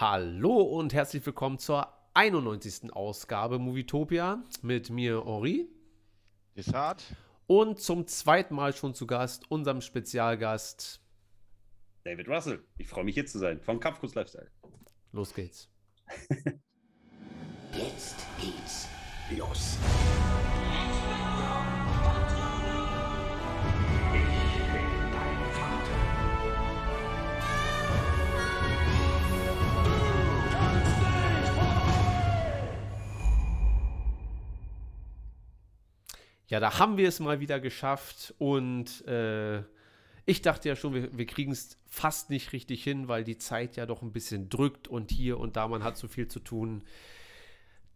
Hallo und herzlich willkommen zur 91. Ausgabe Movietopia mit mir Henri. Desart. Und zum zweiten Mal schon zu Gast, unserem Spezialgast David Russell. Ich freue mich hier zu sein vom Kampfkurs Lifestyle. Los geht's. Jetzt geht's los. Ja, da haben wir es mal wieder geschafft und äh, ich dachte ja schon, wir, wir kriegen es fast nicht richtig hin, weil die Zeit ja doch ein bisschen drückt und hier und da, man hat so viel zu tun.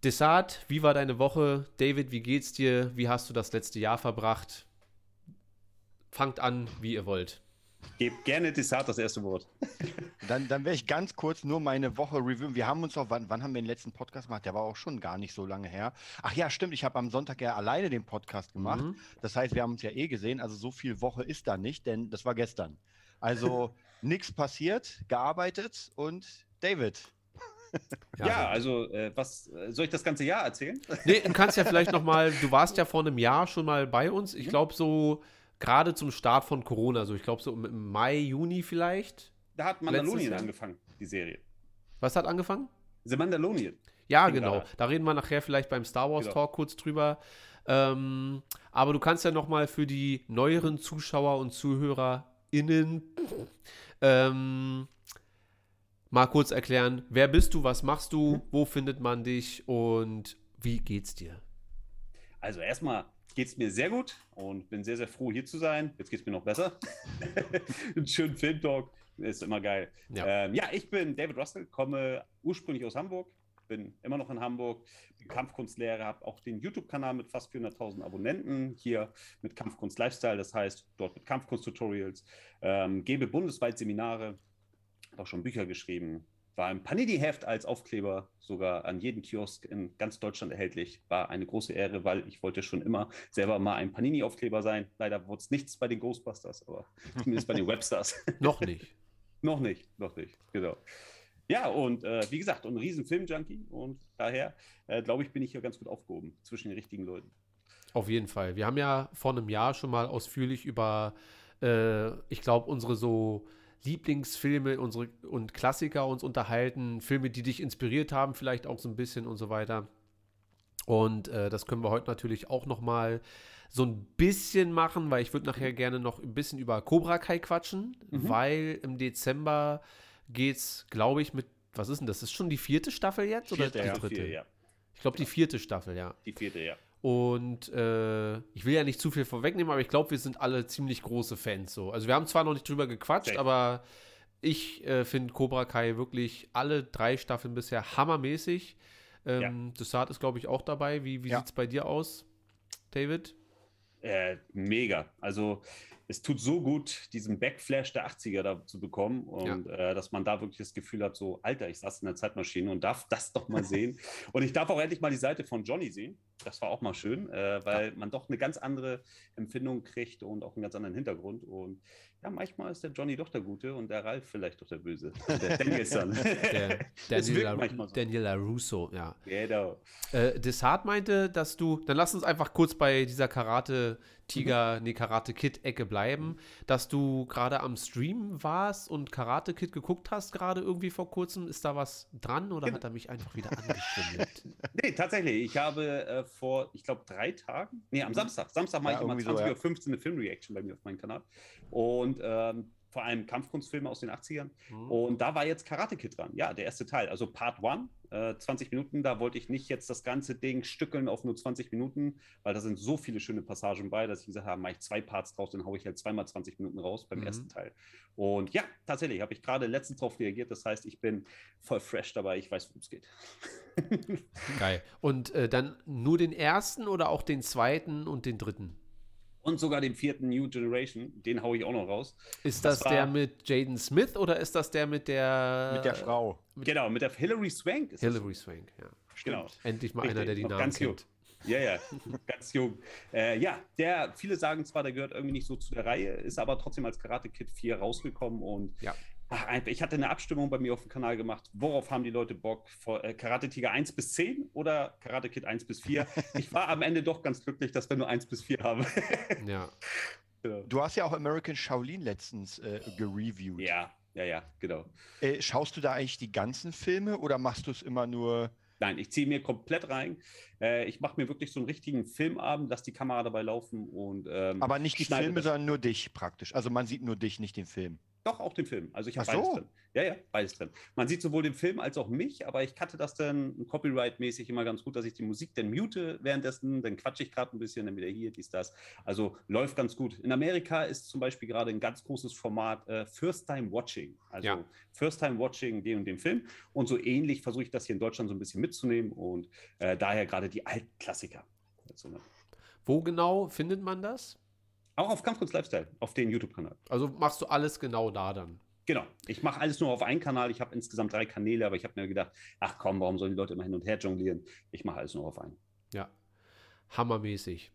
Desart, wie war deine Woche? David, wie geht's dir? Wie hast du das letzte Jahr verbracht? Fangt an, wie ihr wollt. Gebt gerne Desart das erste Wort. Dann, dann werde ich ganz kurz nur meine Woche reviewen. Wir haben uns auch, wann, wann haben wir den letzten Podcast gemacht? Der war auch schon gar nicht so lange her. Ach ja, stimmt, ich habe am Sonntag ja alleine den Podcast gemacht. Mhm. Das heißt, wir haben uns ja eh gesehen. Also so viel Woche ist da nicht, denn das war gestern. Also nichts passiert, gearbeitet und David. Ja, also äh, was äh, soll ich das ganze Jahr erzählen? Nee, du kannst ja vielleicht noch mal, du warst ja vor einem Jahr schon mal bei uns. Ich glaube so gerade zum Start von Corona, so ich glaube so im- Mai, Juni vielleicht. Da hat Mandalorian angefangen, die Serie. Was hat angefangen? The Mandalorian. Ja, genau. da. Reden wir nachher vielleicht beim Star Wars Genau. Talk kurz drüber. Ähm, aber du kannst ja noch mal für die neueren Zuschauer und ZuhörerInnen ähm, mal kurz erklären, wer bist du, was machst du, wo findet man dich und wie geht's dir? Also erstmal geht es mir sehr gut und bin sehr, sehr froh, hier zu sein. Jetzt geht es mir noch besser. Einen schönen Filmtalk ist immer geil. Ja. Ähm, ja, ich bin David Russell, komme ursprünglich aus Hamburg, bin immer noch in Hamburg, bin Kampfkunstlehrer, habe auch den YouTube-Kanal mit fast 400.000 Abonnenten, hier mit Kampfkunst Lifestyle, das heißt dort mit Kampfkunst-Tutorials, ähm, gebe bundesweit Seminare, habe auch schon Bücher geschrieben, war im Panini-Heft als Aufkleber sogar an jedem Kiosk in ganz Deutschland erhältlich. War eine große Ehre, weil ich wollte schon immer selber mal ein Panini-Aufkleber sein. Leider wurde es nichts bei den Ghostbusters, aber zumindest bei den Webstars. Noch nicht. noch nicht, noch nicht, genau. Ja, und äh, wie gesagt, und ein riesen Film-Junkie und daher, äh, glaube ich, bin ich hier ganz gut aufgehoben zwischen den richtigen Leuten. Auf jeden Fall. Wir haben ja vor einem Jahr schon mal ausführlich über, äh, ich glaube, unsere so Lieblingsfilme unsere, und Klassiker uns unterhalten. Filme, die dich inspiriert haben, vielleicht auch so ein bisschen und so weiter. Und äh, das können wir heute natürlich auch noch mal so ein bisschen machen, weil ich würde nachher gerne noch ein bisschen über Cobra Kai quatschen, Mhm. weil im Dezember geht's, glaube ich, mit, was ist denn das? Ist schon die vierte Staffel jetzt oder Vierte, die ja. dritte? Vier, ja. Ich glaube, die vierte Staffel, ja. Die vierte, ja. Und äh, ich will ja nicht zu viel vorwegnehmen, aber ich glaube, wir sind alle ziemlich große Fans. So. Also wir haben zwar noch nicht drüber gequatscht, Safe. aber ich äh, finde Cobra Kai wirklich alle drei Staffeln bisher hammermäßig. Ähm, Dessart ist, glaube ich, auch dabei. Wie, wie Ja. sieht es bei dir aus, David? Äh, mega. Also es tut so gut, diesen Backflash der 80er da zu bekommen und äh, dass man da wirklich das Gefühl hat, so, Alter, ich saß in der Zeitmaschine und darf das doch mal sehen. und ich darf auch endlich mal die Seite von Johnny sehen. Das war auch mal schön, äh, weil man doch eine ganz andere Empfindung kriegt und auch einen ganz anderen Hintergrund. Und ja, manchmal ist der Johnny doch der Gute und der Ralf vielleicht doch der Böse. Der Danielson. Der Es Daniel, La manchmal so. Daniel LaRusso, ja. Genau. Äh, Dessart meinte, dass du, dann lass uns einfach kurz bei dieser Karate-Tiger, nee, Karate-Kid-Ecke bleiben, dass du gerade am Stream warst und Karate-Kid geguckt hast, gerade irgendwie vor kurzem. Ist da was dran oder Genau. hat er mich einfach wieder angeschwindelt? Nee, tatsächlich. Ich habe äh, vor, ich glaube, drei Tagen, nee, am Samstag, Samstag mache Ja, ich immer irgendwie so, 20.15 ja. Uhr 15 eine Filmreaction bei mir auf meinem Kanal. Und ähm, vor allem Kampfkunstfilme aus den 80ern. Hm. Und da war jetzt Karate Kid dran. Ja, der erste Teil, also Part 1, äh, 20 Minuten. Da wollte ich nicht jetzt das ganze Ding stückeln auf nur 20 Minuten, weil da sind so viele schöne Passagen bei, dass ich gesagt habe, mache ich zwei Parts draus, dann haue ich halt zweimal 20 Minuten raus beim Mhm. ersten Teil. Und ja, tatsächlich habe ich gerade letztens drauf reagiert. Das heißt, ich bin voll fresh dabei. Ich weiß, worum es geht. Geil. Und äh, dann nur den ersten oder auch den zweiten und den dritten? Und sogar den vierten New Generation, den haue ich auch noch raus. Ist Das das, war- der mit Jaden Smith oder ist das der mit der. Mit der Frau. Genau, mit der Hilary Swank. Ist das. Hilary Swank, ja. Genau. Endlich mal Richtig, einer, der die Namen ganz jung. kennt. Ja, ja, ganz jung. Äh, ja, der, viele sagen zwar, der gehört irgendwie nicht so zu der Reihe, ist aber trotzdem als Karate Kid 4 rausgekommen und Ja. Ach, ich hatte eine Abstimmung bei mir auf dem Kanal gemacht. Worauf haben die Leute Bock? Vor, äh, Karate Tiger 1 bis 10 oder Karate Kid 1 bis 4? ich war am Ende doch ganz glücklich, dass wir nur 1 bis 4 haben. Ja. ja. Du hast ja auch American Shaolin letztens äh, gereviewt. ja, ja, ja, genau. Äh, schaust du da eigentlich die ganzen Filme oder machst du es immer nur? Nein, ich ziehe mir komplett rein. Äh, ich mache mir wirklich so einen richtigen Filmabend, lass die Kamera dabei laufen und. Ähm, Aber nicht die Filme, das. sondern nur dich praktisch. Also man sieht nur dich, nicht den Film. Doch, auch den Film. Also ich habe beides so. drin. Ja, ja, beides drin. Man sieht sowohl den Film als auch mich, aber ich cutte das dann copyright-mäßig immer ganz gut, dass ich die Musik dann mute währenddessen, dann quatsche ich gerade ein bisschen, dann wieder hier, dies, das. Also läuft ganz gut. In Amerika ist zum Beispiel gerade ein ganz großes Format äh, First Time Watching. Also Ja. First Time Watching den und den Film. Und so ähnlich versuche ich das hier in Deutschland so ein bisschen mitzunehmen und äh, daher gerade die alten Klassiker. dazu, ne? Wo genau findet man das? Auch auf Kampfkunst Lifestyle, auf den YouTube-Kanal. Also machst du alles genau da dann. Genau. Ich mache alles nur auf einen Kanal. Ich habe insgesamt drei Kanäle, aber ich habe mir gedacht, ach komm, warum sollen die Leute immer hin und her jonglieren? Ich mache alles nur auf einen. Ja. Hammermäßig.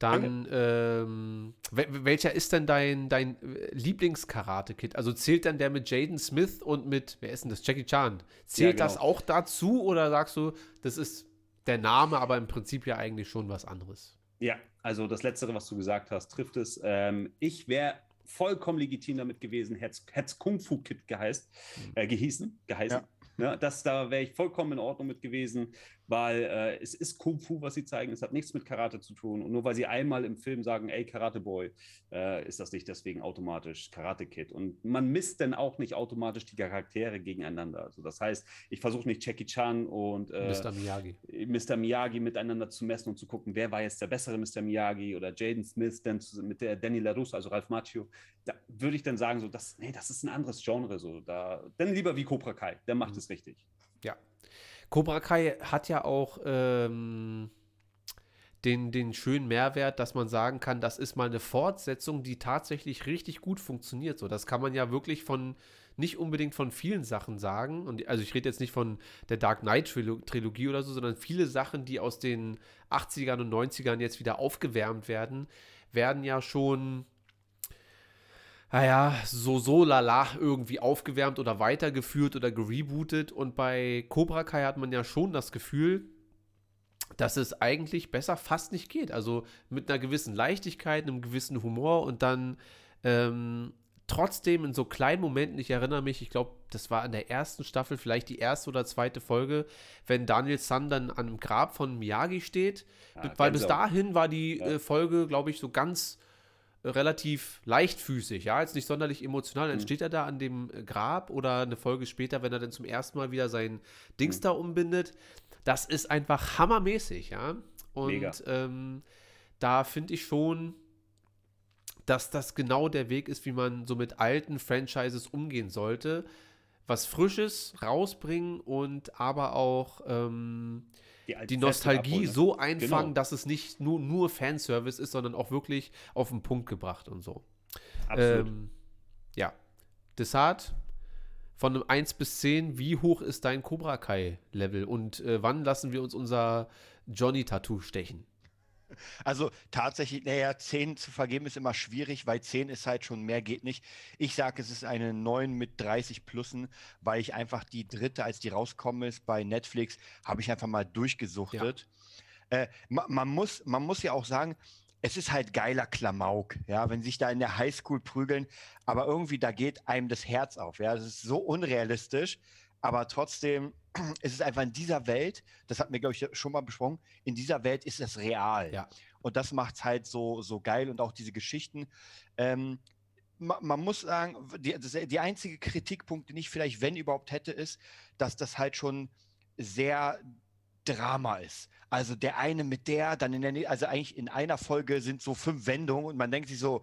Dann, ähm, wel- welcher ist denn dein, dein äh, Lieblings-Karate-Kid? Also zählt dann der mit Jaden Smith und mit, wer ist denn das? Jackie Chan. Zählt Ja, das genau. auch dazu oder sagst du, das ist der Name, aber im Prinzip ja eigentlich schon was anderes? Ja, also das Letztere, was du gesagt hast, trifft es. Ähm, ich wäre vollkommen legitim damit gewesen, hätte es Kung Fu Kid geheißt, äh, gehießen, geheißen. Ja. Ne, das, da wäre ich vollkommen in Ordnung mit gewesen, weil äh, es ist Kung Fu, was sie zeigen. Es hat nichts mit Karate zu tun. Und nur weil sie einmal im Film sagen, ey, Karate Boy, äh, ist das nicht deswegen automatisch Karate Kid. Und man misst dann auch nicht automatisch die Charaktere gegeneinander. Also das heißt, ich versuche nicht Jackie Chan und äh, Mr. Miyagi. Mr. Miyagi miteinander zu messen und zu gucken, wer war jetzt der bessere Mr. Miyagi oder Jaden Smith denn mit der Danny LaRusso, also Ralph Macchio, da würde ich dann sagen, so, das, nee, das ist ein anderes Genre. So, da, dann lieber wie Cobra Kai, der macht Mhm. es richtig. Ja. Cobra Kai hat ja auch ähm, den, den schönen Mehrwert, dass man sagen kann, das ist mal eine Fortsetzung, die tatsächlich richtig gut funktioniert. So, das kann man ja wirklich von nicht unbedingt von vielen Sachen sagen. Und also ich rede jetzt nicht von der Dark Knight Trilo- Trilogie oder so, sondern viele Sachen, die aus den 80ern und 90ern jetzt wieder aufgewärmt werden, werden ja schon naja, so, so lala irgendwie aufgewärmt oder weitergeführt oder gerebootet. Und bei Cobra Kai hat man ja schon das Gefühl, dass es eigentlich besser fast nicht geht. Also mit einer gewissen Leichtigkeit, einem gewissen Humor und dann ähm, trotzdem in so kleinen Momenten, ich erinnere mich, ich glaube, das war in der ersten Staffel, vielleicht die erste oder zweite Folge, wenn Daniel San dann an dem Grab von Miyagi steht, Ja, weil bis dahin war die Ja. äh, Folge, glaube ich, so ganz relativ leichtfüßig, ja, jetzt nicht sonderlich emotional. Dann Mhm. steht er da an dem äh, Grab oder eine Folge später, wenn er dann zum ersten Mal wieder sein Mhm. Dings da umbindet. Das ist einfach hammermäßig, ja. Und ähm, da finde ich schon, dass das genau der Weg ist, wie man so mit alten Franchises umgehen sollte. Was Frisches rausbringen und aber auch ähm, die Feste Nostalgie ne? so einfangen, Genau. dass es nicht nur, nur Fanservice ist, sondern auch wirklich auf den Punkt gebracht und so. Absolut. Ähm, ja. Desart, von einem 1 bis 10, wie hoch ist dein Cobra Kai-Level und äh, wann lassen wir uns unser Johnny-Tattoo stechen? Also tatsächlich, naja, 10 zu vergeben ist immer schwierig, weil 10 ist halt schon mehr geht nicht. Ich sage, es ist eine 9 mit 30 Plussen, weil ich einfach die dritte, als die rauskommen ist bei Netflix, habe ich einfach mal durchgesuchtet. Äh, ma, man, muss, man muss ja auch sagen, es ist halt geiler Klamauk, ja, wenn sich da in der Highschool prügeln, aber irgendwie da geht einem das Herz auf, ja, es ist so unrealistisch, aber trotzdem ist es einfach in dieser Welt, das hatten wir, glaube ich, schon mal besprochen, in dieser Welt ist es real. Ja. Und das macht es halt so, so geil und auch diese Geschichten. Ähm, ma, man muss sagen, die, das, die einzige Kritikpunkt, den ich vielleicht, wenn überhaupt hätte, ist, dass das halt schon sehr Drama ist. Also der eine mit der, dann in der, also eigentlich in einer Folge sind so fünf Wendungen und man denkt sich so,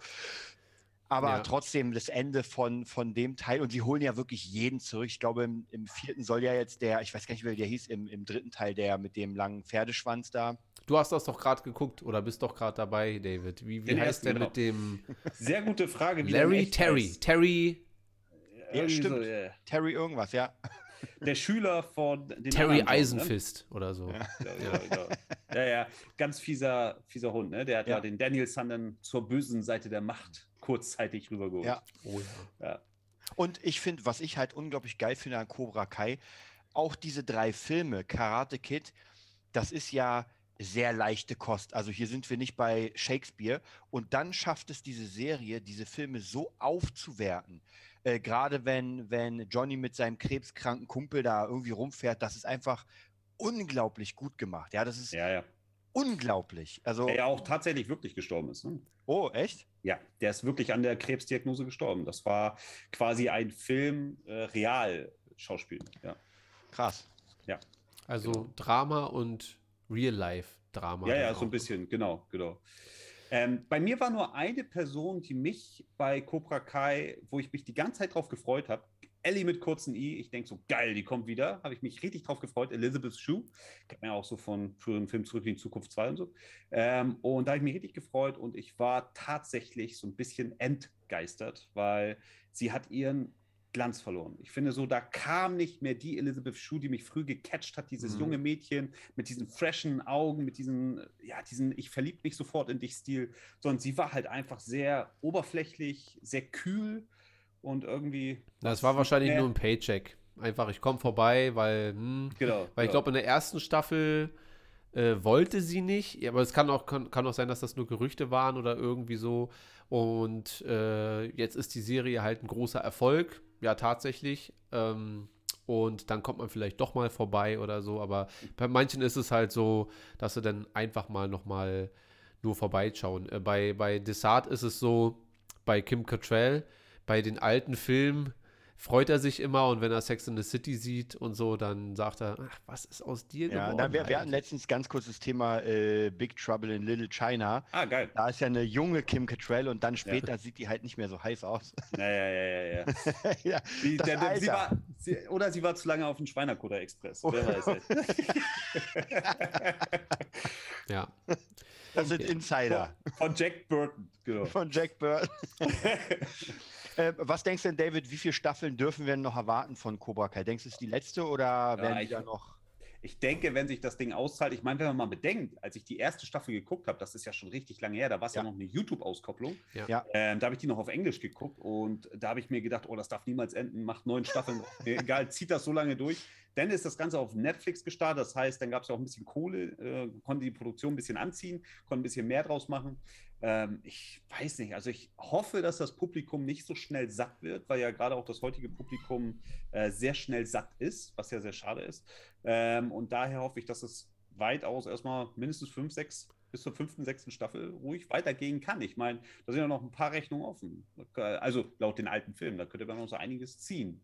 aber Ja. trotzdem das Ende von, von dem Teil und sie holen ja wirklich jeden zurück. Ich glaube, im, im vierten soll ja jetzt der, ich weiß gar nicht, wie der hieß, im, im dritten Teil der mit dem langen Pferdeschwanz da. Du hast das doch gerade geguckt oder bist doch gerade dabei, David. Wie, wie Den heißt ersten, der genau. mit dem Sehr gute Frage. wie Larry Terry? heißt. Terry, Ja, stimmt. So, äh, Terry irgendwas, ja. der Schüler von den Terry anderen ne? Eisenfist oder so. Ja, ja, ja. ja, ja, ganz fieser, fieser Hund, ne? Der hat ja, Ja. den Daniel Sun dann zur bösen Seite der Macht kurzzeitig rübergeholt. Ja. Oh ja. Ja. Und ich finde, was ich halt unglaublich geil finde an Cobra Kai, auch diese drei Filme, Karate Kid, das ist ja sehr leichte Kost. Also hier sind wir nicht bei Shakespeare. Und dann schafft es diese Serie, diese Filme so aufzuwerten. Äh, Gerade wenn, wenn Johnny mit seinem krebskranken Kumpel da irgendwie rumfährt, das ist einfach unglaublich gut gemacht. Ja, das ist Ja, ja. Unglaublich. Also, Der ja auch tatsächlich wirklich gestorben ist. Ne? oh, echt? Ja, der ist wirklich an der Krebsdiagnose gestorben. Das war quasi ein Film, äh, Real-Schauspiel. Ja. Krass. Also Drama und Real-Life-Drama. Ja, dann ja, auch. so ein bisschen, genau, genau. Ähm, bei mir war nur eine Person, die mich bei Cobra Kai, wo ich mich die ganze Zeit drauf gefreut habe, Ellie mit kurzen I, ich denke so, geil, die kommt wieder, habe ich mich richtig drauf gefreut, Elizabeth Shue, kennt man ja auch so von früheren Filmen Zurück in die Zukunft 2 und so. Ähm, und da habe ich mich richtig gefreut und ich war tatsächlich so ein bisschen entgeistert, weil sie hat ihren Glanz verloren. Ich finde so, da kam nicht mehr die Elizabeth Shue, die mich früh gecatcht hat, dieses Mhm. junge Mädchen mit diesen freshen Augen, mit diesen, ja, diesen Ich verlieb mich sofort in dich Stil, sondern sie war halt einfach sehr oberflächlich, sehr kühl und irgendwie. Na, es war wahrscheinlich mehr- nur ein Paycheck. Einfach, ich komme vorbei, weil, hm, Genau. weil ich glaube, in der ersten Staffel äh, wollte sie nicht, Ja, aber es kann auch, kann, kann auch sein, dass das nur Gerüchte waren oder irgendwie so. Und äh, jetzt ist die Serie halt ein großer Erfolg, ja, tatsächlich. Ähm, und dann kommt man vielleicht doch mal vorbei oder so, aber bei manchen ist es halt so, dass sie dann einfach mal noch mal nur vorbeischauen. Äh, bei, bei Desart ist es so, bei Kim Cattrall, bei den alten Filmen freut er sich immer und wenn er Sex in the City sieht und so, dann sagt er, ach, was ist aus dir Ja, geworden? na, wir, wir hatten eigentlich?" letztens ganz kurz das Thema äh, Big Trouble in Little China. Ah, geil. Da ist ja eine junge Kim Cattrall und dann später sieht die halt nicht mehr so heiß aus. Ja, ja, ja, ja. ja. ja, Die, Das der, sie war, sie, oder sie war zu lange auf dem Schweinerkutter Express. Wer weiß. Ja. das sind Insider Von Jack Burton. Genau. von Jack Burton. äh, was denkst du denn, David, wie viele Staffeln dürfen wir noch erwarten von Cobra Kai? Denkst du, es ist die letzte oder werden die ich- da noch? Ich denke, wenn sich das Ding auszahlt, ich meine, wenn man mal bedenkt, als ich die erste Staffel geguckt habe, das ist ja schon richtig lange her, da war es ja. Ja. noch eine YouTube-Auskopplung. Ja. Ja. Ähm, da habe ich die noch auf Englisch geguckt und da habe ich mir gedacht, oh, das darf niemals enden, macht neun Staffeln, egal, zieht das so lange durch. Dann ist das Ganze auf Netflix gestartet, das heißt, dann gab es ja auch ein bisschen Kohle, äh, konnte die Produktion ein bisschen anziehen, konnte ein bisschen mehr draus machen. Ähm, ich weiß nicht, also ich hoffe, dass das Publikum nicht so schnell satt wird, weil ja gerade auch das heutige Publikum äh, sehr schnell satt ist, was ja sehr schade ist. Ähm, und daher hoffe ich, dass es weitaus erstmal mindestens fünf, sechs bis zur fünften, sechsten Staffel ruhig weitergehen kann. Ich meine, da sind ja noch ein paar Rechnungen offen. Also laut den alten Filmen, da könnte man noch so einiges ziehen.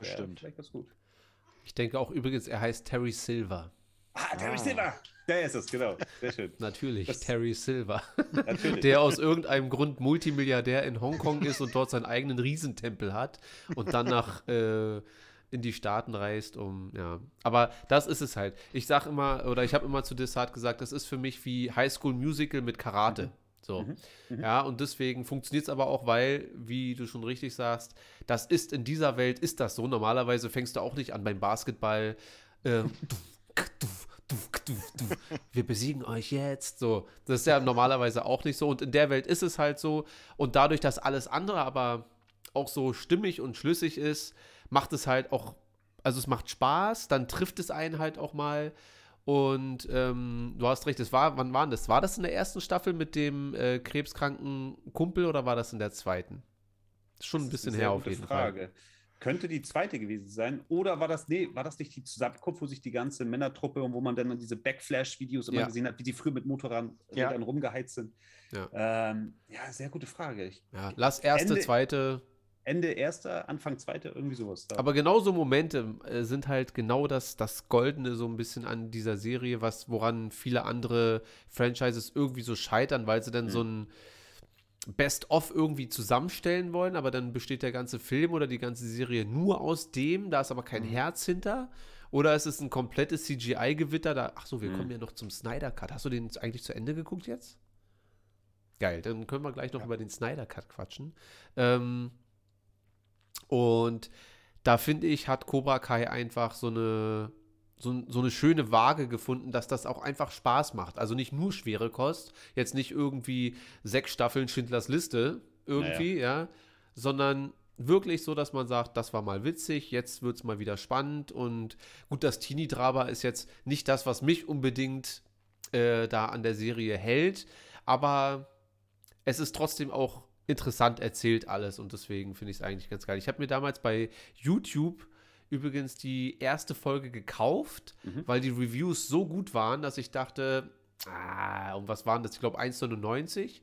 ja. Stimmt. Vielleicht ganz gut. Ich denke auch übrigens, er heißt Terry Silver. Ah, Terry Ah. Silver! Der ist es, genau. Sehr schön. Natürlich, Das- Terry Silver. Natürlich. Der aus irgendeinem Grund Multimilliardär in Hongkong ist und dort seinen eigenen Riesentempel hat und dann nach äh, in die Staaten reist, um, ja. Aber das ist es halt. Ich sag immer, oder ich habe immer zu Desart gesagt, das ist für mich wie High School Musical mit Karate. So. Mhm. Ja, und deswegen funktioniert es aber auch, weil, wie du schon richtig sagst, das ist in dieser Welt, ist das so. Normalerweise fängst du auch nicht an beim Basketball. Äh, wir besiegen euch jetzt. So, das ist ja normalerweise auch nicht so. Und in der Welt ist es halt so. Und dadurch, dass alles andere aber auch so stimmig und schlüssig ist, macht es halt auch, also es macht Spaß, dann trifft es einen halt auch mal. Und ähm, du hast recht, es war, wann war das? War das in der ersten Staffel mit dem äh, krebskranken Kumpel oder war das in der zweiten? Schon ein Das bisschen her auf jeden Frage. Fall. Könnte die zweite gewesen sein? Oder war das, nee, war das nicht die Zusammenkunft, wo sich die ganze Männertruppe und wo man dann diese Backflash-Videos immer Ja. gesehen hat, wie die früher mit Motorrädern Ja. Rumgeheizt sind? Ja. Ähm, ja, sehr gute Frage. Ich, Ja, lass erste, Ende- zweite. Ende erster, Anfang zweiter, irgendwie sowas. Da. Aber genau so Momente äh, sind halt genau das, das Goldene so ein bisschen an dieser Serie, was, woran viele andere Franchises irgendwie so scheitern, weil sie dann Mhm. so ein Best-of irgendwie zusammenstellen wollen, aber dann besteht der ganze Film oder die ganze Serie nur aus dem, da ist aber Mhm. kein Herz hinter. Oder es ist ein komplettes CGI-Gewitter. Da, ach so, wir Mhm. kommen ja noch zum Snyder Cut. Hast du den eigentlich zu Ende geguckt jetzt? Geil, dann können wir gleich noch über den Snyder Cut quatschen. Ähm, und da finde ich, hat Cobra Kai einfach so eine, so, so eine schöne Waage gefunden, dass das auch einfach Spaß macht. Also nicht nur schwere Kost, jetzt nicht irgendwie sechs Staffeln Schindlers Liste irgendwie, ja, sondern wirklich so, dass man sagt, das war mal witzig, jetzt wird es mal wieder spannend und gut, das Teenie-Drama ist jetzt nicht das, was mich unbedingt äh, da an der Serie hält, aber es ist trotzdem auch interessant erzählt alles und deswegen finde ich es eigentlich ganz geil. Ich habe mir damals bei YouTube übrigens die erste Folge gekauft, Mhm. weil die Reviews so gut waren, dass ich dachte, ah, und was waren das? Ich glaube 1,99.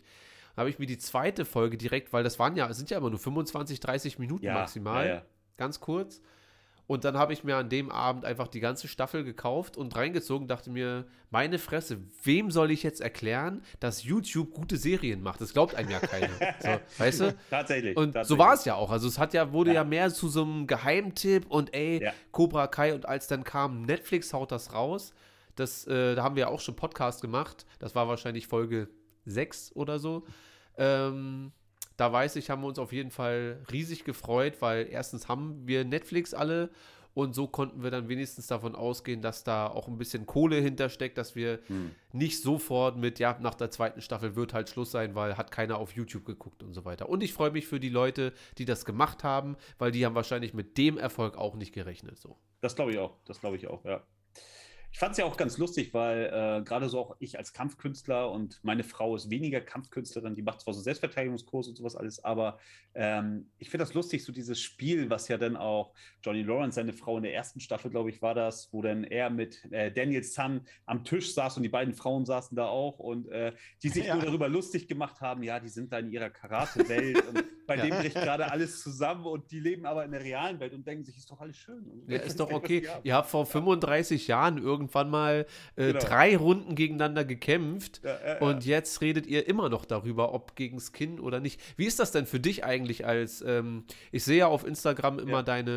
Da habe ich mir die zweite Folge direkt, weil das waren ja, es sind ja immer nur 25, 30 Minuten maximal, Ja, ja. ganz kurz. Und dann habe ich mir an dem Abend einfach die ganze Staffel gekauft und reingezogen, dachte mir, meine Fresse, wem soll ich jetzt erklären, dass YouTube gute Serien macht? Das glaubt einem ja keiner. so, weißt du? Tatsächlich. Und so tatsächlich. war es ja auch. Also es hat ja, wurde ja, Ja. mehr zu so einem Geheimtipp und ey, Ja. Cobra Kai und als dann kam, Netflix haut das raus. Das, äh, da haben wir auch schon Podcast gemacht. Das war wahrscheinlich Folge 6 oder so. Ähm, da weiß ich, haben wir uns auf jeden Fall riesig gefreut, weil erstens haben wir Netflix alle und so konnten wir dann wenigstens davon ausgehen, dass da auch ein bisschen Kohle hintersteckt, dass wir Hm. nicht sofort mit, ja, nach der zweiten Staffel wird halt Schluss sein, weil hat keiner auf YouTube geguckt und so weiter. Und ich freue mich für die Leute, die das gemacht haben, weil die haben wahrscheinlich mit dem Erfolg auch nicht gerechnet. So. Das glaube ich auch. Das glaube ich auch, ja. Ich fand es ja auch ganz lustig, weil äh, gerade so auch ich als Kampfkünstler und meine Frau ist weniger Kampfkünstlerin, die macht zwar so Selbstverteidigungskurs und sowas alles, aber ähm, ich finde das lustig, so dieses Spiel, was ja dann auch Johnny Lawrence, seine Frau in der ersten Staffel, glaube ich, war das, wo dann er mit äh, Daniel Sun am Tisch saß und die beiden Frauen saßen da auch und äh, die sich Ja. nur darüber lustig gemacht haben, ja, die sind da in ihrer Karate-Welt und bei Ja. dem bricht gerade alles zusammen und die leben aber in der realen Welt und denken sich, ist doch alles schön. Ja, ist doch okay. Ihr habt vor 35 Jahren irgendwann mal äh, Genau. drei Runden gegeneinander gekämpft. Ja. Und jetzt redet ihr immer noch darüber, ob gegen Skin oder nicht. Wie ist das denn für dich eigentlich als, ähm, ich sehe ja auf Instagram immer. Mhm. deine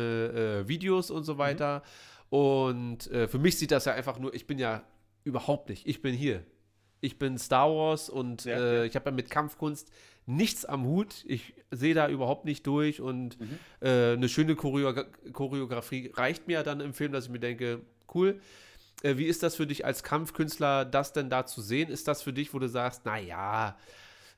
äh, Videos und so weiter. Und äh, für mich sieht das ja einfach nur, ich bin ja überhaupt nicht, ich bin hier. Ich bin Star Wars und äh, ich habe ja mit Kampfkunst nichts am Hut. Ich sehe da überhaupt nicht durch und Mhm. äh, eine schöne Choreo Choreografie reicht mir dann im Film, dass ich mir denke, cool. Äh, wie ist das für dich als Kampfkünstler, das denn da zu sehen? Ist das für dich, wo du sagst, naja,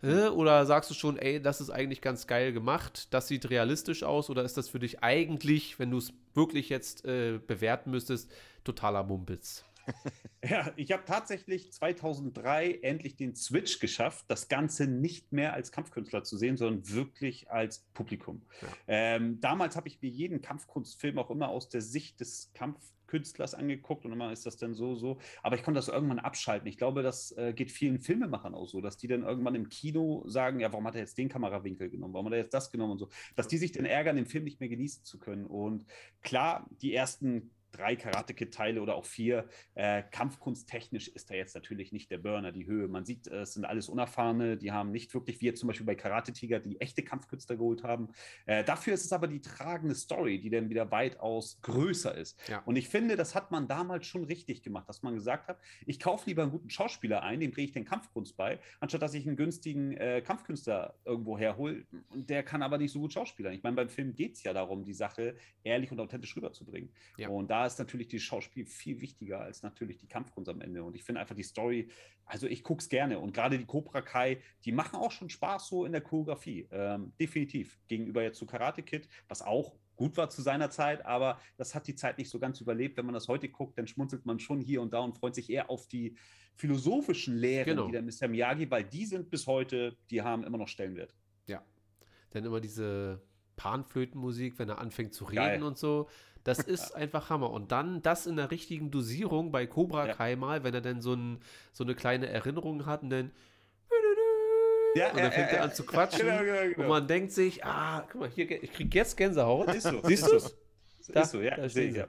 äh, oder sagst du schon, ey, das ist eigentlich ganz geil gemacht, das sieht realistisch aus, oder ist das für dich eigentlich, wenn du es wirklich jetzt äh, bewerten müsstest, totaler Mumpitz? Ja, ich habe tatsächlich 2003 endlich den Switch geschafft, das Ganze nicht mehr als Kampfkünstler zu sehen, sondern wirklich als Publikum. Ja. Ähm, damals habe ich mir jeden Kampfkunstfilm auch immer aus der Sicht des Kampfkünstlers angeguckt und immer ist das dann so, so. Aber ich konnte das irgendwann abschalten. Ich glaube, das äh, geht vielen Filmemachern auch so, dass die dann irgendwann im Kino sagen, ja, warum hat er jetzt den Kamerawinkel genommen? Warum hat er jetzt das genommen und so? Dass die sich dann ärgern, den Film nicht mehr genießen zu können. Und klar, die ersten drei Karate Kid Teile oder auch vier äh, Kampfkunsttechnisch ist da jetzt natürlich nicht der Burner, die Höhe. Man sieht, äh, es sind alles Unerfahrene, die haben nicht wirklich, wie jetzt zum Beispiel bei Karate Tiger, die echte Kampfkünstler geholt haben. Äh, dafür ist es aber die tragende Story, die dann wieder weitaus größer ist. Ja. Und ich finde, das hat man damals schon richtig gemacht, dass man gesagt hat, ich kaufe lieber einen guten Schauspieler ein, dem bringe ich den Kampfkunst bei, anstatt dass ich einen günstigen äh, Kampfkünstler irgendwo herhole. Und der kann aber nicht so gut schauspielern. Ich meine, beim Film geht es ja darum, die Sache ehrlich und authentisch rüberzubringen. Ja. Und da ist natürlich die Schauspiel viel wichtiger als natürlich die Kampfkunst am Ende. Und ich finde einfach die Story, also ich gucke es gerne. Und gerade die Cobra Kai, die machen auch schon Spaß so in der Choreografie. Ähm, definitiv. Gegenüber jetzt zu Karate Kid, was auch gut war zu seiner Zeit, aber das hat die Zeit nicht so ganz überlebt. Wenn man das heute guckt, dann schmunzelt man schon hier und da und freut sich eher auf die philosophischen Lehren, Genau. die der Mr. Miyagi, weil die sind bis heute, die haben immer noch Stellenwert. Dann immer diese Panflötenmusik, wenn er anfängt zu reden Geil. und so. Das ist einfach Hammer. Und dann das in der richtigen Dosierung bei Cobra Ja. Kai mal, wenn er dann so, ein, so eine kleine Erinnerung hat und dann. Ja, und dann fängt er an zu quatschen. Genau, genau, Und genau. man denkt sich, ah, guck mal, hier, ich krieg jetzt Gänsehaut. Siehst du so. es? Ist so, ja. da sehe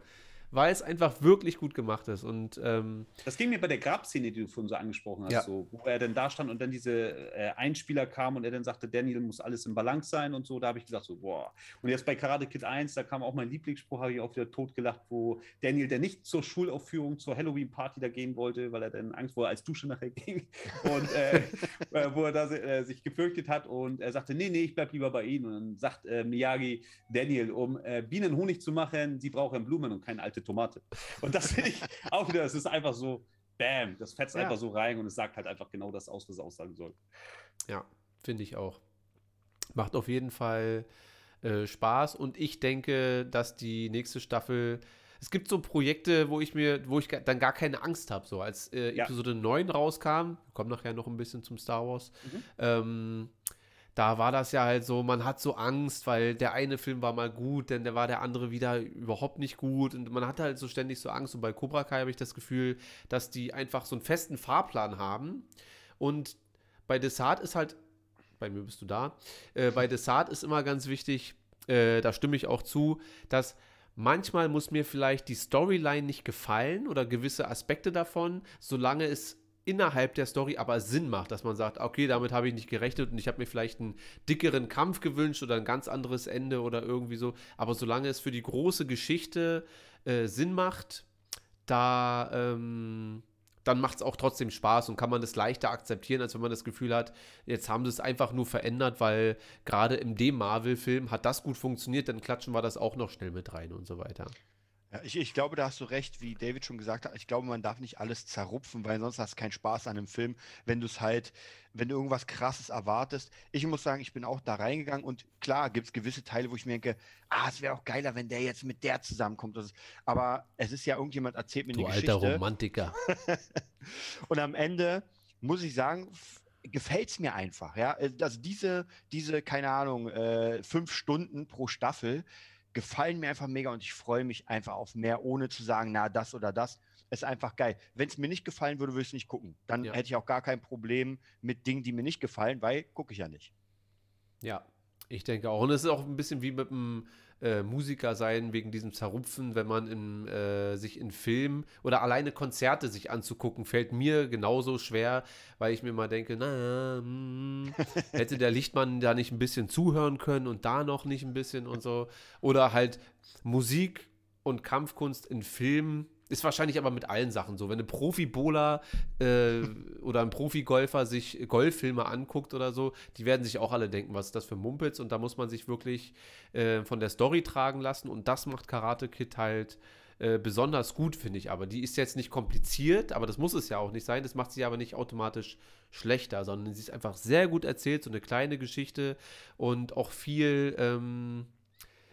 Weil es einfach wirklich gut gemacht ist. Und ähm, Das ging mir bei der Grabszene, die du vorhin so angesprochen hast, Ja. so, wo er dann da stand und dann diese äh, Einspieler kam und er dann sagte, Daniel muss alles im Balance sein und so, da habe ich gesagt, so, boah. Und jetzt bei Karate Kid 1, da kam auch mein Lieblingsspruch, habe ich auch wieder totgelacht, wo Daniel, der nicht zur Schulaufführung, zur Halloween-Party da gehen wollte, weil er dann Angst, wo er als Dusche nachher ging und äh, äh, wo er da äh, sich gefürchtet hat und er sagte, nee, nee, ich bleib lieber bei Ihnen. Und dann sagt äh, Miyagi, Daniel, um äh, Bienen Honig zu machen, sie brauchen Blumen und keine alte Tomate. Und das finde ich auch wieder, es ist einfach so, bam, das fetzt Ja. einfach so rein und es sagt halt einfach genau das aus, was es aussagen soll. ja, finde ich auch. Macht auf jeden Fall äh, Spaß und ich denke, dass die nächste Staffel es gibt so Projekte, wo ich mir, wo ich dann gar keine Angst habe. So als äh, Ja. Episode 9 rauskam, kommen nachher noch ein bisschen zum Star Wars, Mhm. ähm, da war das ja halt so, man hat so Angst, weil der eine Film war mal gut, denn der war der andere wieder überhaupt nicht gut. Und man hat halt so ständig so Angst. Und bei Cobra Kai habe ich das Gefühl, dass die einfach so einen festen Fahrplan haben. Und bei Desart ist halt, bei mir bist du da, äh, bei Desart ist immer ganz wichtig, äh, da stimme ich auch zu, dass manchmal muss mir vielleicht die Storyline nicht gefallen oder gewisse Aspekte davon, solange es innerhalb der Story aber Sinn macht, dass man sagt, okay, damit habe ich nicht gerechnet und ich habe mir vielleicht einen dickeren Kampf gewünscht oder ein ganz anderes Ende oder irgendwie so. Aber solange es für die große Geschichte äh, Sinn macht, da ähm, dann macht es auch trotzdem Spaß und kann man das leichter akzeptieren, als wenn man das Gefühl hat, jetzt haben sie es einfach nur verändert, weil gerade im dem Marvel-Film hat das gut funktioniert, dann klatschen wir das auch noch schnell mit rein und so weiter. Ja, ich, ich glaube, da hast du recht, wie David schon gesagt hat. Ich glaube, man darf nicht alles zerrupfen, weil sonst hast du keinen Spaß an einem Film, wenn du es halt, wenn du irgendwas Krasses erwartest. Ich muss sagen, ich bin auch da reingegangen und klar gibt es gewisse Teile, wo ich mir denke, ah, es wäre auch geiler, wenn der jetzt mit der zusammenkommt. Ist, aber es ist ja irgendjemand erzählt mir Du eine alter Geschichte. Romantiker. Und am Ende muss ich sagen, gefällt es mir einfach. Ja? Äh, Also diese, diese, keine Ahnung, äh, fünf Stunden pro Staffel gefallen mir einfach mega und ich freue mich einfach auf mehr, ohne zu sagen, na, das oder das. Ist einfach geil. Wenn es mir nicht gefallen würde, würde ich es nicht gucken. Dann Ja. hätte ich auch gar kein Problem mit Dingen, die mir nicht gefallen, weil gucke ich ja nicht. Ja, ich denke auch. Und es ist auch ein bisschen wie mit dem äh, Musiker sein, wegen diesem Zerrupfen, wenn man in, äh, sich in Filmen oder alleine Konzerte sich anzugucken, fällt mir genauso schwer, weil ich mir mal denke, na, hm, hätte der Lichtmann da nicht ein bisschen zuhören können und da noch nicht ein bisschen und so. Oder halt Musik und Kampfkunst in Filmen. Ist wahrscheinlich aber mit allen Sachen so. Wenn ein Profi-Bowler äh, oder ein Profi-Golfer sich Golffilme anguckt oder so, die werden sich auch alle denken, was ist das für Mumpitz? Und da muss man sich wirklich äh, von der Story tragen lassen. Und das macht Karate Kid halt äh, besonders gut, finde ich. Aber die ist jetzt nicht kompliziert, aber das muss es ja auch nicht sein. Das macht sie aber nicht automatisch schlechter, sondern sie ist einfach sehr gut erzählt, so eine kleine Geschichte und auch viel. Ähm,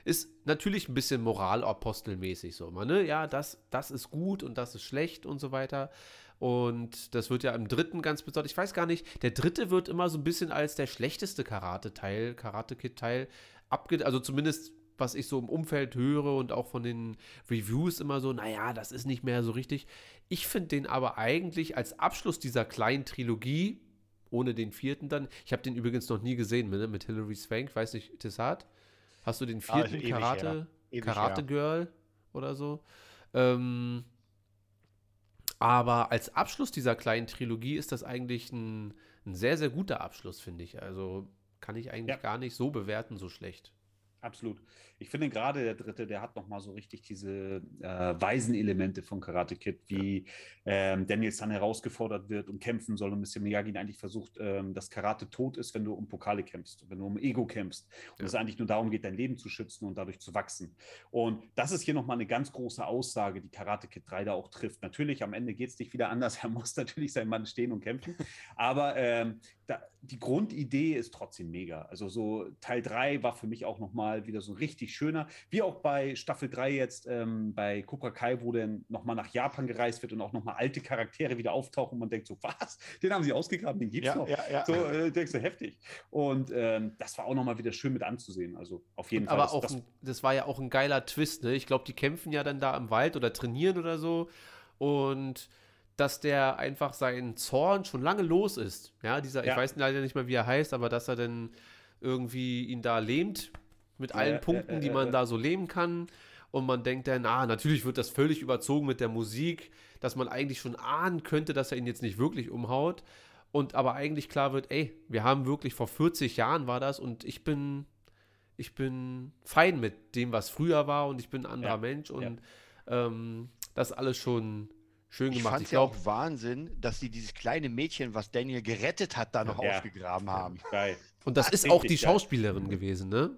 ist natürlich ein bisschen moralapostelmäßig so immer, ne? Ja, das, das ist gut und das ist schlecht und so weiter. Und das wird ja im dritten ganz besonders, ich weiß gar nicht, der dritte wird immer so ein bisschen als der schlechteste Karate-Teil, Karate-Kid-Teil abge... Also zumindest, was ich so im Umfeld höre und auch von den Reviews immer so, naja, das ist nicht mehr so richtig. Ich finde den aber eigentlich als Abschluss dieser kleinen Trilogie, ohne den vierten dann, ich habe den übrigens noch nie gesehen, ne, mit Hilary Swank, weiß nicht, Tessat? Hast du den Ah, vierten ewig Karate. Ewig Karate. Girl oder so? Ähm, aber als Abschluss dieser kleinen Trilogie ist das eigentlich ein, ein sehr, sehr guter Abschluss, finde ich. Also kann ich eigentlich Ja. gar nicht so bewerten, so schlecht. Absolut. Ich finde gerade der dritte, der hat nochmal so richtig diese äh, weisen Elemente von Karate Kid, wie ähm, Daniel San herausgefordert wird und kämpfen soll und Mr. Miyagi eigentlich versucht, ähm, dass Karate tot ist, wenn du um Pokale kämpfst, wenn du um Ego kämpfst. Und Ja. es eigentlich nur darum geht, dein Leben zu schützen und dadurch zu wachsen. Und das ist hier nochmal eine ganz große Aussage, die Karate Kid 3 da auch trifft. Natürlich, am Ende geht es nicht wieder anders. Er muss natürlich sein Mann stehen und kämpfen. Aber ähm, da, die Grundidee ist trotzdem mega. Also so Teil 3 war für mich auch nochmal wieder so ein richtig schöner, wie auch bei Staffel 3 jetzt ähm, bei Cobra Kai, wo dann nochmal nach Japan gereist wird und auch nochmal alte Charaktere wieder auftauchen und man denkt so, was? Den haben sie ausgegraben, den gibt's Ja, noch. ja, ja. So äh, denkst du, heftig. Und ähm, das war auch nochmal wieder schön mit anzusehen. Also auf jeden Fall. Aber das- auch, das, ein, das war ja auch ein geiler Twist, ne? Ich glaube, die kämpfen ja dann da im Wald oder trainieren oder so. Und dass der einfach seinen Zorn schon lange los ist. Ja, dieser, ich Ja. weiß leider nicht mehr, wie er heißt, aber dass er dann irgendwie ihn da lähmt mit Ja, allen ja, Punkten, ja, die man ja. da so leben kann. Und man denkt dann, ah, natürlich wird das völlig überzogen mit der Musik, dass man eigentlich schon ahnen könnte, dass er ihn jetzt nicht wirklich umhaut. Und aber eigentlich klar wird, ey, wir haben wirklich vor 40 Jahren war das und ich bin, ich bin fein mit dem, was früher war und ich bin ein anderer Ja, Mensch und ähm, das alles schon schön Ich gemacht. fand Ich es ja glaube, auch Wahnsinn, dass sie dieses kleine Mädchen, was Daniel gerettet hat, da noch Ja. ausgegraben haben. geil. und das Ach, ist auch die richtig geil. Schauspielerin gewesen, ne?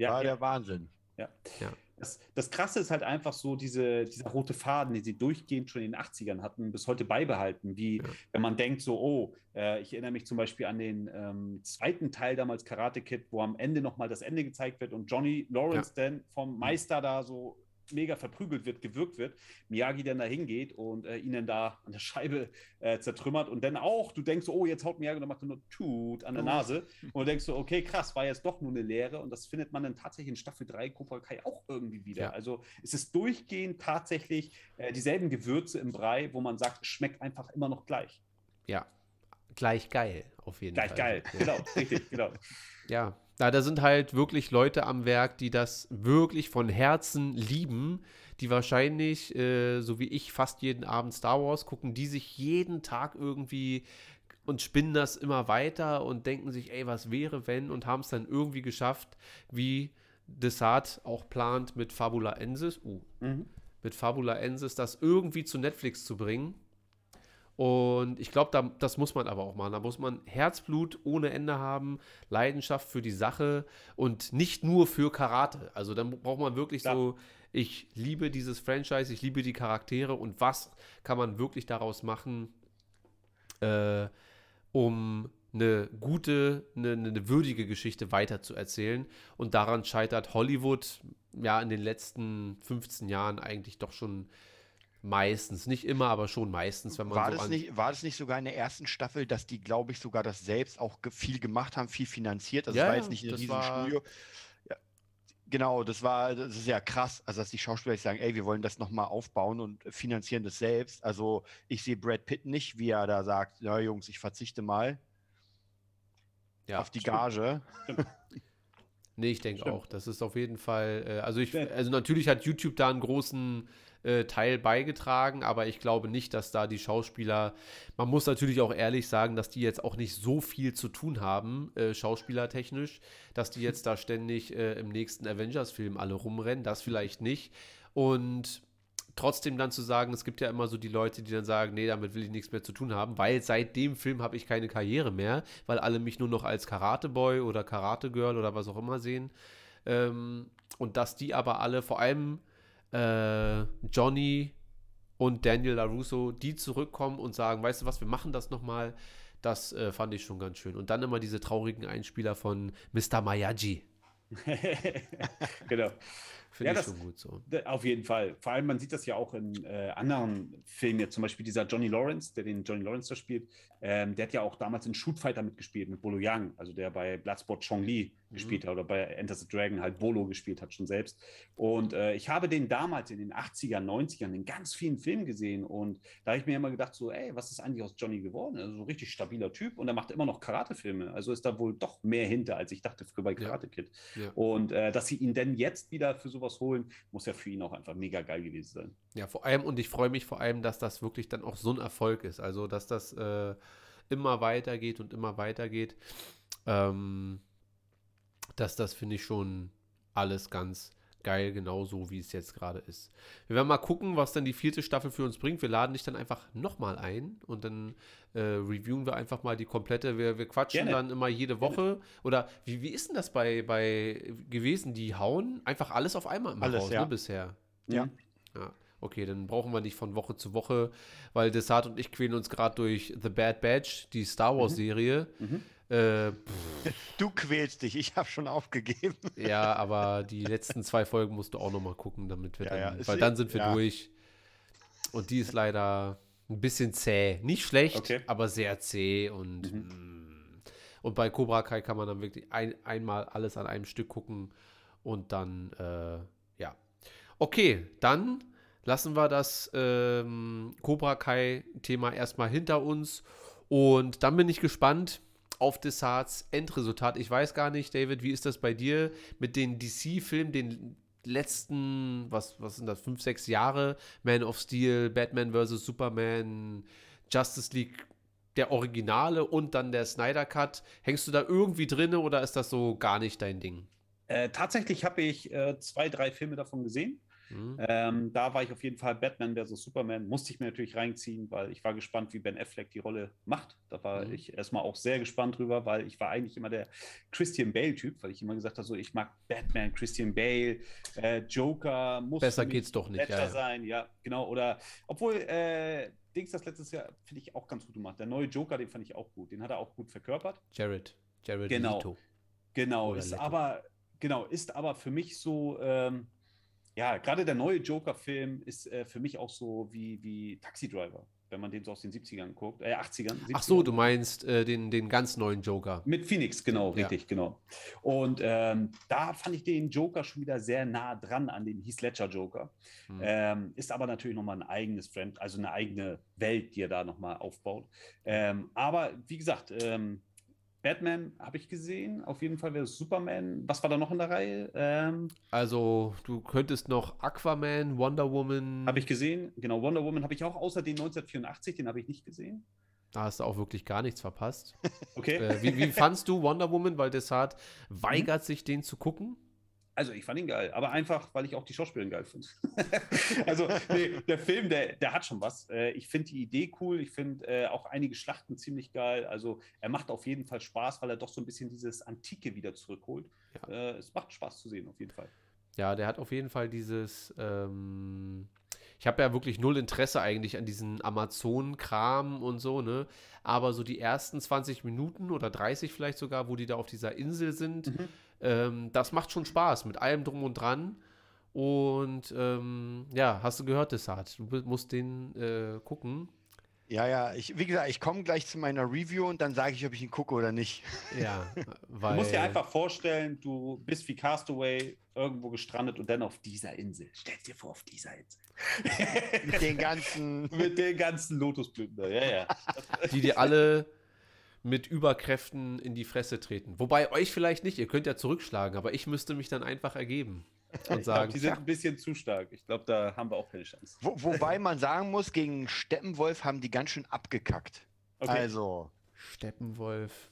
Ja, War ja. der Wahnsinn. Ja. Ja. Das, das, Krasse ist halt einfach so diese, dieser rote Faden, den sie durchgehend schon in den 80ern hatten, bis heute beibehalten. Wie ja. wenn man denkt, so, oh, äh, ich erinnere mich zum Beispiel an den ähm, zweiten Teil damals Karate Kid, wo am Ende nochmal das Ende gezeigt wird und Johnny Lawrence ja. dann vom Meister da so mega verprügelt wird, gewürgt wird, Miyagi dann da hingeht und äh, ihn dann da an der Scheibe äh, zertrümmert und dann auch, du denkst so, oh, jetzt haut Miyagi und macht nur Tut an der Nase und du denkst so, okay, krass, war jetzt doch nur eine Lehre und das findet man dann tatsächlich in Staffel 3 Cobra Kai auch irgendwie wieder. Ja. Also es ist durchgehend tatsächlich äh, dieselben Gewürze im Brei, wo man sagt, schmeckt einfach immer noch gleich. Ja, gleich geil, auf jeden gleich Fall. Gleich geil, genau, richtig, genau. Ja, na, da sind halt wirklich Leute am Werk, die das wirklich von Herzen lieben, die wahrscheinlich, äh, so wie ich, fast jeden Abend Star Wars gucken, die sich jeden Tag irgendwie und spinnen das immer weiter und denken sich, ey, was wäre, wenn, und haben es dann irgendwie geschafft, wie Desart auch plant mit Fabula Ensis, uh, mhm. mit Fabula Ensis, das irgendwie zu Netflix zu bringen. Und ich glaube, da, das muss man aber auch machen. Da muss man Herzblut ohne Ende haben, Leidenschaft für die Sache und nicht nur für Karate. Also dann braucht man wirklich ja. so, ich liebe dieses Franchise, ich liebe die Charaktere und was kann man wirklich daraus machen, äh, um eine gute, eine, eine würdige Geschichte weiterzuerzählen. Und daran scheitert Hollywood ja in den letzten 15 Jahren eigentlich doch schon Meistens, nicht immer, aber schon meistens, wenn man war so das nicht, War das nicht sogar in der ersten Staffel, dass die, glaube ich, sogar das selbst auch ge viel gemacht haben, viel finanziert? Also ja, war jetzt nicht ein Riesenstudio. Ja, genau, das war, das ist ja krass, also dass die Schauspieler sagen, ey, wir wollen das nochmal aufbauen und finanzieren das selbst. Also ich sehe Brad Pitt nicht, wie er da sagt, ja Jungs, ich verzichte mal ja, auf die Gage. nee, ich denke auch. Das ist auf jeden Fall, äh, also ich, also natürlich hat YouTube da einen großen äh, Teil beigetragen, aber ich glaube nicht, dass da die Schauspieler, man muss natürlich auch ehrlich sagen, dass die jetzt auch nicht so viel zu tun haben, äh, schauspielertechnisch, dass die jetzt da ständig äh, im nächsten Avengers-Film alle rumrennen, das vielleicht nicht. Und trotzdem dann zu sagen, es gibt ja immer so die Leute, die dann sagen, nee, damit will ich nichts mehr zu tun haben, weil seit dem Film habe ich keine Karriere mehr, weil alle mich nur noch als Karate-Boy oder Karate-Girl oder was auch immer sehen. Ähm, und dass die aber alle, vor allem äh, Johnny und Daniel LaRusso, die zurückkommen und sagen, weißt du was, wir machen das nochmal. Das äh, fand ich schon ganz schön. Und dann immer diese traurigen Einspieler von Mr. Mayaji. genau. Finde ja, ich schon gut so. Auf jeden Fall. Vor allem, man sieht das ja auch in äh, anderen Filmen, jetzt zum Beispiel dieser Johnny Lawrence, der den Johnny Lawrence da spielt, ähm, der hat ja auch damals in Shoot Fighter mitgespielt mit Bolo Yang, also der bei Bloodsport Chong Li mhm. gespielt hat oder bei Enter the Dragon halt Bolo gespielt hat schon selbst. Und äh, ich habe den damals in den 80ern, 90ern in ganz vielen Filmen gesehen und da habe ich mir immer gedacht, so, ey, was ist eigentlich aus Johnny geworden? Also so ein richtig stabiler Typ und er macht immer noch Karate-Filme. Also ist da wohl doch mehr hinter, als ich dachte früher bei Karate Kid. Ja. Ja. Und äh, dass sie ihn denn jetzt wieder für sowas holen, muss ja für ihn auch einfach mega geil gewesen sein. Ja, vor allem, und ich freue mich vor allem, dass das wirklich dann auch so ein Erfolg ist. Also, dass das äh, immer weitergeht und immer weitergeht. Ähm, dass das finde ich schon alles ganz geil, genauso wie es jetzt gerade ist. Wir werden mal gucken, was dann die vierte Staffel für uns bringt. Wir laden dich dann einfach nochmal ein und dann äh, reviewen wir einfach mal die komplette. Wir, wir quatschen Gerne. dann immer jede Woche. Gerne. Oder wie, wie ist denn das bei, bei gewesen? Die hauen einfach alles auf einmal immer alles, raus, ja. ne, bisher. Ja. ja. Okay, dann brauchen wir nicht von Woche zu Woche, weil Desart und ich quälen uns gerade durch The Bad Batch, die Star Wars-Serie. Mhm. Mhm. Äh, du quälst dich, ich habe schon aufgegeben. Ja, aber die letzten zwei Folgen musst du auch noch mal gucken, damit wir ja, dann, ja. weil dann sind wir ja. durch. Und die ist leider ein bisschen zäh. Nicht schlecht, okay. aber sehr zäh und mhm. Mm. und bei Cobra Kai kann man dann wirklich ein, einmal alles an einem Stück gucken und dann äh, ja. Okay, dann lassen wir das ähm, Cobra Kai-Thema erstmal hinter uns. Und dann bin ich gespannt auf Desarts Endresultat. Ich weiß gar nicht, David, wie ist das bei dir mit den DC-Filmen, den letzten, was, was sind das, fünf, sechs Jahre? Man of Steel, Batman vs. Superman, Justice League, der Originale und dann der Snyder Cut. Hängst du da irgendwie drin oder ist das so gar nicht dein Ding? Äh, tatsächlich habe ich äh, zwei, drei Filme davon gesehen. Mhm. Ähm, da war ich auf jeden Fall Batman vs. Superman, musste ich mir natürlich reinziehen, weil ich war gespannt, wie Ben Affleck die Rolle macht. Da war Mhm. ich erstmal auch sehr gespannt drüber, weil ich war eigentlich immer der Christian Bale-Typ, weil ich immer gesagt habe, so ich mag Batman, Christian Bale, äh, Joker, muss Besser geht's doch nicht, ja. sein, ja, genau. Oder obwohl äh, Dings das letztes Jahr finde ich auch ganz gut gemacht. Der neue Joker, den fand ich auch gut. Den hat er auch gut verkörpert. Jared. Jared Genau. Leto. Genau, Oder ist Leto. aber, genau, ist aber für mich so, ähm, ja, gerade der neue Joker-Film ist äh, für mich auch so wie, wie Taxi Driver, wenn man den so aus den 70ern guckt, äh, 80ern. Ach so, 70ern. du meinst äh, den, den ganz neuen Joker. Mit Phoenix, genau, Ja. richtig, genau. Und ähm, da fand ich den Joker schon wieder sehr nah dran an den Heath Ledger Joker. Hm. Ähm, ist aber natürlich nochmal ein eigenes Friend, also eine eigene Welt, die er da nochmal aufbaut. Ähm, aber wie gesagt, ähm, Batman habe ich gesehen, auf jeden Fall wäre es Superman. Was war da noch in der Reihe? Ähm, Also, du könntest noch Aquaman, Wonder Woman. habe ich gesehen, genau, Wonder Woman habe ich auch, außer den 1984, den habe ich nicht gesehen. Da hast du auch wirklich gar nichts verpasst. Okay. äh, wie, wie fandst du Wonder Woman? Weil Desart weigert sich, den zu gucken. Also ich fand ihn geil, aber einfach, weil ich auch die Schauspielerin geil finde. also nee, der Film, der, der hat schon was. Äh, ich finde die Idee cool, ich finde äh, auch einige Schlachten ziemlich geil. Also er macht auf jeden Fall Spaß, weil er doch so ein bisschen dieses Antike wieder zurückholt. Ja. Äh, es macht Spaß zu sehen, auf jeden Fall. Ja, der hat auf jeden Fall dieses. Ähm, ich habe ja wirklich null Interesse eigentlich an diesen Amazon-Kram und so, ne? Aber so die ersten 20 Minuten oder 30 vielleicht sogar, wo die da auf dieser Insel sind, Mhm. Ähm, das macht schon Spaß mit allem drum und dran. Und ähm, ja, hast du gehört, Desart? Du musst den äh, gucken. Ja, ja, ich, wie gesagt, ich komme gleich zu meiner Review und dann sage ich, ob ich ihn gucke oder nicht. Ja, weil. Du musst dir einfach vorstellen, du bist wie Castaway irgendwo gestrandet und dann auf dieser Insel. Stell dir vor, auf dieser Insel. Mit den ganzen. Mit den ganzen Lotusblüten da. Ja, ja. die dir alle mit Überkräften in die Fresse treten. Wobei euch vielleicht nicht, ihr könnt ja zurückschlagen, aber ich müsste mich dann einfach ergeben und Ich glaub, sagen, die sind ein bisschen zu stark. Ich glaube, da haben wir auch keine Chance. Wo, wobei man sagen muss, gegen Steppenwolf haben die ganz schön abgekackt. Okay. Also, Steppenwolf.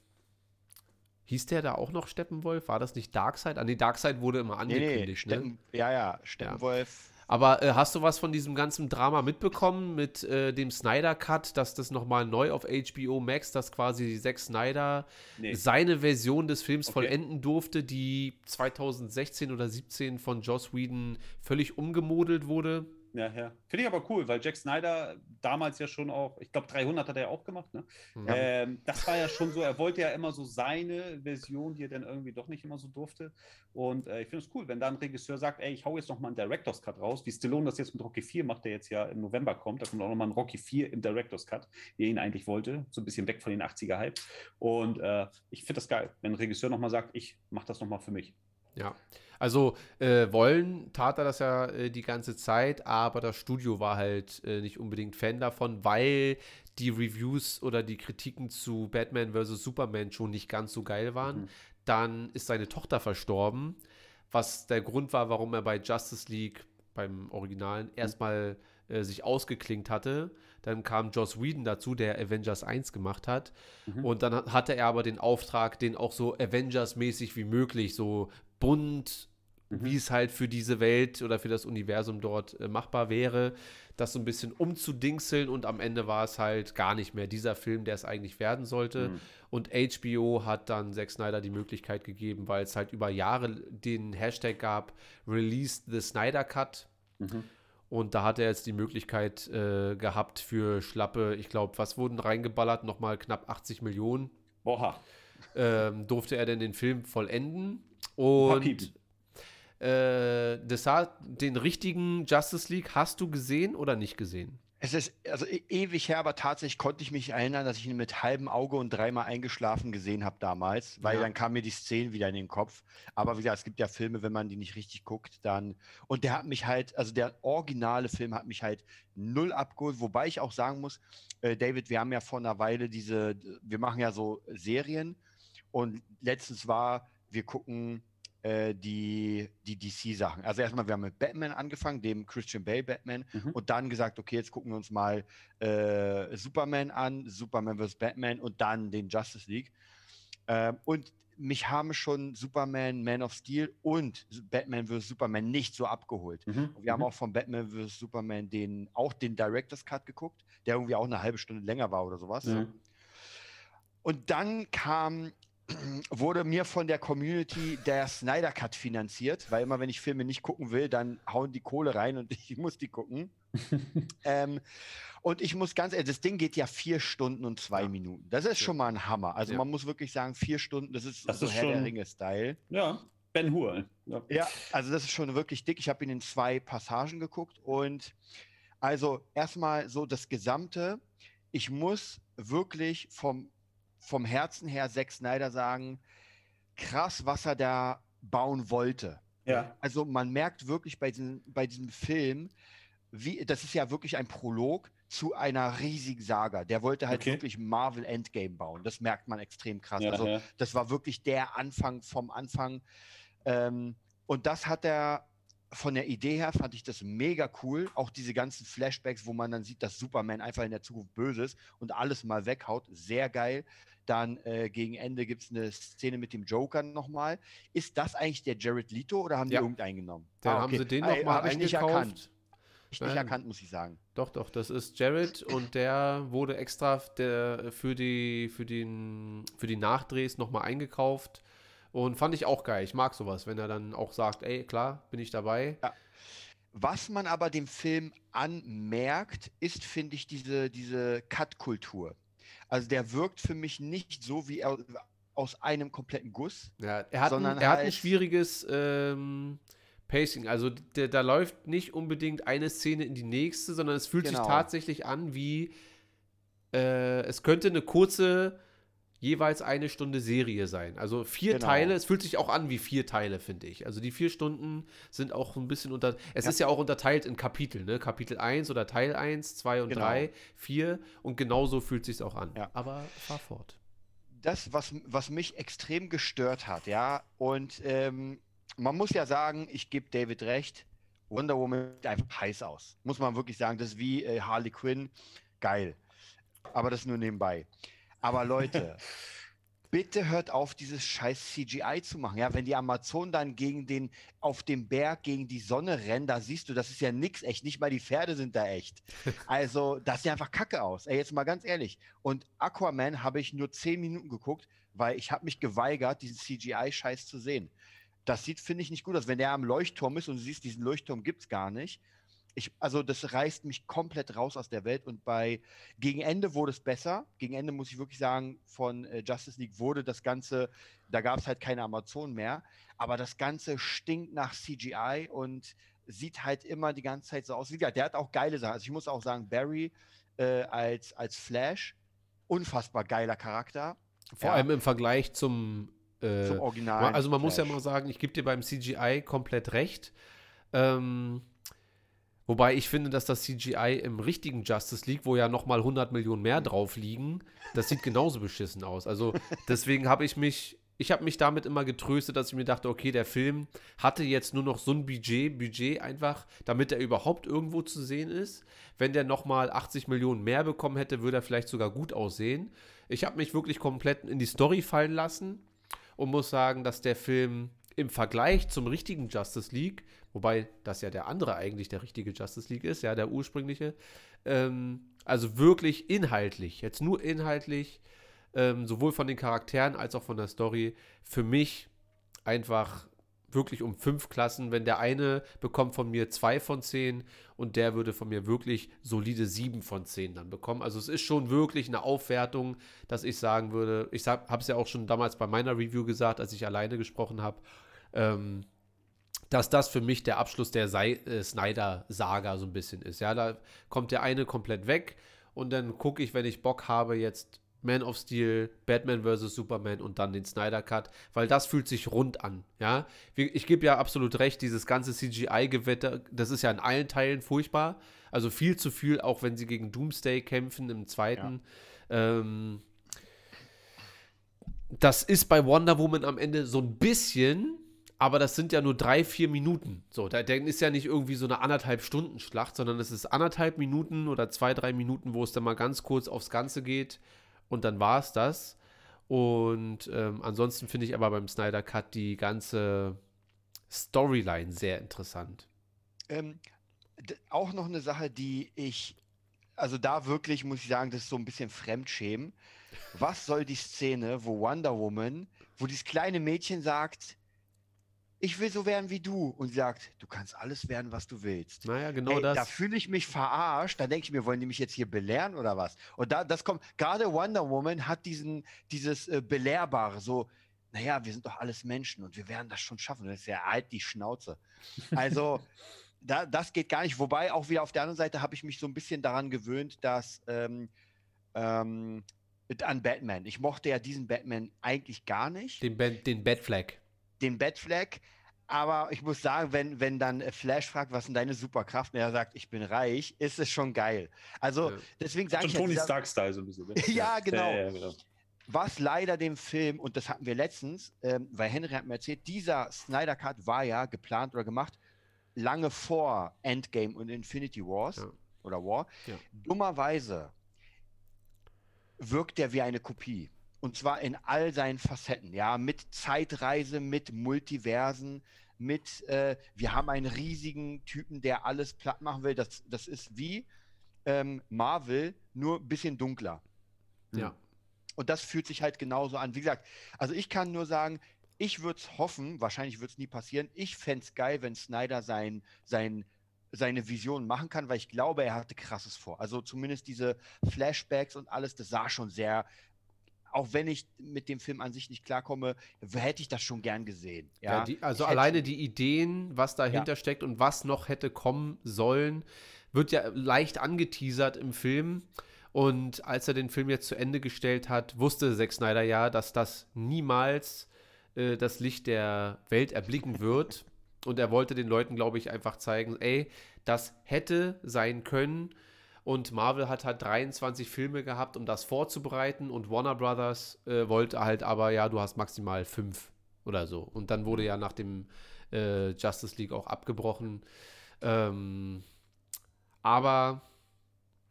Hieß der da auch noch Steppenwolf? War das nicht Darkseid? Ah, nee, Darkseid wurde immer nee, nee, angekündigt, ne? Steppen, ja, ja, Steppenwolf. Aber äh, hast du was von diesem ganzen Drama mitbekommen mit äh, dem Snyder Cut, dass das nochmal neu auf HBO Max, dass quasi Zack Snyder Nee. seine Version des Films Okay. vollenden durfte, die 2016 oder 17 von Joss Whedon völlig umgemodelt wurde? Ja, ja. Finde ich aber cool, weil Jack Snyder damals ja schon auch, ich glaube 300 hat er ja auch gemacht, ne? Ja. Ähm, das war ja schon so, er wollte ja immer so seine Version, die er dann irgendwie doch nicht immer so durfte. Und äh, ich finde es cool, wenn da ein Regisseur sagt, ey, ich hau jetzt noch mal einen Director's Cut raus, wie Stallone das jetzt mit Rocky 4 macht, der jetzt ja im November kommt. Da kommt auch noch mal ein Rocky 4 im Director's Cut, wie er ihn eigentlich wollte, so ein bisschen weg von den 80er-Hype. Und äh, ich finde das geil, wenn ein Regisseur noch mal sagt, ich mach das noch mal für mich. Ja, also äh, wollen tat er das ja äh, die ganze Zeit, aber das Studio war halt äh, nicht unbedingt Fan davon, weil die Reviews oder die Kritiken zu Batman vs. Superman schon nicht ganz so geil waren. Mhm. Dann ist seine Tochter verstorben, was der Grund war, warum er bei Justice League beim Originalen erstmal äh, sich ausgeklinkt hatte. Dann kam Joss Whedon dazu, der Avengers 1 gemacht hat. Mhm. Und dann hat- hatte er aber den Auftrag, den auch so Avengers-mäßig wie möglich, so bunt, Mhm. wie es halt für diese Welt oder für das Universum dort äh, machbar wäre, das so ein bisschen umzudingseln und am Ende war es halt gar nicht mehr dieser Film, der es eigentlich werden sollte. Mhm. Und HBO hat dann Zack Snyder die Möglichkeit gegeben, weil es halt über Jahre den Hashtag gab, Release the Snyder Cut. Mhm. Und da hat er jetzt die Möglichkeit äh, gehabt für schlappe, ich glaube, was wurden reingeballert? Nochmal knapp 80 Millionen. Oha. Ähm, durfte er denn den Film vollenden. Und äh, das hat, den richtigen Justice League hast du gesehen oder nicht gesehen? Es ist also e ewig her, aber tatsächlich konnte ich mich erinnern, dass ich ihn mit halbem Auge und dreimal eingeschlafen gesehen habe damals, weil Ja. dann kamen mir die Szenen wieder in den Kopf. Aber wie gesagt, es gibt ja Filme, wenn man die nicht richtig guckt, dann. Und der hat mich halt, also der originale Film hat mich halt null abgeholt, wobei ich auch sagen muss, äh, David, wir haben ja vor einer Weile diese, wir machen ja so Serien und letztens war, wir gucken äh, die, die DC-Sachen. Also erstmal, wir haben mit Batman angefangen, dem Christian Bale Batman, Mhm. und dann gesagt, okay, jetzt gucken wir uns mal äh, Superman an, Superman vs. Batman und dann den Justice League. Ähm, und mich haben schon Superman, Man of Steel und Batman vs. Superman nicht so abgeholt. Mhm. Wir haben Mhm. auch von Batman vs. Superman den, auch den Director's Cut geguckt, der irgendwie auch eine halbe Stunde länger war oder sowas. Ja. Und dann kam, wurde mir von der Community der Snyder Cut finanziert, weil immer wenn ich Filme nicht gucken will, dann hauen die Kohle rein und ich muss die gucken. ähm, und ich muss ganz ehrlich, das Ding geht ja vier Stunden und zwei Ja. Minuten. Das ist schon mal ein Hammer. Also Ja. man muss wirklich sagen, vier Stunden, das ist Das so ist Herr der schon- Ringe-Style. ja, Ben Hur. Ja. Ja, also das ist schon wirklich dick. Ich habe ihn in zwei Passagen geguckt und also erstmal so das Gesamte. Ich muss wirklich vom, vom Herzen her Zack Snyder sagen, krass, was er da bauen wollte. ja. Also man merkt wirklich bei diesem, bei diesem Film, wie, das ist ja wirklich ein Prolog zu einer riesigen Saga. Der wollte halt Okay. wirklich Marvel Endgame bauen. Das merkt man extrem krass. Ja, also ja. das war wirklich der Anfang vom Anfang. Ähm, und das hat er von der Idee her, fand ich das mega cool. Auch diese ganzen Flashbacks, wo man dann sieht, dass Superman einfach in der Zukunft böse ist und alles mal weghaut. Sehr geil. Dann äh, gegen Ende gibt es eine Szene mit dem Joker nochmal. Ist das eigentlich der Jared Leto oder haben Ja. die irgendeinen genommen? Dann Ah, haben okay. sie den Ah, nochmal hab ich nicht eingekauft. erkannt. Ich nicht erkannt, muss ich sagen. Doch, doch, das ist Jared und der wurde extra der, für, die, für, den, für die Nachdrehs nochmal eingekauft. Und fand ich auch geil. Ich mag sowas, wenn er dann auch sagt, ey, klar, bin ich dabei. Was man aber dem Film anmerkt, ist, finde ich, diese, diese Cut-Kultur. Also der wirkt für mich nicht so wie au- aus einem kompletten Guss. Ja, er hat, ein, er hat ein halt- schwieriges ähm, Pacing. Also der, da läuft nicht unbedingt eine Szene in die nächste, sondern es fühlt Genau. sich tatsächlich an wie äh, es könnte eine kurze, jeweils eine Stunde Serie sein. Also vier Genau. Teile, es fühlt sich auch an wie vier Teile, finde ich. Also die vier Stunden sind auch ein bisschen unter. Es Ja. ist ja auch unterteilt in Kapitel, ne? Kapitel 1 oder Teil 1, 2 und Genau. 3, 4 und genauso fühlt sich auch an. Ja. Aber fahr fort. das, was, was mich extrem gestört hat, ja, und ähm, man muss ja sagen, ich gebe David recht, Wonder Woman sieht einfach heiß aus. Muss man wirklich sagen, das ist wie äh, Harley Quinn, geil. Aber das nur nebenbei. Aber Leute, bitte hört auf, dieses scheiß CGI zu machen. Ja, wenn die Amazonen dann gegen den, auf dem Berg gegen die Sonne rennen, da siehst du, das ist ja nix echt. Nicht mal die Pferde sind da echt. Also, das sieht einfach kacke aus. Ey, jetzt mal ganz ehrlich. Und Aquaman habe ich nur 10 Minuten geguckt, weil ich habe mich geweigert, diesen CGI-Scheiß zu sehen. Das sieht, finde ich, nicht gut aus. Wenn der am Leuchtturm ist und du siehst, diesen Leuchtturm gibt es gar nicht. Ich, also das reißt mich komplett raus aus der Welt und bei gegen Ende wurde es besser. Gegen Ende muss ich wirklich sagen, von äh, Justice League wurde das Ganze, da gab es halt keine Amazon mehr, aber das Ganze stinkt nach CGI und sieht halt immer die ganze Zeit so aus. Wie gesagt, der hat auch geile Sachen. Also ich muss auch sagen, Barry äh, als, als Flash, unfassbar geiler Charakter. Vor Ja. allem im Vergleich zum, äh, Zum Original. Also man muss ja mal sagen, ich gebe dir beim CGI komplett recht. Ähm, wobei ich finde, dass das CGI im richtigen Justice League, wo ja nochmal 100 Millionen mehr drauf liegen, das sieht genauso beschissen aus. Also deswegen habe ich mich, ich habe mich damit immer getröstet, dass ich mir dachte, okay, der Film hatte jetzt nur noch so ein Budget, Budget einfach, damit er überhaupt irgendwo zu sehen ist. Wenn der nochmal 80 Millionen mehr bekommen hätte, würde er vielleicht sogar gut aussehen. Ich habe mich wirklich komplett in die Story fallen lassen und muss sagen, dass der Film im Vergleich zum richtigen Justice League, wobei das ja der andere eigentlich der richtige Justice League ist, ja, der ursprüngliche, ähm, also wirklich inhaltlich, jetzt nur inhaltlich, ähm, sowohl von den Charakteren als auch von der Story, für mich einfach wirklich um fünf Klassen. Wenn der eine bekommt von mir zwei von zehn und der würde von mir wirklich solide sieben von zehn dann bekommen. Also es ist schon wirklich eine Aufwertung, dass ich sagen würde, ich habe es ja auch schon damals bei meiner Review gesagt, als ich alleine gesprochen habe, ähm, dass das für mich der Abschluss der äh, Snyder-Saga so ein bisschen ist. Ja, da kommt der eine komplett weg und dann gucke ich, wenn ich Bock habe, jetzt Man of Steel, Batman vs. Superman und dann den Snyder Cut, weil das fühlt sich rund an, ja. Ich gebe ja absolut recht, dieses ganze CGI-Gewetter, das ist ja in allen Teilen furchtbar. Also viel zu viel, auch wenn sie gegen Doomsday kämpfen im zweiten. Ähm, das ist bei Wonder Woman am Ende so ein bisschen, aber das sind ja nur drei, vier Minuten. So, da ist ja nicht irgendwie so eine anderthalb Stunden Schlacht, sondern es ist anderthalb Minuten oder zwei, drei Minuten, wo es dann mal ganz kurz aufs Ganze geht und dann war es das. Und ähm, ansonsten finde ich aber beim Snyder Cut die ganze Storyline sehr interessant. Ähm, auch noch eine Sache, die ich, also da wirklich muss ich sagen, das ist so ein bisschen Fremdschämen. Was soll die Szene, wo Wonder Woman, wo dieses kleine Mädchen sagt, ich will so werden wie du und sagt, du kannst alles werden, was du willst. Naja, genau Ey, Da das. fühle ich mich verarscht. Da denke ich mir, wollen die mich jetzt hier belehren oder was? Und da, das kommt, gerade Wonder Woman hat diesen, dieses äh, Belehrbare, so, naja, wir sind doch alles Menschen und wir werden das schon schaffen. Das ist ja halt die Schnauze. Also, da, das geht gar nicht. Wobei, auch wieder auf der anderen Seite habe ich mich so ein bisschen daran gewöhnt, dass ähm, ähm, an Batman. Ich mochte ja diesen Batman eigentlich gar nicht Den, Bad- den Bad Flag. den. Aber ich muss sagen, wenn, wenn dann äh, Flash fragt, was denn deine Superkraft, und er sagt, ich bin reich, ist es schon geil. Also Ja. deswegen sage ich Tony Stark-Style so ein bisschen. ne? Ja, genau. Ja, ja, genau. was leider dem Film, und das hatten wir letztens, ähm, weil Henry hat mir erzählt, dieser Snyder Cut war ja geplant oder gemacht lange vor Endgame und Infinity Wars Ja. oder War. Ja. Dummerweise wirkt der wie eine Kopie. Und zwar in all seinen Facetten, ja, mit Zeitreise, mit Multiversen, mit, äh, wir haben einen riesigen Typen, der alles platt machen will. Das, das ist wie ähm, Marvel, nur ein bisschen dunkler. Ja. Und das fühlt sich halt genauso an. Wie gesagt, also ich kann nur sagen, ich würde es hoffen, wahrscheinlich wird es nie passieren. Ich fände es geil, wenn Snyder sein, sein, seine Vision machen kann, weil ich glaube, er hatte krasses vor. Also zumindest diese Flashbacks und alles, das sah schon sehr, auch wenn ich mit dem Film an sich nicht klarkomme, hätte ich das schon gern gesehen. Ja, Ja, die, also Ich hätte- alleine die Ideen, was dahinter steckt und was noch hätte kommen sollen, wird ja leicht angeteasert im Film. Und als er den Film jetzt zu Ende gestellt hat, wusste Zack Snyder ja, dass das niemals äh, das Licht der Welt erblicken wird. Und er wollte den Leuten, glaube ich, einfach zeigen, ey, das hätte sein können. Und Marvel hat halt 23 Filme gehabt, um das vorzubereiten. Und Warner Brothers äh, wollte halt aber, ja, du hast maximal fünf oder so. Und dann wurde ja nach dem äh, Justice League auch abgebrochen. Ähm, aber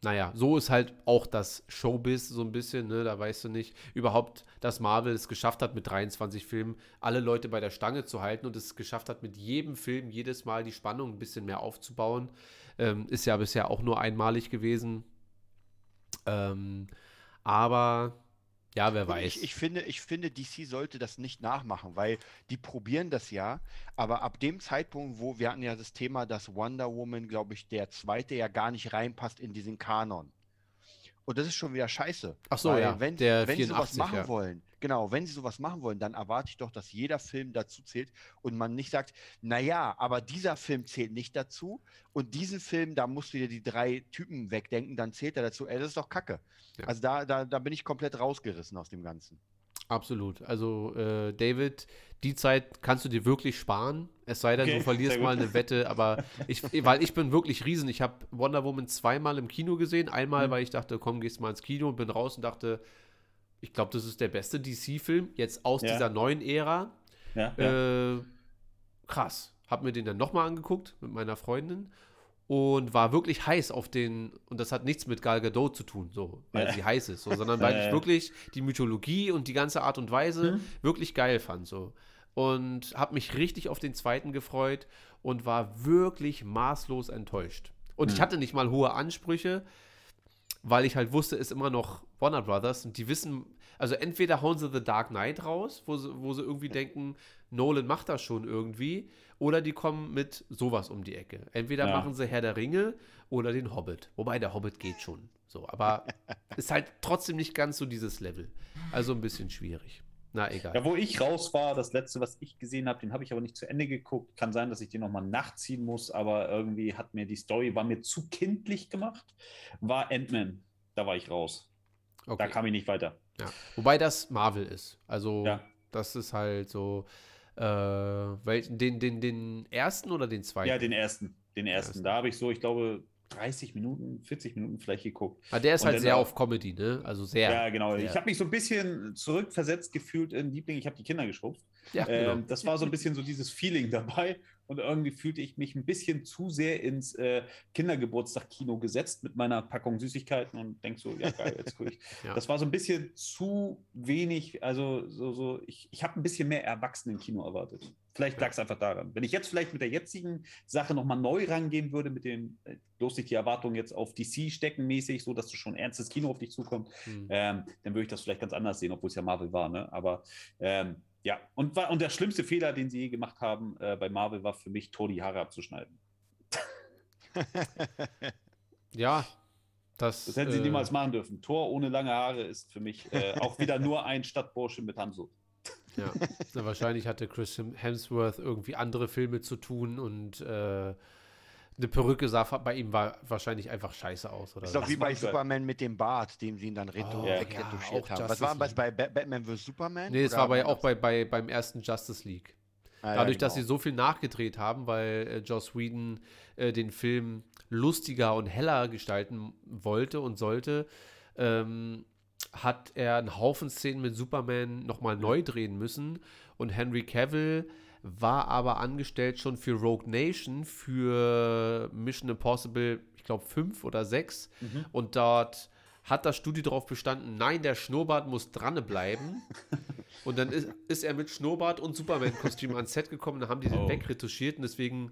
naja, so ist halt auch das Showbiz so ein bisschen, ne? Da weißt du nicht überhaupt, dass Marvel es geschafft hat, mit 23 Filmen alle Leute bei der Stange zu halten und es geschafft hat, mit jedem Film jedes Mal die Spannung ein bisschen mehr aufzubauen. Ähm, ist ja bisher auch nur einmalig gewesen. Ähm, aber ja, wer weiß. Ich, ich, finde, ich finde, DC sollte das nicht nachmachen, weil die probieren das ja, aber ab dem Zeitpunkt, wo wir hatten ja das Thema, dass Wonder Woman, glaube ich, der zweite ja gar nicht reinpasst in diesen Kanon. Und das ist schon wieder scheiße. Ach so, weil ja, Wenn, der wenn sie sowas 84, machen ja. wollen, genau, wenn sie sowas machen wollen, dann erwarte ich doch, dass jeder Film dazu zählt und man nicht sagt, naja, aber dieser Film zählt nicht dazu und diesen Film, da musst du dir die drei Typen wegdenken, dann zählt er dazu. Ey, das ist doch Kacke. Ja. Also da, da, da bin ich komplett rausgerissen aus dem Ganzen. Absolut. Also, äh, David, die Zeit kannst du dir wirklich sparen. Es sei denn, Okay, du verlierst mal eine Wette, aber ich, weil ich bin wirklich Riesen. Ich habe Wonder Woman zweimal im Kino gesehen. Einmal, Mhm. weil ich dachte, komm, gehst mal ins Kino und bin raus und dachte, ich glaube, das ist der beste DC-Film, jetzt aus Ja. dieser neuen Ära. Ja, ja. Äh, krass. Hab mir den dann nochmal angeguckt mit meiner Freundin und war wirklich heiß auf den, und das hat nichts mit Gal Gadot zu tun, so, weil sie heiß ist, so, sondern weil ich wirklich die Mythologie und die ganze Art und Weise Mhm. wirklich geil fand, so. Und habe mich richtig auf den zweiten gefreut und war wirklich maßlos enttäuscht. Und ich Mhm. hatte nicht mal hohe Ansprüche, weil ich halt wusste, ist immer noch Warner Brothers und die wissen, also entweder hauen sie The Dark Knight raus, wo sie, wo sie irgendwie denken, Nolan macht das schon irgendwie, oder die kommen mit sowas um die Ecke. Entweder Ja. machen sie Herr der Ringe oder den Hobbit. Wobei der Hobbit geht schon. So, aber ist halt trotzdem nicht ganz so dieses Level. Also ein bisschen schwierig. Na egal. Ja, wo ich raus war, das letzte, was ich gesehen habe, den habe ich aber nicht zu Ende geguckt. Kann sein, dass ich den nochmal nachziehen muss, aber irgendwie hat mir die Story, war mir zu kindlich gemacht. War Ant-Man. Da war ich raus. Da Okay. kam ich nicht weiter. Ja. Wobei das Marvel ist. Also Ja. das ist halt so. Äh, welchen, den, den, den ersten oder den zweiten? Ja, den ersten. Den ersten. ersten. Da habe ich so, ich glaube, 30 Minuten, 40 Minuten vielleicht geguckt. Ah, der ist Und halt sehr auf Comedy, ne? Also sehr. Ja, genau. sehr. Ich habe mich so ein bisschen zurückversetzt gefühlt in Liebling. Ich habe die Kinder geschrubbt. Ja, Ähm, genau. das war so ein bisschen so dieses Feeling dabei. Und irgendwie fühlte ich mich ein bisschen zu sehr ins äh, Kindergeburtstag-Kino gesetzt mit meiner Packung Süßigkeiten und denk so, ja geil, jetzt gucke ich. Ja. Das war so ein bisschen zu wenig, also so, so ich, ich habe ein bisschen mehr Erwachsenen-Kino erwartet. Vielleicht lag es einfach daran. Wenn ich jetzt vielleicht mit der jetzigen Sache nochmal neu rangehen würde, mit dem, äh, bloß nicht die Erwartung jetzt auf DC stecken mäßig, so dass du schon ernstes Kino auf dich zukommt, Hm. ähm, dann würde ich das vielleicht ganz anders sehen, obwohl es ja Marvel war. Ne? Aber ähm, ja, und, war, und der schlimmste Fehler, den sie je gemacht haben äh, bei Marvel, war für mich, Tor die Haare abzuschneiden. Ja, das. Das hätten sie äh, niemals machen dürfen. Tor ohne lange Haare ist für mich äh, auch wieder nur ein Stadtbursche mit Hanzo. Ja, wahrscheinlich hatte Chris Hemsworth irgendwie andere Filme zu tun und äh, eine Perücke sah bei ihm war wahrscheinlich einfach scheiße aus. Oder Ist so. doch wie bei. Superman mit dem Bart, dem sie ihn dann retro Oh, ja, wegretuschiert haben. Was war das bei Ba- Batman vs. Superman? Nee, es war bei, auch bei, bei, beim ersten Justice League. Ah, ja, Dadurch, dass sie genau. so viel nachgedreht haben, weil äh, Joss Whedon äh, den Film lustiger und heller gestalten wollte und sollte, ähm, hat er einen Haufen Szenen mit Superman nochmal neu drehen müssen. Und Henry Cavill war aber angestellt schon für Rogue Nation, für Mission Impossible, ich glaube, fünf oder sechs. Und dort hat das Studio darauf bestanden, nein, der Schnurrbart muss dran bleiben. und dann ist, ist er mit Schnurrbart und Superman-Kostüm ans Set gekommen, dann haben die den Oh. wegretuschiert und deswegen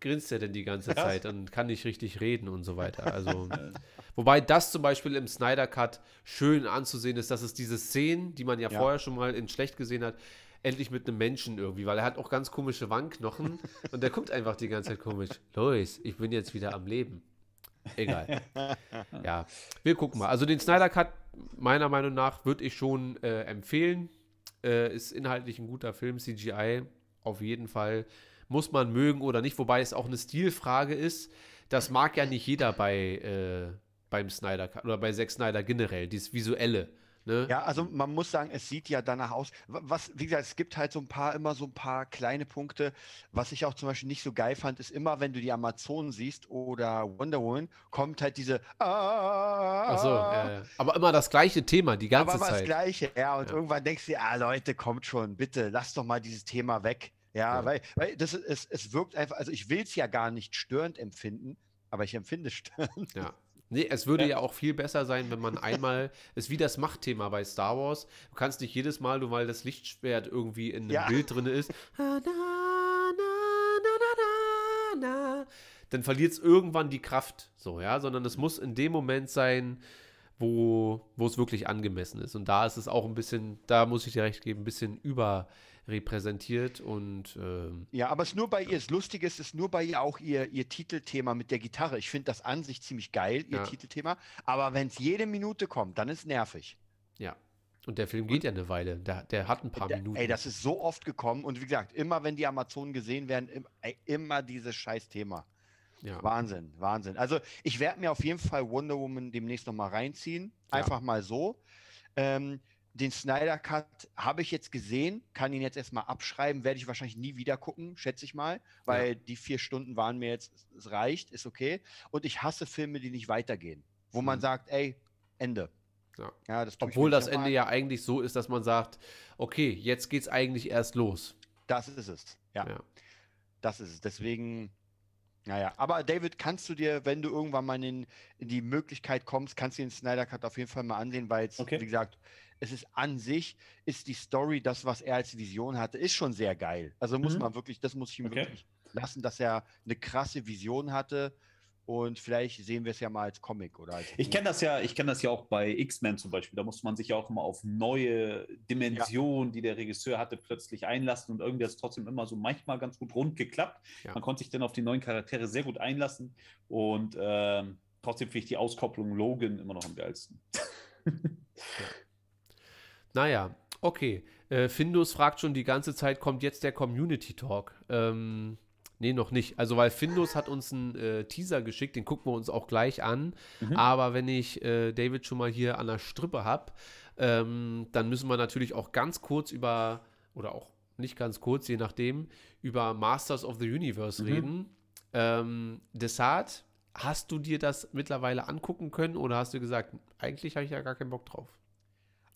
grinst er denn die ganze. Zeit und kann nicht richtig reden und so weiter. Also, wobei das zum Beispiel im Snyder Cut schön anzusehen ist, dass es diese Szenen, die man ja, Ja. vorher schon mal in schlecht gesehen hat, endlich mit einem Menschen irgendwie, weil er hat auch ganz komische Wangenknochen und der guckt einfach die ganze Zeit komisch. Lois, ich bin jetzt wieder am Leben. Egal. Ja, wir gucken mal. Also den Snyder Cut, meiner Meinung nach, würde ich schon äh, empfehlen. Äh, ist inhaltlich ein guter Film, CGI auf jeden Fall. Muss man mögen oder nicht, wobei es auch eine Stilfrage ist. Das mag ja nicht jeder bei, äh, beim Snyder Cut oder bei Zack Snyder generell, dieses Visuelle. Ne? Ja, also man muss sagen, es sieht ja danach aus. Wa- Was, wie gesagt, es gibt halt so ein paar, immer so ein paar kleine Punkte. Was ich auch zum Beispiel nicht so geil fand, ist immer, wenn du die Amazonen siehst oder Wonder Woman, kommt halt diese. Ah, Ach so, ja, ja. aber immer das gleiche Thema, die ganze aber Zeit. Gleiche, ja. Und Ja. irgendwann denkst du, ah Leute, kommt schon, bitte, lass doch mal dieses Thema weg. Ja, weil, weil das, ist- es, es wirkt einfach, also ich will es ja gar nicht störend empfinden, aber ich empfinde es störend. Ja. Nee, es würde ja. Ja. auch viel besser sein, wenn man einmal, ist wie das Machtthema bei Star Wars, du kannst nicht jedes Mal, nur weil das Lichtschwert irgendwie in einem Ja. Bild drin ist, na, na, na, na, na, na, dann verliert es irgendwann die Kraft, so, ja, sondern es muss in dem Moment sein, wo, wo es wirklich angemessen ist. Und da ist es auch ein bisschen, da muss ich dir recht geben, ein bisschen überrepräsentiert und ähm, Ja, aber es nur bei ihr, das Lustige ist, es ist nur bei ihr auch ihr, ihr Titelthema mit der Gitarre. Ich finde das an sich ziemlich geil, ihr Ja. Titelthema. Aber wenn es jede Minute kommt, dann ist nervig. ja. Und der Film geht ja eine Weile, der, der hat ein paar Da- Minuten. Ey, das ist so oft gekommen. Und wie gesagt, immer wenn die Amazonen gesehen werden, im, ey, immer dieses scheiß Thema. ja. Wahnsinn, Wahnsinn. Also ich werde mir auf jeden Fall Wonder Woman demnächst nochmal reinziehen. Ja. Einfach mal so. Ähm, den Snyder Cut habe ich jetzt gesehen, kann ihn jetzt erstmal abschreiben, werde ich wahrscheinlich nie wieder gucken, schätze ich mal, weil die vier Stunden waren mir jetzt, es reicht, ist okay. Und ich hasse Filme, die nicht weitergehen, wo man Mhm. sagt, ey, Ende. Ja. das tue ich Obwohl das Ende ja eigentlich so ist, dass man sagt, okay, jetzt geht's eigentlich erst los. Das ist es. Ja, Ja. das ist es. Deswegen, naja. Aber David, kannst du dir, wenn du irgendwann mal in, in die Möglichkeit kommst, kannst du den Snyder Cut auf jeden Fall mal ansehen, weil es, Okay. wie gesagt, es ist an sich, ist die Story, das, was er als Vision hatte, ist schon sehr geil. Also muss Mhm. man wirklich, das muss ich ihm Okay. wirklich lassen, dass er eine krasse Vision hatte. Und vielleicht sehen wir es ja mal als Comic oder als. Ich kenne das ja, ich kenne das ja auch bei X-Men zum Beispiel. Da musste man sich ja auch immer auf neue Dimensionen, die der Regisseur hatte, plötzlich einlassen und irgendwie hat es trotzdem immer so manchmal ganz gut rund geklappt. Ja. Man konnte sich dann auf die neuen Charaktere sehr gut einlassen und ähm, trotzdem finde ich die Auskopplung Logan immer noch am geilsten. Naja, okay. Äh, Findus fragt schon die ganze Zeit, kommt jetzt der Community Talk? Ähm, nee, noch nicht. Also, weil Findus hat uns einen äh, Teaser geschickt, den gucken wir uns auch gleich an. Mhm. Aber wenn ich äh, David schon mal hier an der Strippe habe, ähm, dann müssen wir natürlich auch ganz kurz über, oder auch nicht ganz kurz, je nachdem, über Masters of the Universe Mhm. reden. Ähm, Desart, hast du dir das mittlerweile angucken können oder hast du gesagt, eigentlich habe ich ja gar keinen Bock drauf?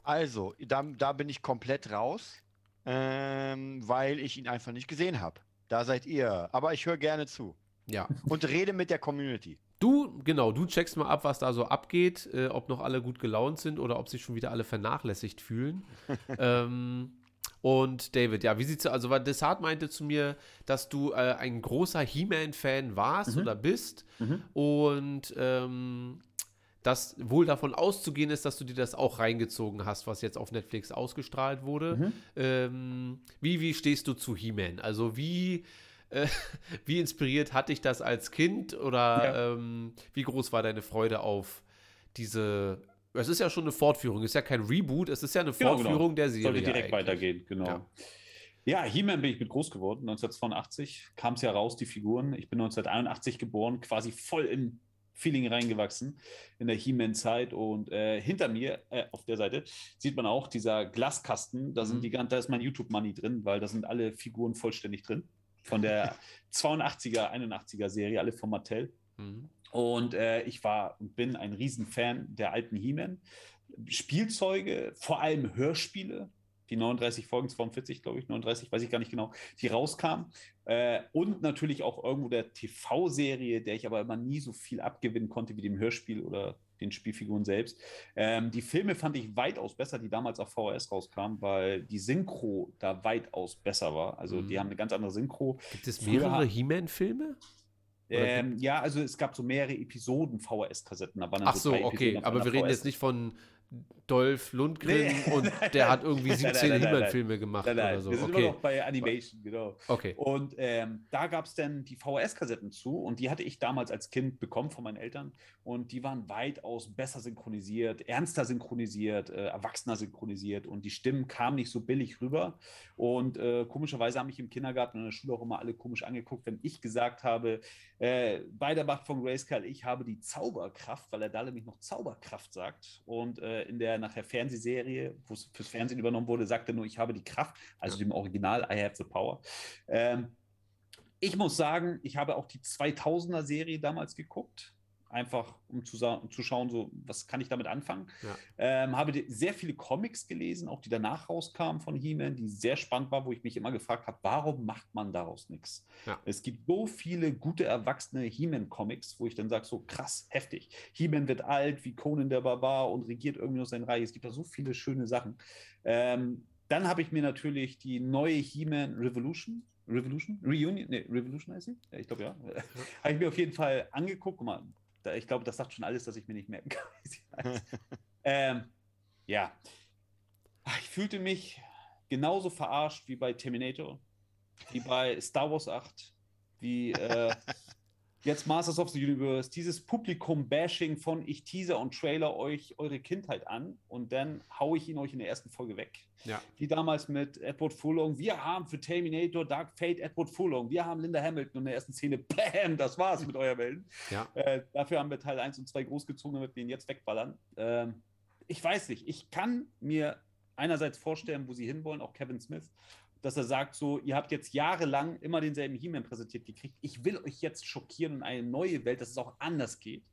Also, da, da bin ich komplett raus. ähm, weil ich ihn einfach nicht gesehen habe. Da seid ihr. Aber ich höre gerne zu Ja. und rede mit der Community. Du, genau, du checkst mal ab, was da so abgeht, äh, ob noch alle gut gelaunt sind oder ob sich schon wieder alle vernachlässigt fühlen. ähm, und David, ja, wie sieht's also, weil Desart meinte zu mir, dass du äh, ein großer He-Man-Fan warst Mhm. oder bist Mhm. und ähm, dass wohl davon auszugehen ist, dass du dir das auch reingezogen hast, was jetzt auf Netflix ausgestrahlt wurde. Mhm. Ähm, wie, wie stehst du zu He-Man? Also wie, äh, wie inspiriert hat dich das als Kind oder Ja. ähm, wie groß war deine Freude auf diese es ist ja schon eine Fortführung, es ist ja kein Reboot, es ist ja eine Genau, genau. Fortführung der Serie. Sollte direkt eigentlich. weitergehen, genau. Ja. Ja, He-Man bin ich mit groß geworden. 1982 kam es ja raus, die Figuren. Ich bin 1981 geboren, quasi voll in Feeling reingewachsen in der He-Man-Zeit. Und äh, hinter mir, äh, auf der Seite, sieht man auch dieser Glaskasten. Da, sind Mhm. die, da ist mein YouTube-Money drin, weil da sind alle Figuren vollständig drin. Von der 82er, 81er Serie, alle von Mattel. Mhm. Und äh, ich war und bin ein Riesenfan der alten He-Man. Spielzeuge, vor allem Hörspiele, die 39 Folgen, 42, glaube ich, 39, weiß ich gar nicht genau, die rauskamen. Äh, und natürlich auch irgendwo der TV-Serie, der ich aber immer nie so viel abgewinnen konnte wie dem Hörspiel oder den Spielfiguren selbst. Ähm, die Filme fand ich weitaus besser, die damals auf VHS rauskamen, weil die Synchro da weitaus besser war. Also Mhm. die haben eine ganz andere Synchro. Gibt es mehrere He-Man-Filme? Ähm, ja, also es gab so mehrere Episoden VHS-Kassetten. Ach so, okay, Episoden aber wir reden jetzt nicht von Dolph Lundgren Nee. und der hat irgendwie Nein, 17 nein, nein, nein, He-Man-Filme gemacht oder so. wir sind immer Okay, noch bei Animation, genau. okay. Und ähm, da gab es dann die VHS-Kassetten zu und die hatte ich damals als Kind bekommen von meinen Eltern und die waren weitaus besser synchronisiert, ernster synchronisiert, äh, erwachsener synchronisiert und die Stimmen kamen nicht so billig rüber und äh, komischerweise haben mich im Kindergarten und in der Schule auch immer alle komisch angeguckt, wenn ich gesagt habe, äh, bei der Macht von Grayskull, ich habe die Zauberkraft, weil er da nämlich noch Zauberkraft sagt und äh, in der nachher Fernsehserie, wo es fürs Fernsehen übernommen wurde, sagt er nur, ich habe die Kraft, also dem Original I have the power. Ähm, ich muss sagen, ich habe auch die 2000er Serie damals geguckt, einfach um zu, um zu schauen, so was kann ich damit anfangen. Ja. Ähm, habe sehr viele Comics gelesen, auch die danach rauskamen von He-Man, die sehr spannend war, wo ich mich immer gefragt habe, warum macht man daraus nichts? Ja. Es gibt so viele gute erwachsene He-Man-Comics, wo ich dann sage, so krass, heftig. He-Man wird alt wie Conan der Barbar und regiert irgendwie noch sein Reich. Es gibt da so viele schöne Sachen. Ähm, dann habe ich mir natürlich die neue He-Man Revolution, Revolution? Reunion? Nee, Revolution heißt sie? Ja, ich glaube ja. habe ich mir auf jeden Fall angeguckt. Guck mal, ich glaube, das sagt schon alles, dass ich mir nicht merken kann, wie sie heißt. ähm, ja. Ach, Ich fühlte mich genauso verarscht wie bei Terminator, wie bei Star Wars 8, wie äh, jetzt Masters of the Universe. Dieses Publikum-Bashing von ich teaser und trailer euch eure Kindheit an und dann haue ich ihn euch in der ersten Folge weg. Ja. Wie damals mit Edward Furlong. Wir haben für Terminator Dark Fate Edward Furlong. Wir haben Linda Hamilton und in der ersten Szene. Bam, das war's mit eurem Helden. Ja. Äh, dafür haben wir Teil 1 und 2 großgezogen, damit wir ihn jetzt wegballern. Ähm, ich weiß nicht. Ich kann mir einerseits vorstellen, wo sie hinwollen, auch Kevin Smith, dass er sagt, so, ihr habt jetzt jahrelang immer denselben He-Man präsentiert gekriegt. Ich will euch jetzt schockieren und eine neue Welt, dass es auch anders geht.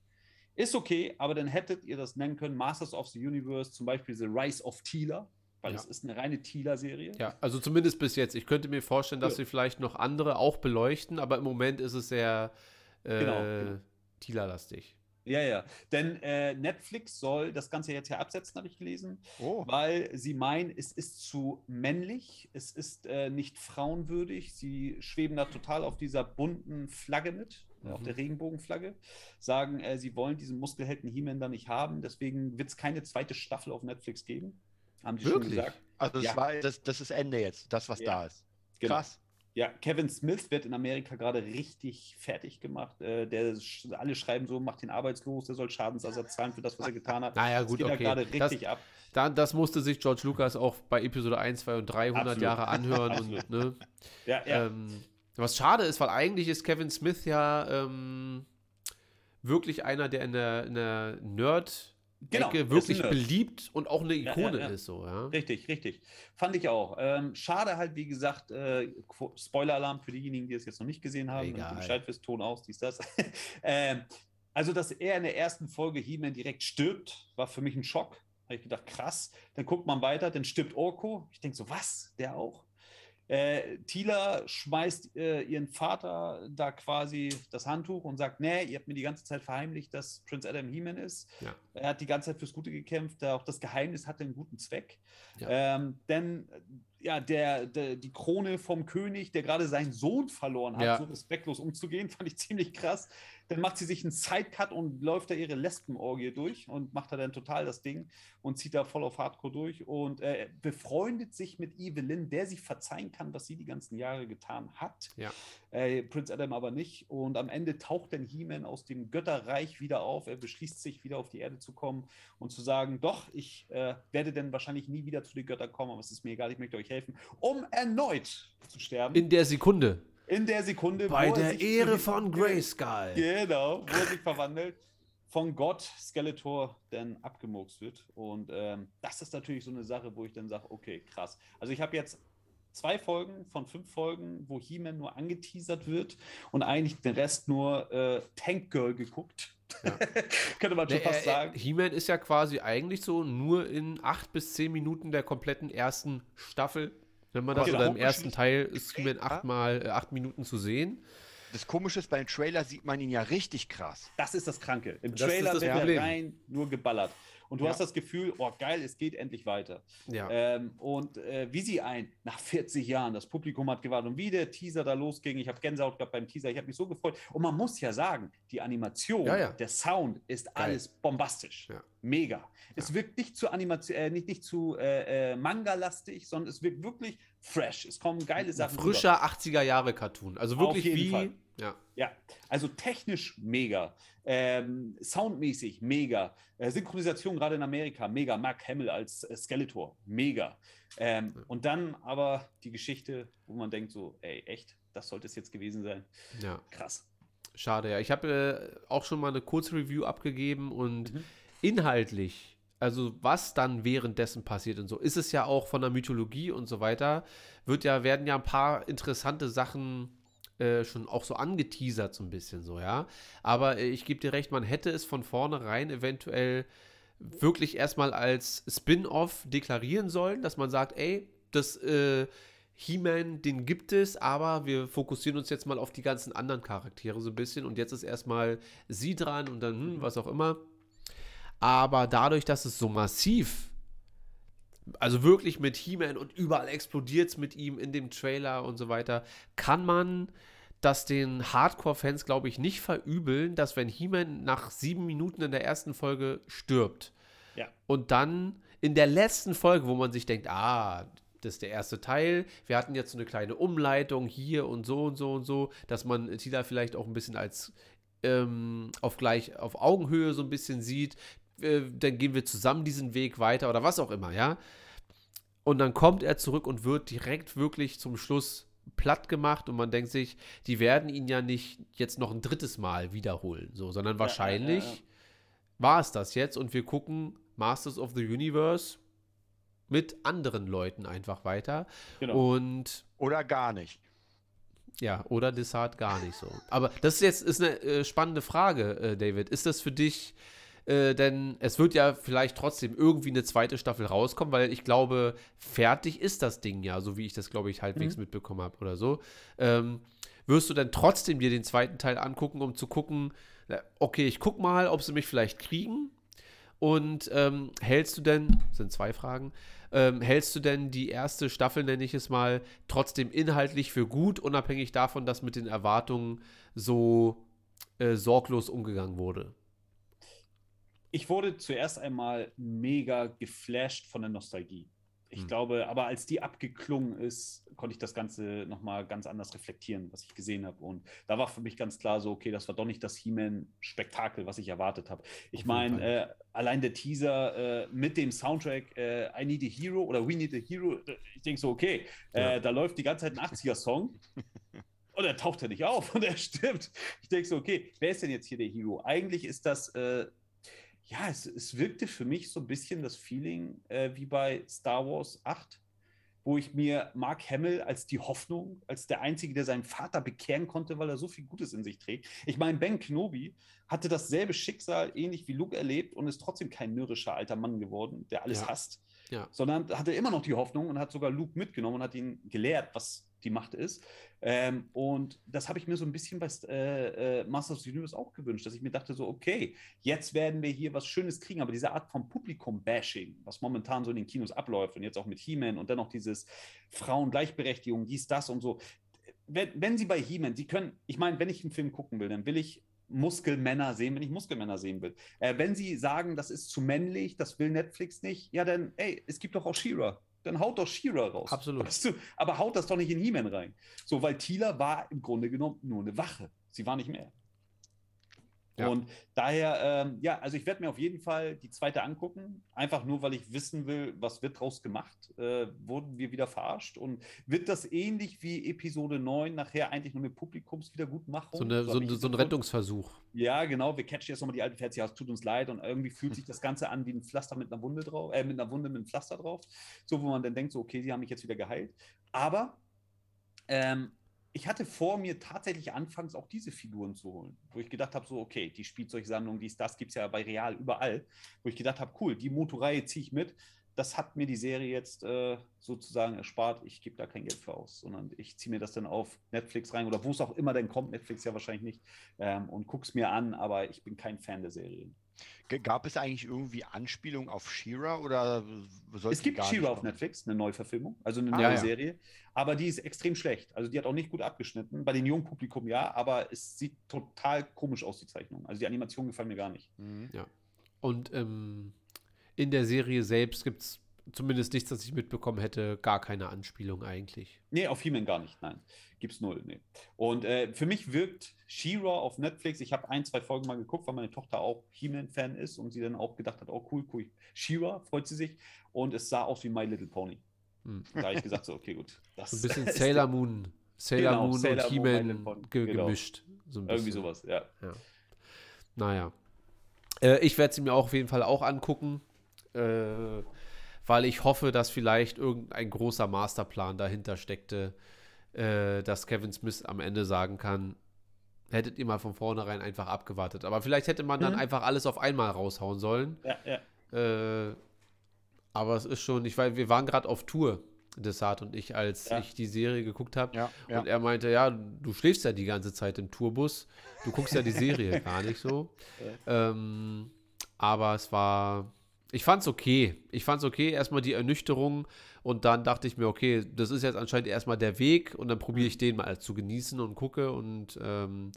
Ist okay, aber dann hättet ihr das nennen können, Masters of the Universe, zum Beispiel The Rise of Tila, weil Ja. es ist eine reine Tila-Serie. Ja, also zumindest bis jetzt. Ich könnte mir vorstellen, dass Ja. sie vielleicht noch andere auch beleuchten, aber im Moment ist es sehr äh, Genau, genau. Tila-lastig. Ja, ja. Denn äh, Netflix soll das Ganze jetzt ja absetzen, habe ich gelesen, Oh. weil sie meinen, es ist zu männlich, es ist äh, nicht frauenwürdig. Sie schweben da total auf dieser bunten Flagge mit, auf Mhm. der Regenbogenflagge, sagen, äh, sie wollen diesen Muskelhelden He-Man da nicht haben, deswegen wird es keine zweite Staffel auf Netflix geben. Haben schon Wirklich? gesagt. Also das, Ja. war, das, das ist Ende jetzt, das, was Ja. da ist. Genau. Krass. Ja, Kevin Smith wird in Amerika gerade richtig fertig gemacht. Äh, der, alle schreiben so, macht ihn arbeitslos, der soll Schadensersatz zahlen für das, was er getan hat. Naja, Das gut, geht da okay. gerade Das- richtig ab. Da, das musste sich George Lucas auch bei Episode 1, 2 und 3 100 Absolut. Jahre anhören. Und, ne, Ja, ja. ähm, was schade ist, weil eigentlich ist Kevin Smith ja ähm, wirklich einer, der in der, in der Nerd- Genau, Ecke wirklich beliebt und auch eine Ja, Ikone ja, ja. ist so, ja. Richtig, richtig. Fand ich auch. Ähm, schade halt, wie gesagt, äh, Spoiler-Alarm für diejenigen, die es jetzt noch nicht gesehen haben. Egal. Bescheid wisst, Ton aus, dies, das. ähm, also, dass er in der ersten Folge He-Man direkt stirbt, war für mich ein Schock. Habe ich gedacht, krass. Dann guckt man weiter, dann stirbt Orko. Ich denke so, was? Der auch? Äh, Tila schmeißt äh, ihren Vater da quasi das Handtuch und sagt, nee, ihr habt mir die ganze Zeit verheimlicht, dass Prince Adam He-Man ist. Ja. Er hat die ganze Zeit fürs Gute gekämpft. Auch das Geheimnis hatte einen guten Zweck. Ja. Ähm, denn ja, der, der, die Krone vom König, der gerade seinen Sohn verloren hat, Ja. so respektlos umzugehen, fand ich ziemlich krass. Dann macht sie sich einen Sidecut und läuft da ihre Lesbenorgie durch und macht da dann total das Ding und zieht da voll auf Hardcore durch und äh, befreundet sich mit Evelyn, der sie verzeihen kann, was sie die ganzen Jahre getan hat. Ja. Äh, Prince Adam aber nicht. Und am Ende taucht dann He-Man aus dem Götterreich wieder auf. Er beschließt sich, wieder auf die Erde zu kommen und zu sagen: Doch, ich äh, werde dann wahrscheinlich nie wieder zu den Göttern kommen, aber es ist mir egal, ich möchte euch helfen, um erneut zu sterben. In der Sekunde. In der Sekunde, Bei wo er der Ehre von Grayskull. Genau, wo er sich verwandelt, von Gott Skeletor dann abgemurkst wird. Und ähm, das ist natürlich so eine Sache, wo ich dann sage, okay, krass. Also ich habe jetzt zwei Folgen von fünf Folgen, wo He-Man nur angeteasert wird und eigentlich den Rest nur äh, Tank Girl geguckt. Ja. Könnte man schon Nee, fast äh, äh, sagen. He-Man ist ja quasi eigentlich so nur in acht bis zehn Minuten der kompletten ersten Staffel. Wenn man das Aber oder im ersten Teil ist He-Man achtmal äh, acht Minuten zu sehen. Das Komische ist, beim Trailer sieht man ihn ja richtig krass. Das ist das Kranke. Im Das ist Trailer das wird er rein nur geballert. Und du Ja. hast das Gefühl, oh geil, es geht endlich weiter. Ja. Ähm, und äh, wie sie ein, nach 40 Jahren, das Publikum hat gewartet und wie der Teaser da losging, ich habe Gänsehaut gehabt beim Teaser, ich habe mich so gefreut. Und man muss ja sagen, die Animation, Ja, der Sound ist alles bombastisch. Mega. Es wirkt nicht zu Animation, äh, nicht, nicht zu äh, äh, Manga-lastig, sondern es wirkt wirklich fresh. Es kommen geile Ein Sachen. rüber. frischer 80er Jahre Cartoon. Also Auf wirklich jeden wie. Fall. Ja. Ja, also technisch mega, ähm, soundmäßig mega, äh, Synchronisation gerade in Amerika mega, Mark Hamill als äh, Skeletor mega. Ähm, und dann aber die Geschichte, wo man denkt so, ey, echt, das sollte es jetzt gewesen sein. ja. Krass. Schade, ja. Ich habe äh, auch schon mal eine Kurzreview abgegeben und Mhm. inhaltlich, also was dann währenddessen passiert und so, ist es ja auch von der Mythologie und so weiter, wird ja, werden ja ein paar interessante Sachen äh, schon auch so angeteasert, so ein bisschen so, ja. Aber äh, ich gebe dir recht, man hätte es von vornherein eventuell wirklich erstmal als Spin-off deklarieren sollen, dass man sagt, ey, das äh, He-Man, den gibt es, aber wir fokussieren uns jetzt mal auf die ganzen anderen Charaktere so ein bisschen und jetzt ist erstmal sie dran und dann hm, was auch immer. Aber dadurch, dass es so massiv, also wirklich mit He-Man und überall explodiert es mit ihm in dem Trailer und so weiter, kann man das den Hardcore-Fans, glaube ich, nicht verübeln, dass wenn He-Man nach sieben Minuten in der ersten Folge stirbt Ja. und dann in der letzten Folge, wo man sich denkt, ah, das ist der erste Teil, wir hatten jetzt so eine kleine Umleitung hier und so und so und so, dass man Tila vielleicht auch ein bisschen als ähm, auf gleich auf Augenhöhe so ein bisschen sieht, äh, dann gehen wir zusammen diesen Weg weiter oder was auch immer, ja. Und dann kommt er zurück und wird direkt wirklich zum Schluss platt gemacht und man denkt sich, die werden ihn ja nicht jetzt noch ein drittes Mal wiederholen, so, sondern ja, wahrscheinlich ja, ja. war es das jetzt und wir gucken Masters of the Universe mit anderen Leuten einfach weiter Genau. und Oder gar nicht. ja, oder Dessart gar nicht so. Aber das ist jetzt ist eine äh, spannende Frage, äh, David. Ist das für dich, äh, denn es wird ja vielleicht trotzdem irgendwie eine zweite Staffel rauskommen, weil ich glaube, fertig ist das Ding ja, so wie ich das, glaube ich, halbwegs Mhm. mitbekommen habe oder so. Ähm, wirst du dann trotzdem dir den zweiten Teil angucken, um zu gucken, okay, ich guck mal, ob sie mich vielleicht kriegen? Und ähm, hältst du denn, das sind zwei Fragen, ähm, hältst du denn die erste Staffel, nenne ich es mal, trotzdem inhaltlich für gut, unabhängig davon, dass mit den Erwartungen so äh, sorglos umgegangen wurde? Ich wurde zuerst einmal mega geflasht von der Nostalgie. Ich Hm. glaube, aber als die abgeklungen ist, konnte ich das Ganze nochmal ganz anders reflektieren, was ich gesehen habe. Und da war für mich ganz klar so, okay, das war doch nicht das He-Man-Spektakel, was ich erwartet habe. Ich meine, äh, allein der Teaser äh, mit dem Soundtrack äh, I Need a Hero oder We Need a Hero, äh, ich denke so, okay, Ja. äh, da läuft die ganze Zeit ein 80er-Song. Und er taucht ja nicht auf und er stirbt. Ich denke so, okay, wer ist denn jetzt hier der Hero? Eigentlich ist das äh, ja, es, es wirkte für mich so ein bisschen das Feeling äh, wie bei Star Wars 8, wo ich mir Mark Hamill als die Hoffnung, als der Einzige, der seinen Vater bekehren konnte, weil er so viel Gutes in sich trägt. Ich meine, Ben Kenobi hatte dasselbe Schicksal, ähnlich wie Luke erlebt und ist trotzdem kein mürrischer alter Mann geworden, der alles Ja. hasst, Ja. sondern hatte immer noch die Hoffnung und hat sogar Luke mitgenommen und hat ihn gelehrt, was die Macht ist. Ähm, und das habe ich mir so ein bisschen bei äh, äh, Masters of the Universe auch gewünscht, dass ich mir dachte, so, okay, jetzt werden wir hier was Schönes kriegen, aber diese Art von Publikum-Bashing, was momentan so in den Kinos abläuft und jetzt auch mit He-Man und dann noch dieses Frauengleichberechtigung, dies, das und so. Wenn, wenn Sie bei He-Man, Sie können, ich meine, wenn ich einen Film gucken will, dann will ich Muskelmänner sehen, wenn ich Muskelmänner sehen will. Äh, wenn Sie sagen, das ist zu männlich, das will Netflix nicht, ja, dann, ey, es gibt doch auch She-Ra. Dann haut doch She-Ra raus. Absolut. Weißt du? Aber haut das doch nicht in He-Man rein. So, weil Tila war im Grunde genommen nur eine Wache. Sie war nicht mehr. Ja. Und daher, ähm, ja, also ich werde mir auf jeden Fall die zweite angucken, einfach nur, weil ich wissen will, was wird draus gemacht? Äh, wurden wir wieder verarscht? Und wird das ähnlich wie Episode 9 nachher eigentlich nur eine Publikumswiedergutmachung? So, eine, so, es so ein. Rettungsversuch. Ja, genau. Wir catchen jetzt nochmal die alten Fans. Ja, es tut uns leid und irgendwie fühlt sich das Ganze an wie ein Pflaster mit einer Wunde drauf, äh, mit einer Wunde mit einem Pflaster drauf. So, wo man dann denkt, so, okay, sie haben mich jetzt wieder geheilt. Aber ähm, ich hatte vor, mir tatsächlich anfangs auch diese Figuren zu holen, wo ich gedacht habe, so, okay, die Spielzeugsammlung, dies, das gibt es ja bei Real überall, wo ich gedacht habe, cool, die Motorreihe ziehe ich mit. Das hat mir die Serie jetzt äh, sozusagen erspart. Ich gebe da kein Geld für aus, sondern ich ziehe mir das dann auf Netflix rein oder wo es auch immer denn kommt. Netflix ja wahrscheinlich nicht. Ähm, und gucke es mir an, aber ich bin kein Fan der Serien. Gab es eigentlich irgendwie Anspielung auf She-Ra oder Es gibt nicht auf? Netflix, eine Neuverfilmung, also eine Ah, neue ja. Serie. Aber die ist extrem schlecht. Also die hat auch nicht gut abgeschnitten. Bei den jungen Publikum ja, aber es sieht total komisch aus, die Zeichnung. Also die Animation gefällt mir gar nicht. Mhm. Und ähm, in der Serie selbst gibt es zumindest nichts, das ich mitbekommen hätte, gar keine Anspielung eigentlich. Nee, auf He-Man gar nicht, nein. Gibt's null, nee. Und äh, für mich wirkt She-Ra auf Netflix, ich habe ein, zwei Folgen mal geguckt, weil meine Tochter auch He-Man-Fan ist und sie dann auch gedacht hat, oh cool, cool, She-Ra, freut sie sich. Und es sah aus wie My Little Pony. Hm. Da habe ich gesagt, so, okay, gut. Das ein bisschen ist Sailor Moon, Sailor Genau, Moon Sailor und He-Man ge genau. gemischt. So ein Irgendwie sowas, ja. Naja. Äh, ich werde sie mir auch auf jeden Fall auch angucken, äh, weil ich hoffe, dass vielleicht irgendein großer Masterplan dahinter steckte, äh, dass Kevin Smith am Ende sagen kann, hättet ihr mal von vornherein einfach abgewartet. Aber vielleicht hätte man dann Mhm. einfach alles auf einmal raushauen sollen. Ja, ja. Äh, aber es ist schon, ich weiß, wir waren gerade auf Tour, Desart und ich, als Ja. ich die Serie geguckt habe. Ja, ja. Und er meinte, ja, du schläfst ja die ganze Zeit im Tourbus. Du guckst ja die Serie gar nicht so. Ähm, aber es war, ich fand's okay. Ich fand's okay, erstmal die Ernüchterung und dann dachte ich mir, okay, das ist jetzt anscheinend erstmal der Weg und dann probiere ich den mal zu genießen und gucke und ähm,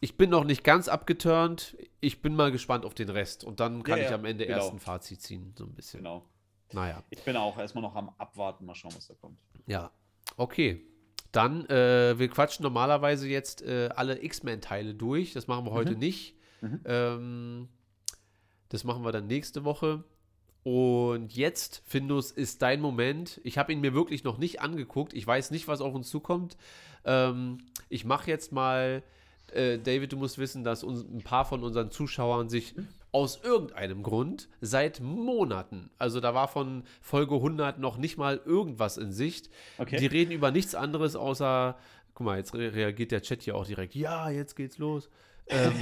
ich bin noch nicht ganz abgeturnt. Ich bin mal gespannt auf den Rest und dann kann Ja, ich am Ende genau. erst ein Fazit ziehen, so ein bisschen. Genau. Naja. Ich bin auch erstmal noch am Abwarten, mal schauen, was da kommt. Ja, okay. Dann, äh, wir quatschen normalerweise jetzt äh, alle X-Men-Teile durch. Das machen wir heute nicht. Mhm. Ähm, das machen wir dann nächste Woche. Und jetzt, Findus, ist dein Moment. Ich habe ihn mir wirklich noch nicht angeguckt. Ich weiß nicht, was auf uns zukommt. Ähm, ich mache jetzt mal, äh, David, du musst wissen, dass uns, ein paar von unseren Zuschauern sich aus irgendeinem Grund seit Monaten, also da war von Folge 100 noch nicht mal irgendwas in Sicht. Okay. Die reden über nichts anderes außer, guck mal, jetzt re reagiert der Chat hier auch direkt. Ja, jetzt geht's los. Ähm,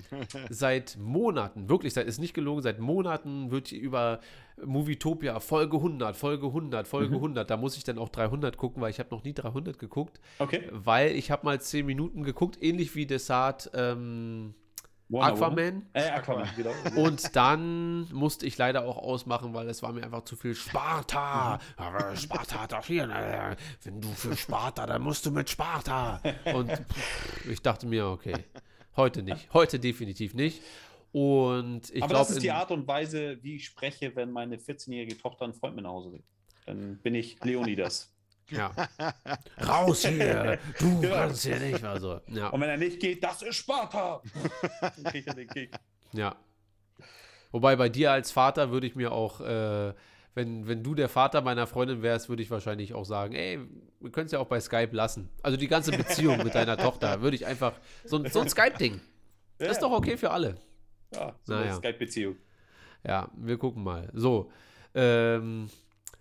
seit Monaten, wirklich, seit, ist nicht gelogen, seit Monaten wird hier über Movietopia Folge 100, Folge 100, Folge 100. Da muss ich dann auch 300 gucken, weil ich habe noch nie 300 geguckt, Okay. weil ich habe mal 10 Minuten geguckt, ähnlich wie Desart ähm, Aquaman. Äh, Aquaman, genau. Und dann musste ich leider auch ausmachen, weil es war mir einfach zu viel Sparta. Aber Sparta hat doch hier. ne? Wenn du für Sparta, dann musst du mit Sparta. Und pff, ich dachte mir, okay, heute nicht. Heute definitiv nicht. Und ich Aber glaube, das ist die Art und Weise, wie ich spreche, wenn meine 14-jährige Tochter einen Freund mit nach Hause bringt. Dann bin ich Leonidas. ja. raus hier, du Genau. kannst hier nicht. Also, ja. Und wenn er nicht geht, das ist Sparta. Dann kriegt er den Kick. Ja. Wobei bei dir als Vater würde ich mir auch, äh, wenn, wenn du der Vater meiner Freundin wärst, würde ich wahrscheinlich auch sagen, ey, wir können es ja auch bei Skype lassen. Also die ganze Beziehung mit deiner Tochter würde ich einfach, so, ein- so ein Skype-Ding. Das ist doch okay für alle. Ja, so Naja. eine Skype-Beziehung. Ja, wir gucken mal. So, ähm,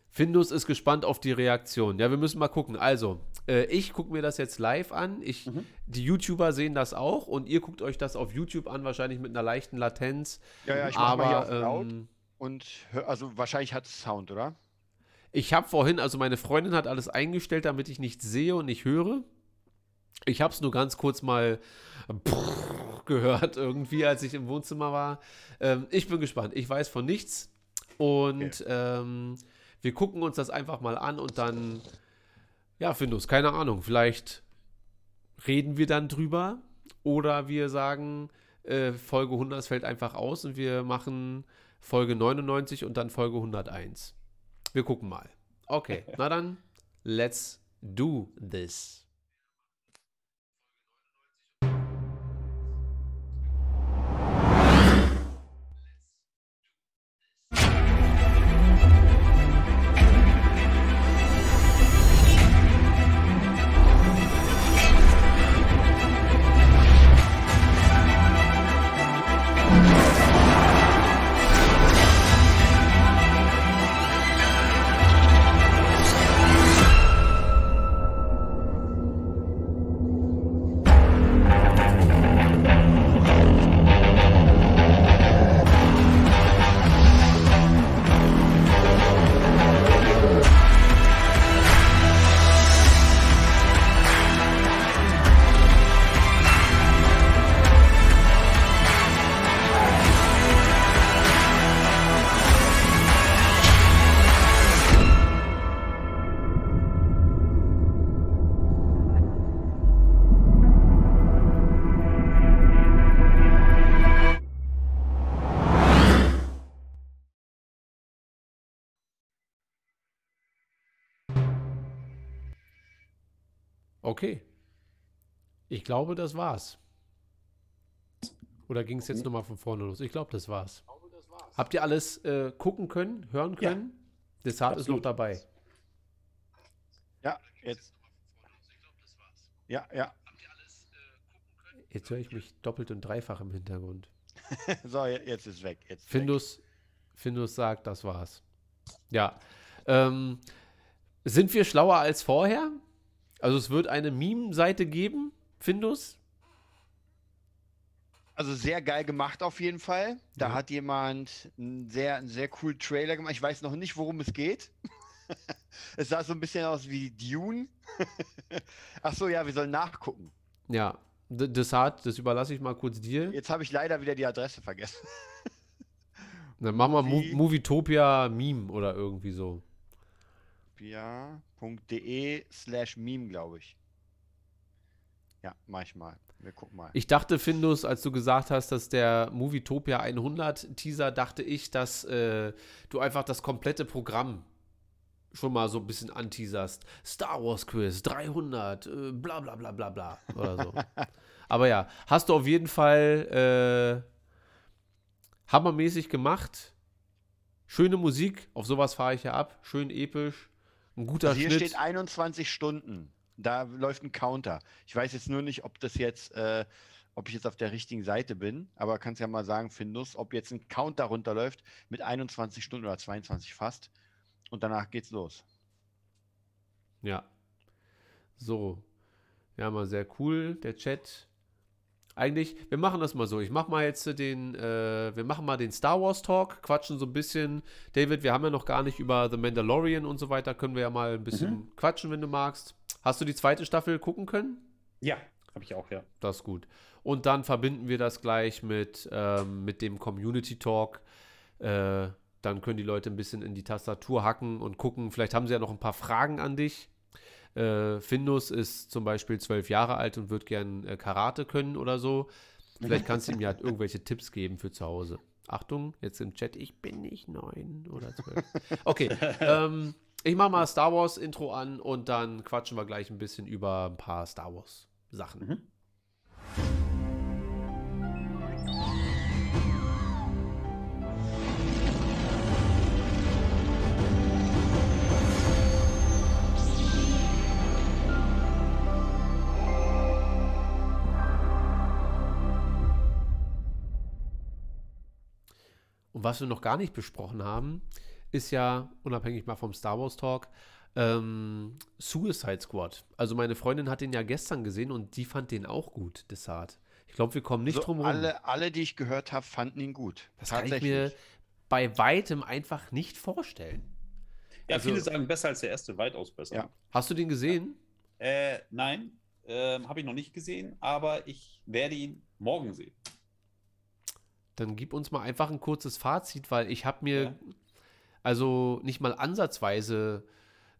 Findus ist gespannt auf die Reaktion. Ja, wir müssen mal gucken. Also, äh, ich gucke mir das jetzt live an. Ich, Mhm. Die YouTuber sehen das auch und ihr guckt euch das auf YouTube an, wahrscheinlich mit einer leichten Latenz. Ja, ja, ich mach mal hier auf laut ähm, und also wahrscheinlich hat es Sound, oder? ich habe vorhin, also meine Freundin hat alles eingestellt, damit ich nichts sehe und nicht höre. Ich habe es nur ganz kurz mal gehört irgendwie, als ich im Wohnzimmer war. Ähm, ich bin gespannt. Ich weiß von nichts und ähm, wir gucken uns das einfach mal an und dann, ja, Findus, keine Ahnung, vielleicht reden wir dann drüber oder wir sagen, äh, Folge 100 fällt einfach aus und wir machen Folge 99 und dann Folge 101. Wir gucken mal. Okay, na dann, let's do this. Okay. Ich glaube, das war's. Oder ging es jetzt nochmal von vorne los? Ich glaube, das war's. Habt ihr alles äh, gucken können, hören Ja. können? Desart ist noch dabei. Ja, jetzt. Ja, ja. Jetzt höre ich mich doppelt und dreifach im Hintergrund. So, je- jetzt ist weg. Jetzt ist weg. Findus, Findus sagt, das war's. Ja. Ähm, sind wir schlauer als vorher? Also es wird eine Meme-Seite geben, Findus? Also sehr geil gemacht auf jeden Fall. Da Ja. hat jemand einen sehr, einen sehr coolen Trailer gemacht. Ich weiß noch nicht, worum es geht. es sah so ein bisschen aus wie Dune. Ach so, ja, wir sollen nachgucken. Ja. D- Desart, das überlasse ich mal kurz dir. Jetzt habe ich leider wieder die Adresse vergessen. Dann machen wir Mo Movie- Movietopia Meme oder irgendwie so. pia.de slash meme, glaube ich. Ja, mach ich mal. Wir gucken mal. Ich dachte, Findus, als du gesagt hast, dass der Movietopia 100 Teaser, dachte ich, dass äh, du einfach das komplette Programm schon mal so ein bisschen anteaserst. Star Wars Quiz 300, äh, bla bla bla bla bla oder so. Aber ja, hast du auf jeden Fall äh, hammermäßig gemacht. Schöne Musik, auf sowas fahre ich ja ab. Schön episch. Ein guter Also hier Schnitt. steht 21 Stunden. Da läuft ein Counter. Ich weiß jetzt nur nicht, ob das jetzt, äh, ob ich jetzt auf der richtigen Seite bin, aber kannst ja mal sagen, Findus, ob jetzt ein Counter runterläuft mit 21 Stunden oder 22 fast. Und danach geht's los. Ja. So. Ja, mal sehr cool, der Chat. Eigentlich, wir machen das mal so. Ich mach mal jetzt den, äh, wir machen mal den Star Wars Talk, quatschen so ein bisschen. David, wir haben ja noch gar nicht über The Mandalorian und so weiter, können wir ja mal ein bisschen quatschen, wenn du magst. Hast du die zweite Staffel gucken können? Ja, habe ich auch, ja. Das ist gut. Und dann verbinden wir das gleich mit, ähm, mit dem Community Talk. Äh, dann können die Leute ein bisschen in die Tastatur hacken und gucken. Vielleicht haben sie ja noch ein paar Fragen an dich. Äh, Findus ist zum Beispiel zwölf Jahre alt und wird gern äh, Karate können oder so. Vielleicht kannst du ihm ja irgendwelche Tipps geben für zu Hause. Achtung, jetzt im Chat, ich bin nicht neun oder zwölf. Okay, ähm, ich mache mal Star Wars Intro an und dann quatschen wir gleich ein bisschen über ein paar Star Wars Sachen. Mhm. Was wir noch gar nicht besprochen haben, ist ja, unabhängig mal vom Star Wars Talk, ähm, Suicide Squad. Also meine Freundin hat den ja gestern gesehen und die fand den auch gut, Desart. Ich glaube, wir kommen nicht so drum rum. alle, alle, die ich gehört habe, fanden ihn gut. Das kann ich mir bei weitem einfach nicht vorstellen. Ja, Also- viele sagen besser als der erste, weitaus besser. Ja. Hast du den gesehen? Äh, nein, ähm, habe ich noch nicht gesehen, aber ich werde ihn morgen sehen. Dann gib uns mal einfach ein kurzes Fazit, weil ich habe mir Ja. also nicht mal ansatzweise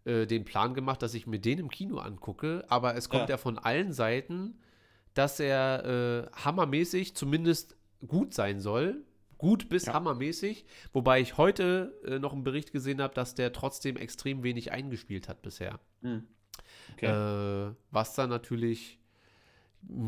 äh, den Plan gemacht, dass ich mir den im Kino angucke, aber es kommt ja, Ja. von allen Seiten, dass er äh, hammermäßig zumindest gut sein soll. Gut bis Ja. hammermäßig, wobei ich heute äh, noch einen Bericht gesehen habe, dass der trotzdem extrem wenig eingespielt hat bisher. Hm. Okay. Äh, was dann natürlich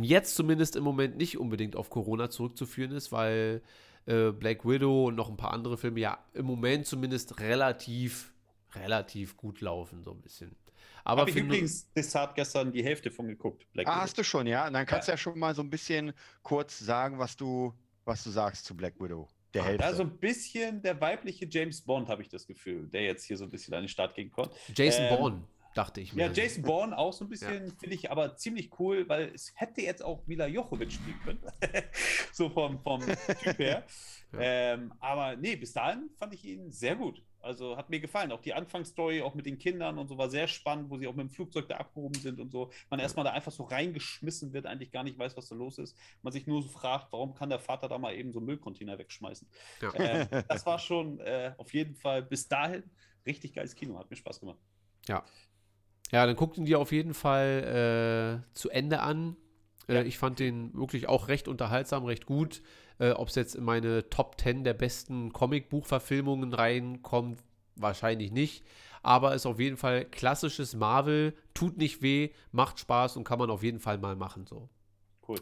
jetzt zumindest im Moment nicht unbedingt auf Corona zurückzuführen ist, weil äh, Black Widow und noch ein paar andere Filme ja im Moment zumindest relativ, relativ gut laufen, so ein bisschen. Aber habe ich übrigens Desart gestern die Hälfte von geguckt. Black Ah, Widow. hast du schon, ja? Und dann kannst du ja schon mal so ein bisschen kurz sagen, was du, was du sagst zu Black Widow. Der Ah, Hälfte. Ja, so ein bisschen der weibliche James Bond, habe ich das Gefühl, der jetzt hier so ein bisschen an den Start gehen konnte. Jason ähm, Bourne, dachte ich mir. Ja, Jason Bourne auch so ein bisschen, finde ich aber ziemlich cool, weil es hätte jetzt auch Mila Jochovic spielen können. so vom, vom Typ her. Ja. ähm, aber nee, bis dahin fand ich ihn sehr gut. Also hat mir gefallen. Auch die Anfangsstory, auch mit den Kindern und so, war sehr spannend, wo sie auch mit dem Flugzeug da abgehoben sind und so. Man erstmal da einfach so reingeschmissen wird, eigentlich gar nicht weiß, was da los ist. Man sich nur so fragt, warum kann der Vater da mal eben so einen Müllcontainer wegschmeißen. Ja. Ähm, das war schon äh, auf jeden Fall bis dahin richtig geiles Kino. Hat mir Spaß gemacht. Ja, dann guckten die auf jeden Fall äh, zu Ende an. Äh, Ja. Ich fand den wirklich auch recht unterhaltsam, recht gut. Äh, Ob es jetzt in meine Top 10 der besten Comicbuchverfilmungen reinkommt, wahrscheinlich nicht. Aber ist auf jeden Fall klassisches Marvel, tut nicht weh, macht Spaß und kann man auf jeden Fall mal machen. So. Cool.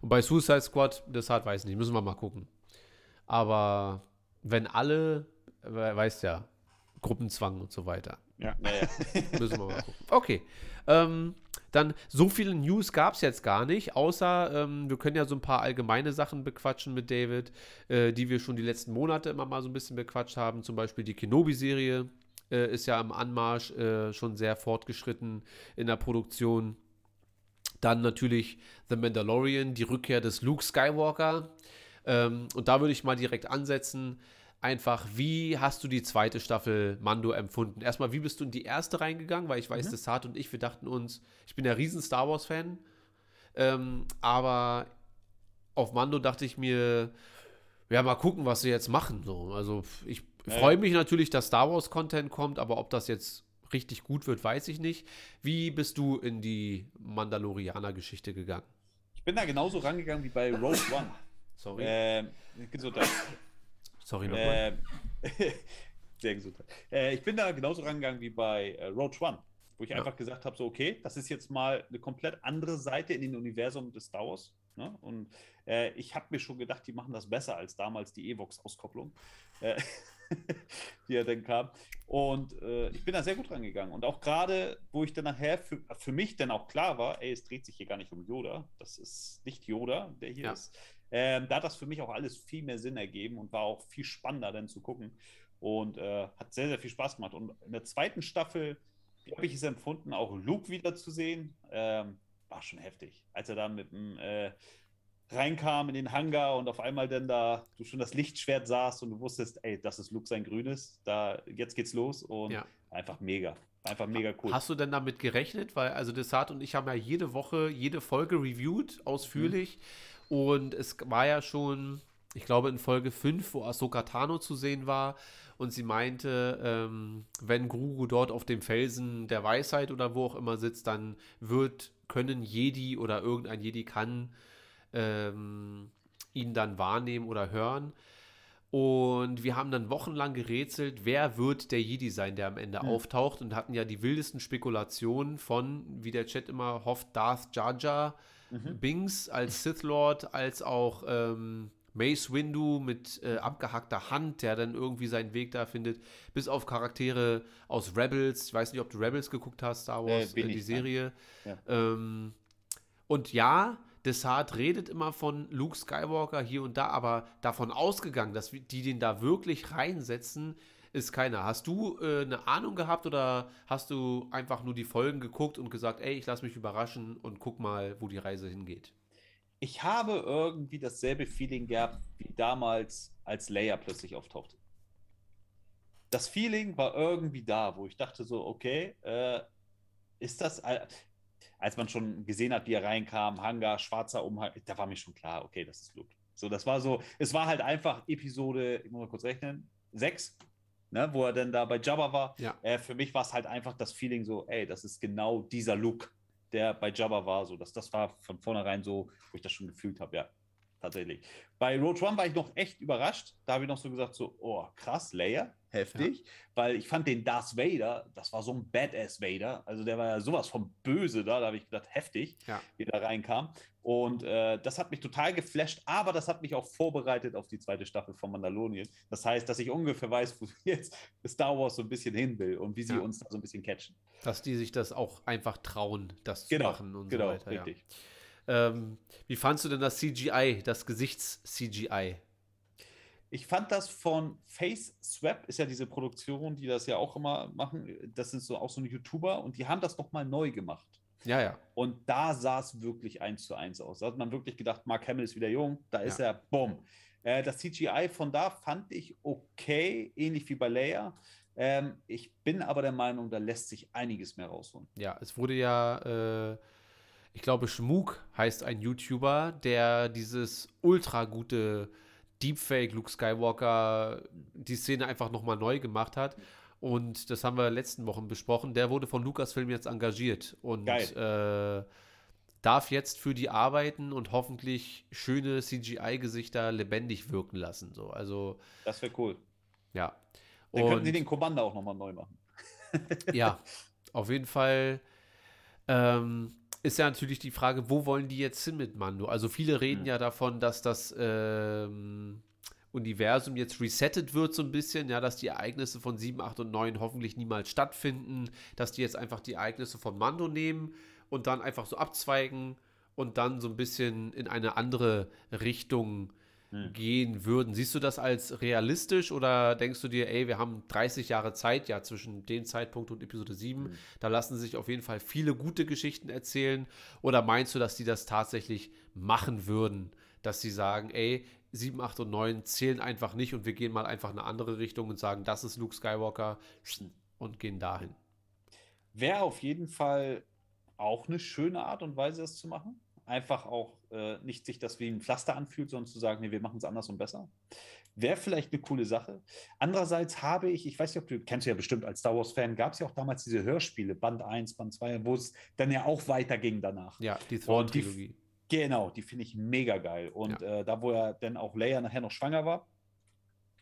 Und bei Suicide Squad, das hat, weiß ich nicht, müssen wir mal gucken. Aber wenn alle, we- weißt ja, Gruppenzwang und so weiter. Naja. Müssen wir mal gucken. Okay. Ähm, dann, so viele News gab es jetzt gar nicht, außer ähm, wir können ja so ein paar allgemeine Sachen bequatschen mit David, äh, die wir schon die letzten Monate immer mal so ein bisschen bequatscht haben. Zum Beispiel die Kenobi-Serie äh, ist ja im Anmarsch äh, schon sehr fortgeschritten in der Produktion. Dann natürlich The Mandalorian, die Rückkehr des Luke Skywalker. Ähm, und da würde ich mal direkt ansetzen. Einfach, wie hast du die zweite Staffel Mando empfunden? Erstmal, wie bist du in die erste reingegangen? Weil ich weiß, Mhm. Desart und ich, wir dachten uns, ich bin ja riesen Star Wars-Fan, ähm, aber auf Mando dachte ich mir, ja, mal gucken, was sie jetzt machen. So. Also ich Ja, freue mich natürlich, dass Star Wars-Content kommt, aber ob das jetzt richtig gut wird, weiß ich nicht. Wie bist du in die Mandalorianer-Geschichte gegangen? Ich bin da genauso rangegangen wie bei Rogue One. Sorry. ähm, Gesundheit. Sorry nochmal. Ähm, sehr Gesundheit. Äh, ich bin da genauso rangegangen wie bei äh, Rogue One, wo ich Ja. einfach gesagt habe: so, okay, das ist jetzt mal eine komplett andere Seite in den Universum des Star Wars. Ne? Und äh, ich habe mir schon gedacht, die machen das besser als damals die Evox-Auskopplung, äh, die ja dann kam. Und äh, ich bin da sehr gut rangegangen. Und auch gerade, wo ich dann nachher für, für mich dann auch klar war, ey, es dreht sich hier gar nicht um Yoda. Das ist nicht Yoda, der hier Ja. ist. Ähm, da hat das für mich auch alles viel mehr Sinn ergeben und war auch viel spannender dann zu gucken. Und äh, hat sehr, sehr viel Spaß gemacht. Und in der zweiten Staffel, habe ich es empfunden, auch Luke wiederzusehen, ähm, war schon heftig. Als er dann mit dem äh, reinkam in den Hangar und auf einmal dann da du schon das Lichtschwert sahst und du wusstest, ey, das ist Luke sein grünes, da jetzt geht's los und Ja. einfach mega. Einfach mega cool. Hast du denn damit gerechnet? Weil, also Desart und ich haben ja jede Woche, jede Folge reviewed, ausführlich. Und es war ja schon, ich glaube, in Folge 5, wo Ahsoka Tano zu sehen war. Und sie meinte, ähm, wenn Grogu dort auf dem Felsen der Weisheit oder wo auch immer sitzt, dann wird, können Jedi oder irgendein Jedi kann ähm, ihn dann wahrnehmen oder hören. Und wir haben dann wochenlang gerätselt, wer wird der Jedi sein, der am Ende Hm. auftaucht und hatten ja die wildesten Spekulationen von, wie der Chat immer hofft, Darth Jar Jar Mhm. Binks als Sith Lord, als auch ähm, Mace Windu mit äh, abgehackter Hand, der dann irgendwie seinen Weg da findet, bis auf Charaktere aus Rebels. Ich weiß nicht, ob du Rebels geguckt hast, Star Wars, Äh, die. Serie. Ja. Ähm, und ja, Desart redet immer von Luke Skywalker hier und da, aber davon ausgegangen, dass die den da wirklich reinsetzen, ist keiner. Hast du äh, eine Ahnung gehabt oder hast du einfach nur die Folgen geguckt und gesagt, ey, ich lasse mich überraschen und guck mal, wo die Reise hingeht? Ich habe irgendwie dasselbe Feeling gehabt wie damals, als Leia plötzlich auftauchte. Das Feeling war irgendwie da, wo ich dachte so, okay, äh, ist das, als man schon gesehen hat, wie er reinkam, Hangar, schwarzer Umhang, da war mir schon klar, okay, das ist Luke. So, das war so, es war halt einfach Episode, ich muss mal kurz rechnen, sechs, ne, wo er dann da bei Jabba war. Ja. Äh, für mich war es halt einfach das Feeling so, ey, das ist genau dieser Look, der bei Jabba war. So, das, das war von vornherein so, wo ich das schon gefühlt habe, ja, tatsächlich. Bei Road One war ich noch echt überrascht. Da habe ich noch so gesagt, so, oh, krass, Leia, heftig. Weil ich fand den Darth Vader, das war so ein Badass Vader. Also der war ja sowas von böse da. Da habe ich gedacht, heftig, Ja. wie der reinkam. Und äh, das hat mich total geflasht, aber das hat mich auch vorbereitet auf die zweite Staffel von Mandalorian. Das heißt, dass ich ungefähr weiß, wo jetzt Star Wars so ein bisschen hin will und wie sie Ja. uns da so ein bisschen catchen. Dass die sich das auch einfach trauen, das Genau, zu machen und genau, so weiter. Ja. richtig. Ähm, wie fandst du denn das CGI, das Gesichts-CGI? Ich fand das von Face Swap, ist ja diese Produktion, die das ja auch immer machen. Das sind so auch so ein YouTuber und die haben das nochmal neu gemacht. Ja, ja. Und da sah es wirklich eins zu eins aus. Da hat man wirklich gedacht, Mark Hamill ist wieder jung, da ist Ja. er, bumm. Äh, das CGI von da fand ich okay, ähnlich wie bei Leia. Ähm, ich bin aber der Meinung, da lässt sich einiges mehr rausholen. Ja, es wurde ja, äh, ich glaube, Schmuck heißt ein YouTuber, der dieses ultra gute Deepfake Luke Skywalker die Szene einfach nochmal neu gemacht hat. Und das haben wir letzten Wochen besprochen. Der wurde von Lucasfilm jetzt engagiert und äh, darf jetzt für die arbeiten und hoffentlich schöne CGI-Gesichter lebendig wirken lassen. So, also Das wäre cool. ja. Dann könnten Und- sie den Commander auch nochmal neu machen. ja, auf jeden Fall ähm, ist ja natürlich die Frage, wo wollen die jetzt hin mit Mando? Also viele reden Hm. ja davon, dass das ähm, Universum jetzt resettet wird so ein bisschen, ja, dass die Ereignisse von 7, 8 und 9 hoffentlich niemals stattfinden, dass die jetzt einfach die Ereignisse von Mando nehmen und dann einfach so abzweigen und dann so ein bisschen in eine andere Richtung Hm. gehen würden. Siehst du das als realistisch oder denkst du dir, ey, wir haben 30 Jahre Zeit, ja, zwischen dem Zeitpunkt und Episode 7, Hm. da lassen sich auf jeden Fall viele gute Geschichten erzählen oder meinst du, dass die das tatsächlich machen würden, dass sie sagen, ey, 7, 8 und 9 zählen einfach nicht und wir gehen mal einfach in eine andere Richtung und sagen, das ist Luke Skywalker und gehen dahin. Wäre auf jeden Fall auch eine schöne Art und Weise, das zu machen. Einfach auch äh, nicht sich das wie ein Pflaster anfühlt, sondern zu sagen, nee, wir machen es anders und besser. Wäre vielleicht eine coole Sache. Andererseits habe ich, ich weiß nicht, ob du kennst du ja bestimmt als Star Wars-Fan, gab es ja auch damals diese Hörspiele, Band 1, Band 2, wo es dann ja auch weiterging danach. Ja, die- Thrawn-Trilogie. Genau, die finde ich mega geil. Und äh, da, wo er dann auch Leia nachher noch schwanger war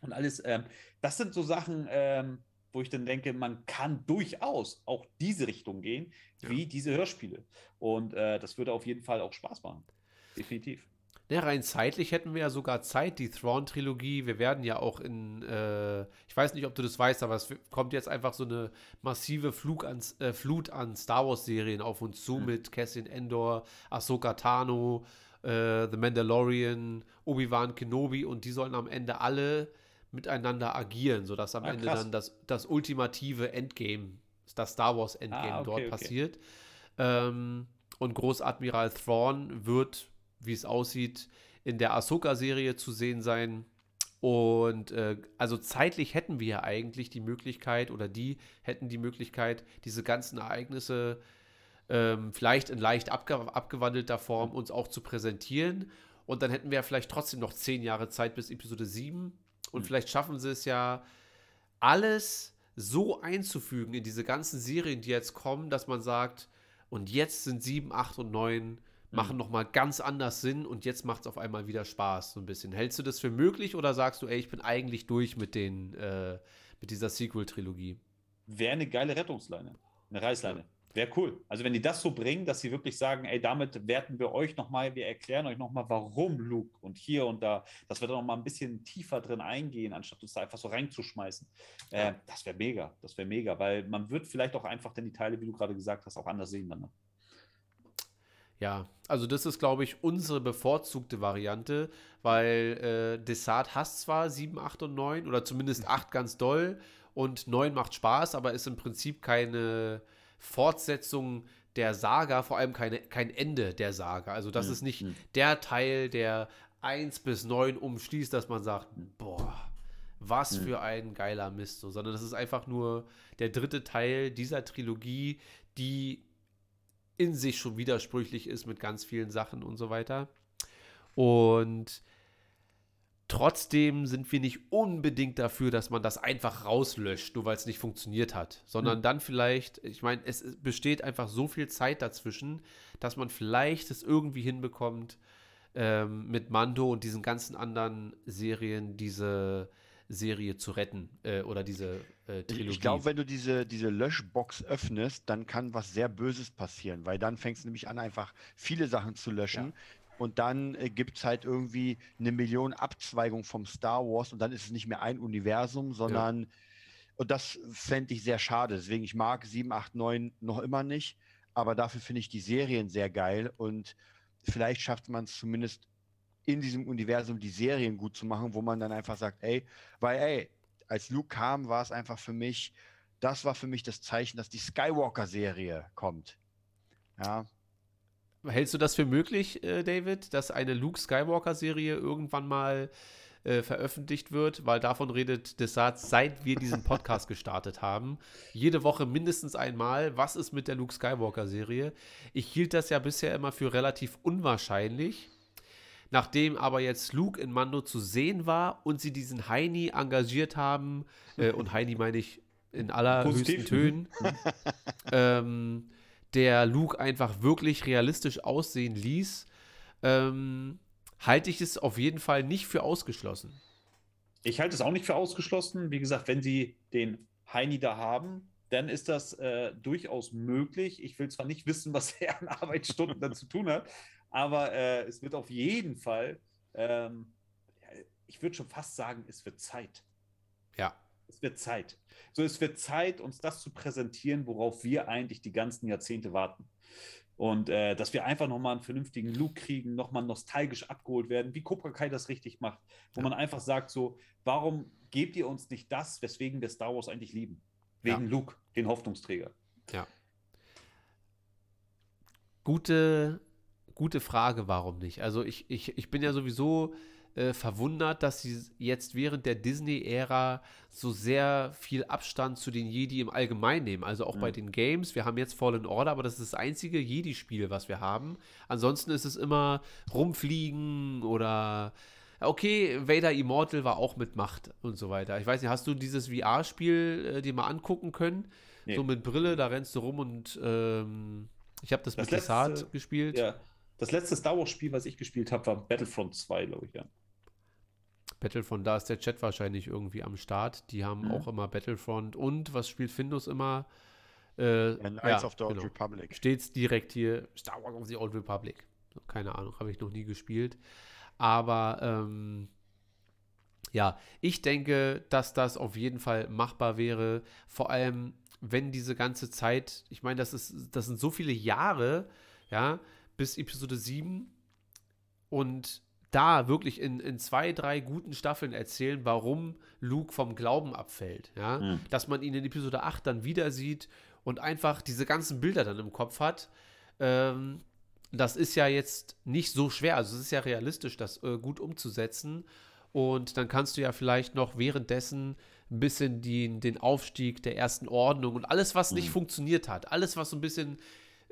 und alles, ähm, das sind so Sachen, ähm, wo ich dann denke, man kann durchaus auch diese Richtung gehen, wie diese Hörspiele. Und äh, das würde auf jeden Fall auch Spaß machen. Definitiv. Ja, rein zeitlich hätten wir ja sogar Zeit, die Thrawn-Trilogie. Wir werden ja auch in, äh, ich weiß nicht, ob du das weißt, aber es kommt jetzt einfach so eine massive Flug an, äh, Flut an Star Wars-Serien auf uns zu Mhm. mit Cassian Endor, Ahsoka Tano, äh, The Mandalorian, Obi-Wan Kenobi und die sollen am Ende alle miteinander agieren, sodass am Ah, Ende dann das, das ultimative Endgame, das Star Wars Endgame Ah, okay, dort okay. passiert. Ähm, und Großadmiral Thrawn wird, wie es aussieht, in der Ahsoka-Serie zu sehen sein. Und äh, also zeitlich hätten wir ja eigentlich die Möglichkeit oder die hätten die Möglichkeit, diese ganzen Ereignisse ähm, vielleicht in leicht abge abgewandelter Form uns auch zu präsentieren. Und dann hätten wir ja vielleicht trotzdem noch zehn Jahre Zeit bis Episode 7. Und Mhm. vielleicht schaffen sie es ja, alles so einzufügen in diese ganzen Serien, die jetzt kommen, dass man sagt, und jetzt sind 7, 8 und 9 machen nochmal ganz anders Sinn und jetzt macht es auf einmal wieder Spaß, so ein bisschen. Hältst du das für möglich oder sagst du, ey, ich bin eigentlich durch mit den, äh, mit dieser Sequel-Trilogie? Wäre eine geile Rettungsleine. Eine Reißleine. Wäre cool. Also wenn die das so bringen, dass sie wirklich sagen, ey, damit werten wir euch nochmal, wir erklären euch nochmal, warum Luke und hier und da, dass wir da nochmal ein bisschen tiefer drin eingehen, anstatt uns da einfach so reinzuschmeißen. Äh, das wäre mega, das wäre mega, weil man wird vielleicht auch einfach dann die Teile, wie du gerade gesagt hast, auch anders sehen dann. Ne? Ja, also das ist, glaube ich, unsere bevorzugte Variante, weil äh, Desart hasst zwar 7, 8 und 9 oder zumindest 8 ganz doll und 9 macht Spaß, aber ist im Prinzip keine Fortsetzung der Saga, vor allem keine, kein Ende der Saga. Also das Mhm. ist nicht Mhm. der Teil, der 1 bis 9 umschließt, dass man sagt, boah, was Mhm. für ein geiler Mist, so, sondern das ist einfach nur der dritte Teil dieser Trilogie, die in sich schon widersprüchlich ist mit ganz vielen Sachen und so weiter. Und trotzdem sind wir nicht unbedingt dafür, dass man das einfach rauslöscht, nur weil es nicht funktioniert hat, sondern Mhm. dann vielleicht, ich meine, es besteht einfach so viel Zeit dazwischen, dass man vielleicht es irgendwie hinbekommt, ähm, mit Mando und diesen ganzen anderen Serien diese Serie zu retten äh, oder diese äh, Trilogie. ich glaube, wenn du diese, diese Löschbox öffnest, dann kann was sehr Böses passieren, weil dann fängst du nämlich an, einfach viele Sachen zu löschen. Und dann äh, gibt es halt irgendwie eine Million Abzweigungen vom Star Wars und dann ist es nicht mehr ein Universum, sondern, und das fände ich sehr schade. Deswegen, ich mag 7, 8, 9 noch immer nicht, aber dafür finde ich die Serien sehr geil und vielleicht schafft man es zumindest in diesem Universum die Serien gut zu machen, wo man dann einfach sagt, ey, weil ey, als Luke kam, war es einfach für mich, das war für mich das Zeichen, dass die Skywalker-Serie kommt. Ja, Hältst du das für möglich, äh, David, dass eine Luke Skywalker-Serie irgendwann mal äh, veröffentlicht wird? Weil davon redet Desart, seit wir diesen Podcast gestartet haben. Jede Woche mindestens einmal. Was ist mit der Luke Skywalker-Serie? Ich hielt das ja bisher immer für relativ unwahrscheinlich. Nachdem aber jetzt Luke in Mando zu sehen war und sie diesen Heini engagiert haben, äh, und Heini meine ich in allerhöchsten. Tönen, ähm, der Luke einfach wirklich realistisch aussehen ließ, ähm, halte ich es auf jeden Fall nicht für ausgeschlossen. Ich halte es auch nicht für ausgeschlossen. Wie gesagt, wenn sie den Heini da haben, dann ist das äh, durchaus möglich. Ich will zwar nicht wissen, was er an Arbeitsstunden dann zu tun hat, aber äh, es wird auf jeden Fall, ähm, ja, ich würde schon fast sagen, es wird Zeit. Ja. Es wird Zeit. So, es wird Zeit, uns das zu präsentieren, worauf wir eigentlich die ganzen Jahrzehnte warten. Und äh, dass wir einfach nochmal einen vernünftigen Look kriegen, nochmal nostalgisch abgeholt werden, wie Cobra Kai das richtig macht, wo Ja. man einfach sagt: so, warum gebt ihr uns nicht das, weswegen wir Star Wars eigentlich lieben? Wegen Ja. Luke, den Hoffnungsträger. Gute, gute Frage, warum nicht? Also ich, ich, ich bin ja sowieso äh, verwundert, dass sie jetzt während der Disney-Ära so sehr viel Abstand zu den Jedi im Allgemeinen nehmen. Also auch bei Mhm. den Games. Wir haben jetzt Fallen Order, aber das ist das einzige Jedi-Spiel, was wir haben. Ansonsten ist es immer rumfliegen oder Okay, Vader Immortal war auch mit Macht und so weiter. Ich weiß nicht, hast du dieses VR-Spiel äh, dir mal angucken können? Nee. So mit Brille, da rennst du rum und ähm, ich habe das, Das mit Desart letzte- gespielt. Ja. Das letzte Star Wars-Spiel, was ich gespielt habe, war Battlefront 2, glaube ich, ja. Battlefront, da ist der Chat wahrscheinlich irgendwie am Start. Die haben Mhm. auch immer Battlefront und was spielt Findus immer? Äh, and ja, Knights of the Old genau. Republic. Steht's direkt hier, Star Wars of the Old Republic. Keine Ahnung, habe ich noch nie gespielt. Aber ähm, ja, ich denke, dass das auf jeden Fall machbar wäre. Vor allem, wenn diese ganze Zeit, ich meine, das ist, das sind so viele Jahre, ja, bis Episode 7 und da wirklich in, in zwei, drei guten Staffeln erzählen, warum Luke vom Glauben abfällt, ja, Mhm. dass man ihn in Episode 8 dann wieder sieht und einfach diese ganzen Bilder dann im Kopf hat. Ähm, das ist ja jetzt nicht so schwer. Also es ist ja realistisch, das äh, gut umzusetzen. Und dann kannst du ja vielleicht noch währenddessen ein bisschen die, den Aufstieg der ersten Ordnung und alles, was nicht Mhm. funktioniert hat, alles, was so ein bisschen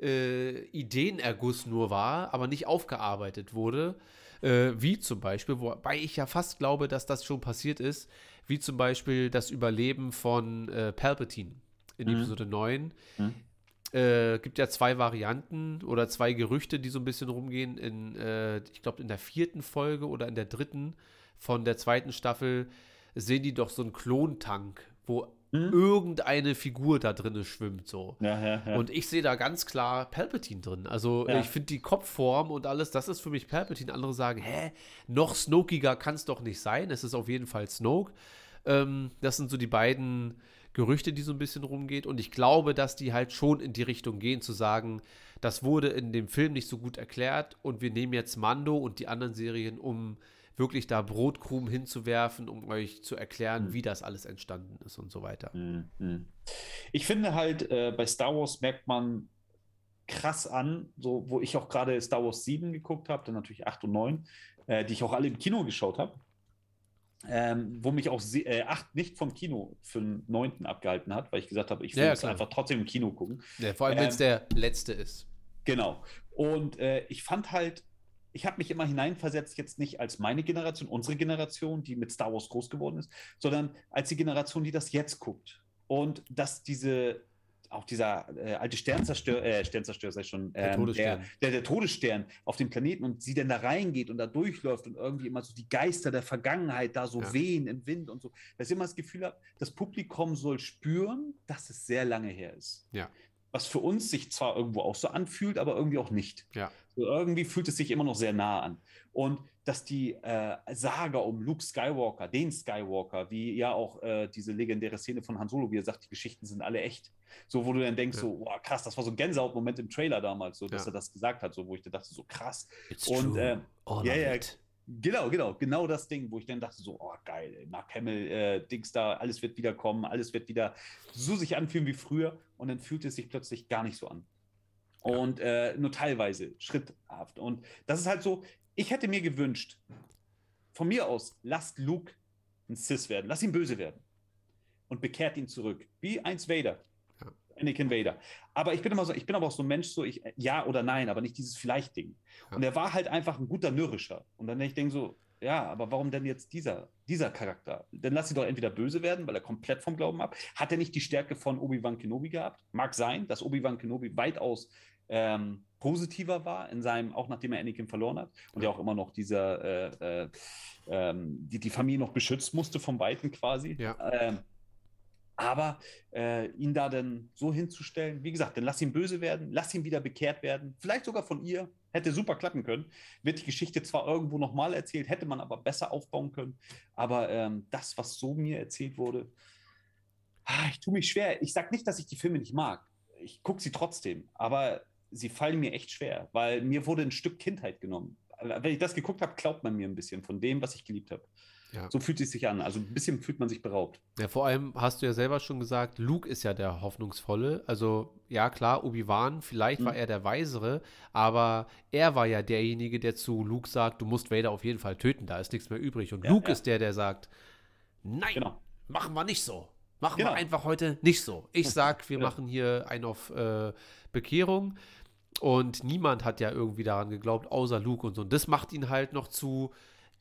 äh, Ideenerguss nur war, aber nicht aufgearbeitet wurde, äh, wie zum Beispiel, wobei ich ja fast glaube, dass das schon passiert ist, wie zum Beispiel das Überleben von äh, Palpatine in Mhm. Episode 9. Mhm. Äh, gibt ja zwei Varianten oder zwei Gerüchte, die so ein bisschen rumgehen. In, äh, ich glaube, in der vierten Folge oder in der dritten von der zweiten Staffel sehen die doch so einen Klontank, wo Mhm. irgendeine Figur da drin schwimmt. So. Ja, ja, ja. Und ich sehe da ganz klar Palpatine drin. Also ich finde die Kopfform und alles, das ist für mich Palpatine. Andere sagen, hä, noch Snokiger kann es doch nicht sein. Es ist auf jeden Fall Snoke. Ähm, das sind so die beiden Gerüchte, die so ein bisschen rumgeht. Und ich glaube, dass die halt schon in die Richtung gehen, zu sagen, das wurde in dem Film nicht so gut erklärt und wir nehmen jetzt Mando und die anderen Serien, um wirklich da Brotkrumen hinzuwerfen, um euch zu erklären, wie das alles entstanden ist und so weiter. Mhm. Ich finde halt, äh, bei Star Wars merkt man krass an, so wo ich auch gerade Star Wars 7 geguckt habe, dann natürlich 8 und 9, äh, die ich auch alle im Kino geschaut habe. Ähm, wo mich auch äh, 8 nicht vom Kino für den 9. abgehalten hat, weil ich gesagt habe, ich will Ja, es einfach trotzdem im Kino gucken. Ja, vor allem, wenn es Ähm, der letzte ist. Genau. Und äh, ich fand halt, ich habe mich immer hineinversetzt, jetzt nicht als meine Generation, unsere Generation, die mit Star Wars groß geworden ist, sondern als die Generation, die das jetzt guckt. Und dass diese, auch dieser äh, alte Sternzerstörer, äh, Sternzerstörer sei schon, Der ähm, Todesstern. Der, der, der Todesstern auf dem Planeten und sie dann da reingeht und da durchläuft und irgendwie immer so die Geister der Vergangenheit da so Ja. wehen im Wind und so, dass ich immer das Gefühl habe, das Publikum soll spüren, dass es sehr lange her ist Ja. Was für uns sich zwar irgendwo auch so anfühlt, aber irgendwie auch nicht. Ja. So irgendwie fühlt es sich immer noch sehr nah an. Und dass die äh, Saga um Luke Skywalker, den Skywalker, wie ja auch äh, diese legendäre Szene von Han Solo, wie er sagt, die Geschichten sind alle echt. So, wo du dann denkst, Ja. so, wow, krass, das war so ein Gänsehautmoment im Trailer damals, so, dass Ja. er das gesagt hat, so, wo ich dann dachte, so krass. It's Und, true. äh, All ja, of ja, it. Genau, genau, genau das Ding, wo ich dann dachte, so, oh geil, ey, Mark Hamill, äh, Dings da, alles wird wieder kommen, alles wird wieder so sich anfühlen wie früher und dann fühlt es sich plötzlich gar nicht so an. Und äh, nur teilweise, schritthaft. Und das ist halt so, ich hätte mir gewünscht, von mir aus, lasst Luke ein Sis werden, lass ihn böse werden und bekehrt ihn zurück, wie eins Vader. Anakin Vader. Aber ich bin immer so, ich bin aber auch so ein Mensch, so ich, ja oder nein, aber nicht dieses Vielleicht-Ding. Ja. Und er war halt einfach ein guter Mürrischer. Und dann ich denke so, ja, aber warum denn jetzt dieser, dieser Charakter? Dann lass ihn doch entweder böse werden, weil er komplett vom Glauben ab. Hat er nicht die Stärke von Obi-Wan Kenobi gehabt? Mag sein, dass Obi-Wan Kenobi weitaus ähm, positiver war in seinem, auch nachdem er Anakin verloren hat und ja auch immer noch dieser, äh, äh, ähm, die, die Familie noch beschützen musste vom Weiten quasi. Ja. Ähm, aber äh, ihn da dann so hinzustellen, wie gesagt, dann lass ihn böse werden, lass ihn wieder bekehrt werden, vielleicht sogar von ihr, hätte super klappen können. Wird die Geschichte zwar irgendwo nochmal erzählt, hätte man aber besser aufbauen können. Aber ähm, das, was so mir erzählt wurde, ah, ich tue mich schwer. Ich sage nicht, dass ich die Filme nicht mag. Ich gucke sie trotzdem, aber sie fallen mir echt schwer, weil mir wurde ein Stück Kindheit genommen. Wenn ich das geguckt habe, glaubt man mir ein bisschen von dem, was ich geliebt habe. Ja. So fühlt es sich an. Also ein bisschen fühlt man sich beraubt. Ja, vor allem hast du ja selber schon gesagt, Luke ist ja der Hoffnungsvolle. Also, ja, klar, Obi-Wan, vielleicht war Mhm. er der Weisere, aber er war ja derjenige, der zu Luke sagt, du musst Vader auf jeden Fall töten, da ist nichts mehr übrig. Und Ja, Luke ja. ist der, der sagt, nein, Genau. machen wir nicht so. Machen Genau. wir einfach heute nicht so. Ich sag, wir machen hier einen auf äh, Bekehrung. Und niemand hat ja irgendwie daran geglaubt, außer Luke und so. Und das macht ihn halt noch zu,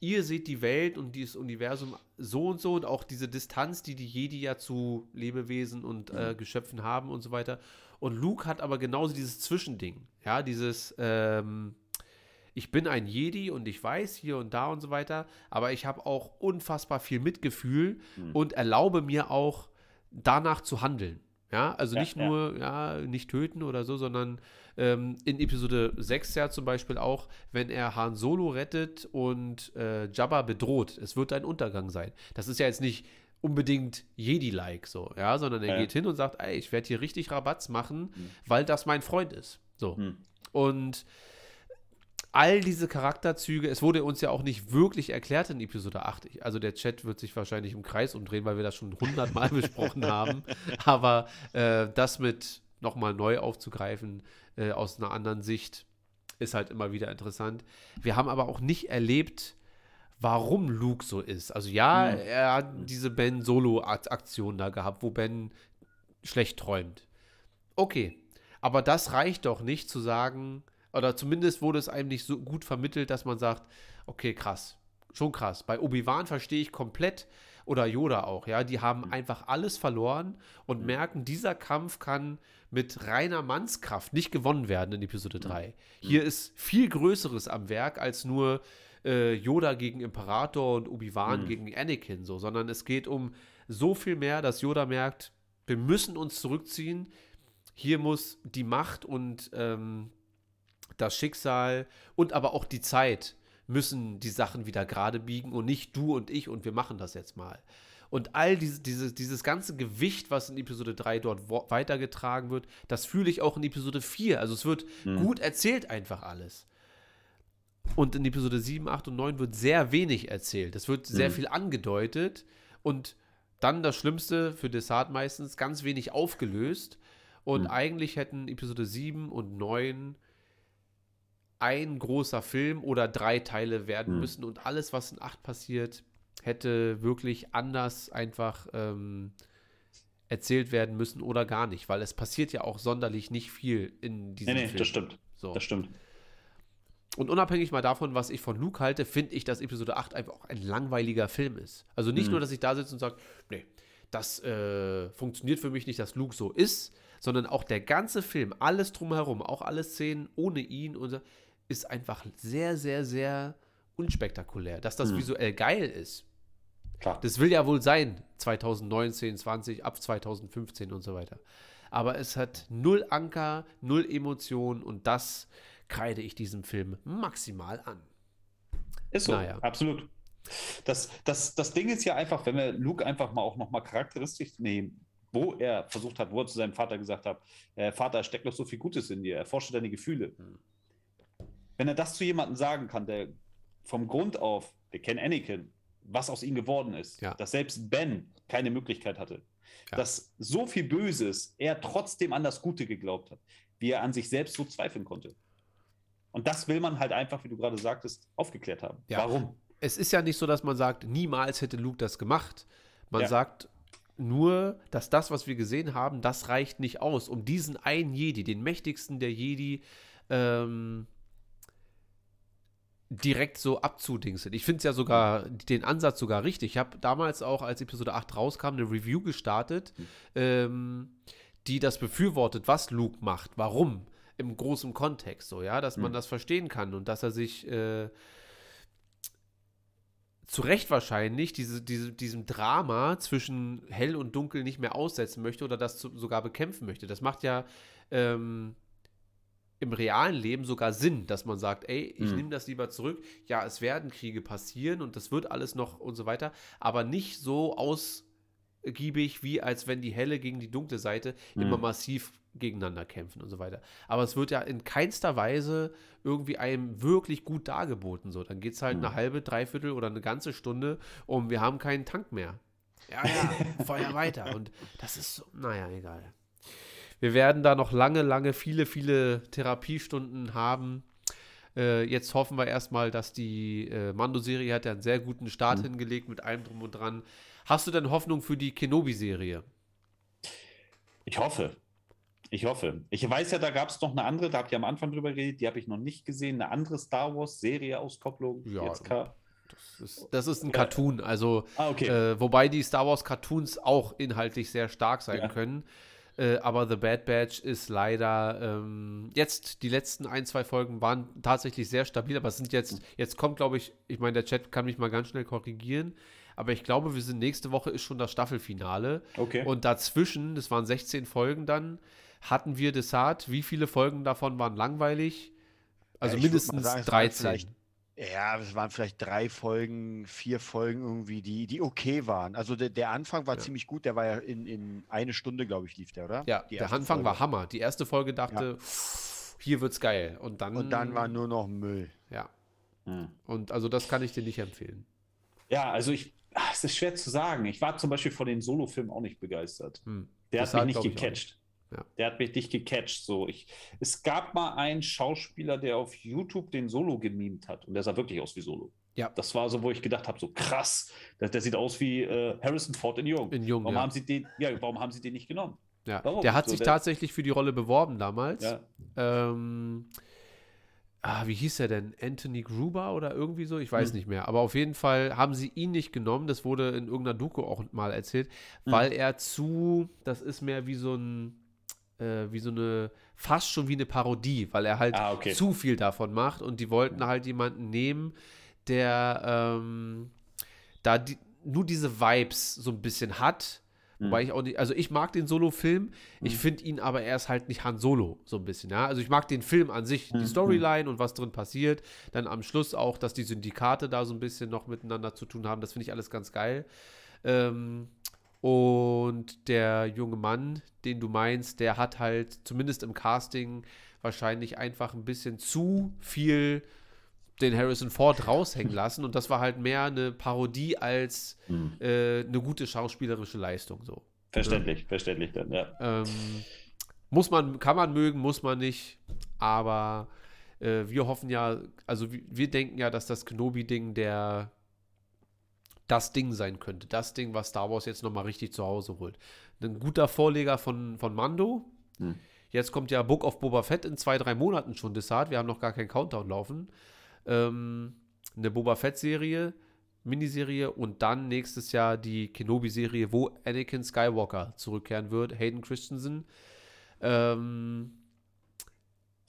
ihr seht die Welt und dieses Universum so und so und auch diese Distanz, die die Jedi ja zu Lebewesen und äh, Geschöpfen haben und so weiter. Und Luke hat aber genauso dieses Zwischending. Ja, dieses, ähm, ich bin ein Jedi und ich weiß hier und da und so weiter, aber ich habe auch unfassbar viel Mitgefühl Mhm. und erlaube mir auch danach zu handeln. Ja, also Ja, nicht ja. nur, ja, nicht töten oder so, sondern ähm, in Episode 6 ja zum Beispiel auch, wenn er Han Solo rettet und äh, Jabba bedroht, es wird ein Untergang sein. Das ist ja jetzt nicht unbedingt Jedi-like so, ja, sondern er Ja. geht hin und sagt, ey, ich werde hier richtig Rabatz machen, Mhm. weil das mein Freund ist. So. Hm. Und all diese Charakterzüge, es wurde uns ja auch nicht wirklich erklärt in Episode 8. Ich- Also der Chat wird sich wahrscheinlich im Kreis umdrehen, weil wir das schon hundertmal besprochen haben. Aber äh, das mit nochmal neu aufzugreifen äh, aus einer anderen Sicht ist halt immer wieder interessant. Wir haben aber auch nicht erlebt, warum Luke so ist. Also ja, Hm. er hat diese Ben Solo-Aktion da gehabt, wo Ben schlecht träumt. Okay, aber das reicht doch nicht zu sagen, oder zumindest wurde es einem nicht so gut vermittelt, dass man sagt, okay, krass, schon krass. Bei Obi-Wan verstehe ich komplett, oder Yoda auch, ja, die haben einfach alles verloren und merken, dieser Kampf kann mit reiner Mannskraft nicht gewonnen werden in Episode 3. Hier ist viel Größeres am Werk als nur äh, Yoda gegen Imperator und Obi-Wan Mhm. gegen Anakin, so, sondern es geht um so viel mehr, dass Yoda merkt, wir müssen uns zurückziehen. Hier muss die Macht und ähm, das Schicksal und aber auch die Zeit müssen die Sachen wieder gerade biegen und nicht du und ich und wir machen das jetzt mal. Und all diese, diese, dieses ganze Gewicht, was in Episode 3 dort weitergetragen wird, das fühle ich auch in Episode 4. Also es wird Mhm. gut erzählt einfach alles. Und in Episode 7, 8 und 9 wird sehr wenig erzählt. Es wird sehr Mhm. viel angedeutet und dann das Schlimmste für Desart meistens, ganz wenig aufgelöst. Und Mhm. eigentlich hätten Episode 7 und 9 ein großer Film oder drei Teile werden Mhm. müssen. Und alles, was in 8 passiert, hätte wirklich anders einfach ähm, erzählt werden müssen oder gar nicht, weil es passiert ja auch sonderlich nicht viel in diesem Nee, nee, Film. das stimmt. So. Das stimmt. Und unabhängig mal davon, was ich von Luke halte, finde ich, dass Episode 8 einfach auch ein langweiliger Film ist. Also nicht Mhm. nur, dass ich da sitze und sage, nee, das äh, funktioniert für mich nicht, dass Luke so ist, sondern auch der ganze Film, alles drumherum, auch alle Szenen ohne ihn und so, ist einfach sehr, sehr, sehr unspektakulär. Dass das Mhm. visuell geil ist, Klar. das will ja wohl sein, 2019, 20, ab 2015 und so weiter. Aber es hat null Anker, null Emotion und das kreide ich diesem Film maximal an. Ist so, Naja. absolut. Das, das, das Ding ist ja einfach, wenn wir Luke einfach mal auch nochmal charakteristisch nehmen, wo er versucht hat, wo er zu seinem Vater gesagt hat, äh, Vater, steckt noch so viel Gutes in dir, erforsche deine Gefühle. Hm. Wenn er das zu jemandem sagen kann, der vom Grund auf, wir kennen Anakin, was aus ihm geworden ist, Ja. dass selbst Ben keine Möglichkeit hatte, Ja. dass so viel Böses er trotzdem an das Gute geglaubt hat, wie er an sich selbst so zweifeln konnte. Und das will man halt einfach, wie du gerade sagtest, aufgeklärt haben. Ja. Warum? Es ist ja nicht so, dass man sagt, niemals hätte Luke das gemacht. Man sagt nur, dass das, was wir gesehen haben, das reicht nicht aus, um diesen einen Jedi, den mächtigsten der Jedi, ähm, direkt so abzudingsen. Ich finde es ja sogar, den Ansatz sogar richtig. Ich habe damals auch, als Episode 8 rauskam, eine Review gestartet, ähm, die das befürwortet, was Luke macht, warum, im großen Kontext, so, ja, dass man Mhm. das verstehen kann und dass er sich äh, zu Recht wahrscheinlich diese, diese, diesem Drama zwischen hell und dunkel nicht mehr aussetzen möchte oder das zu, sogar bekämpfen möchte. Das macht ja ähm, im realen Leben sogar Sinn, dass man sagt, ey, ich Mhm. nehme das lieber zurück. Ja, es werden Kriege passieren und das wird alles noch und so weiter, aber nicht so ausgiebig, wie als wenn die helle gegen die dunkle Seite Mhm. immer massiv gegeneinander kämpfen und so weiter. Aber es wird ja in keinster Weise irgendwie einem wirklich gut dargeboten. So, dann geht es halt Mhm. eine halbe, dreiviertel oder eine ganze Stunde um, wir haben keinen Tank mehr. Ja, ja, Feuer weiter. Und das ist so, naja, egal. Wir werden da noch lange, lange, viele, viele Therapiestunden haben. Äh, jetzt hoffen wir erstmal, dass die äh, Mando-Serie hat ja einen sehr guten Start Mhm. hingelegt mit allem drum und dran. Hast du denn Hoffnung für die Kenobi-Serie? Ich hoffe. Ich hoffe. Ich weiß ja, da gab es noch eine andere, da habt ihr am Anfang drüber geredet, die habe ich noch nicht gesehen, eine andere Star Wars-Serie-Auskopplung. Ja. Jetzt ka- Das ist, das ist ein Cartoon, also Ah, okay. Äh, wobei die Star Wars Cartoons auch inhaltlich sehr stark sein Ja. können. Äh, aber The Bad Batch ist leider ähm, jetzt, die letzten ein, zwei Folgen waren tatsächlich sehr stabil, aber es sind jetzt, jetzt kommt, glaube ich, ich meine, der Chat kann mich mal ganz schnell korrigieren, aber ich glaube, wir sind nächste Woche ist schon das Staffelfinale. okay. Und dazwischen, das waren 16 Folgen dann, hatten wir Desart. Wie viele Folgen davon waren langweilig? Also Ja, mindestens sagen, es waren 13. vielleicht- Ja, es waren vielleicht drei Folgen, vier Folgen irgendwie, die, die okay waren. Also der, der Anfang war Ja. ziemlich gut, der war ja in, in eine Stunde, glaube ich, lief der, oder? Ja, Die der Anfang war Folge. Hammer. Die erste Folge dachte, hier wird's geil. Und dann, Und dann war nur noch Müll. Ja. Hm. Und also das kann ich dir nicht empfehlen. Ja, also ich, ach, es ist schwer zu sagen. Ich war zum Beispiel von den Solo-Filmen auch nicht begeistert. Hm. Der Das hat hat, mich nicht gecatcht. Ja. Der hat mich nicht gecatcht. So. Ich, es gab mal einen Schauspieler, der auf YouTube den Solo gemimt hat. Und der sah wirklich aus wie Solo. Ja. Das war so, wo ich gedacht habe: so krass, der, der sieht aus wie äh, Harrison Ford in Jung. In Jung, warum, ja. haben sie den, ja, warum haben sie den nicht genommen? ja. warum? Der hat So, sich der- tatsächlich für die Rolle beworben damals. Ja. Ähm, ah, wie hieß er denn? Anthony Gruber oder irgendwie so? Ich weiß Hm. nicht mehr. Aber auf jeden Fall haben sie ihn nicht genommen. Das wurde in irgendeiner Doku auch mal erzählt, Hm. weil er zu, das ist mehr wie so ein, äh, wie so eine, fast schon wie eine Parodie, weil er halt Ah, okay. zu viel davon macht und die wollten halt jemanden nehmen, der ähm, da die, nur diese Vibes so ein bisschen hat. Wobei ich auch nicht, also ich mag den Solo-Film, ich Mhm. finde ihn aber er ist halt nicht Han Solo, so ein bisschen, ja. Also ich mag den Film an sich, die Mhm. Storyline und was drin passiert. Dann am Schluss auch, dass die Syndikate da so ein bisschen noch miteinander zu tun haben, das finde ich alles ganz geil. Ähm, und der junge Mann, den du meinst, der hat halt zumindest im Casting wahrscheinlich einfach ein bisschen zu viel den Harrison Ford raushängen lassen und das war halt mehr eine Parodie als Hm. äh, eine gute schauspielerische Leistung. So. Verständlich, verständlich dann, ja. Ähm, muss man, kann man mögen, muss man nicht, aber äh, wir hoffen ja, also wir, wir denken ja, dass das Kenobi-Ding der das Ding sein könnte. Das Ding, was Star Wars jetzt nochmal richtig zu Hause holt. Ein guter Vorleger von, von Mando. Hm. Jetzt kommt ja Book of Boba Fett in zwei, drei Monaten schon Desart. Wir haben noch gar keinen Countdown laufen. Ähm, eine Boba Fett-Serie, Miniserie und dann nächstes Jahr die Kenobi-Serie, wo Anakin Skywalker zurückkehren wird. Hayden Christensen. Ähm,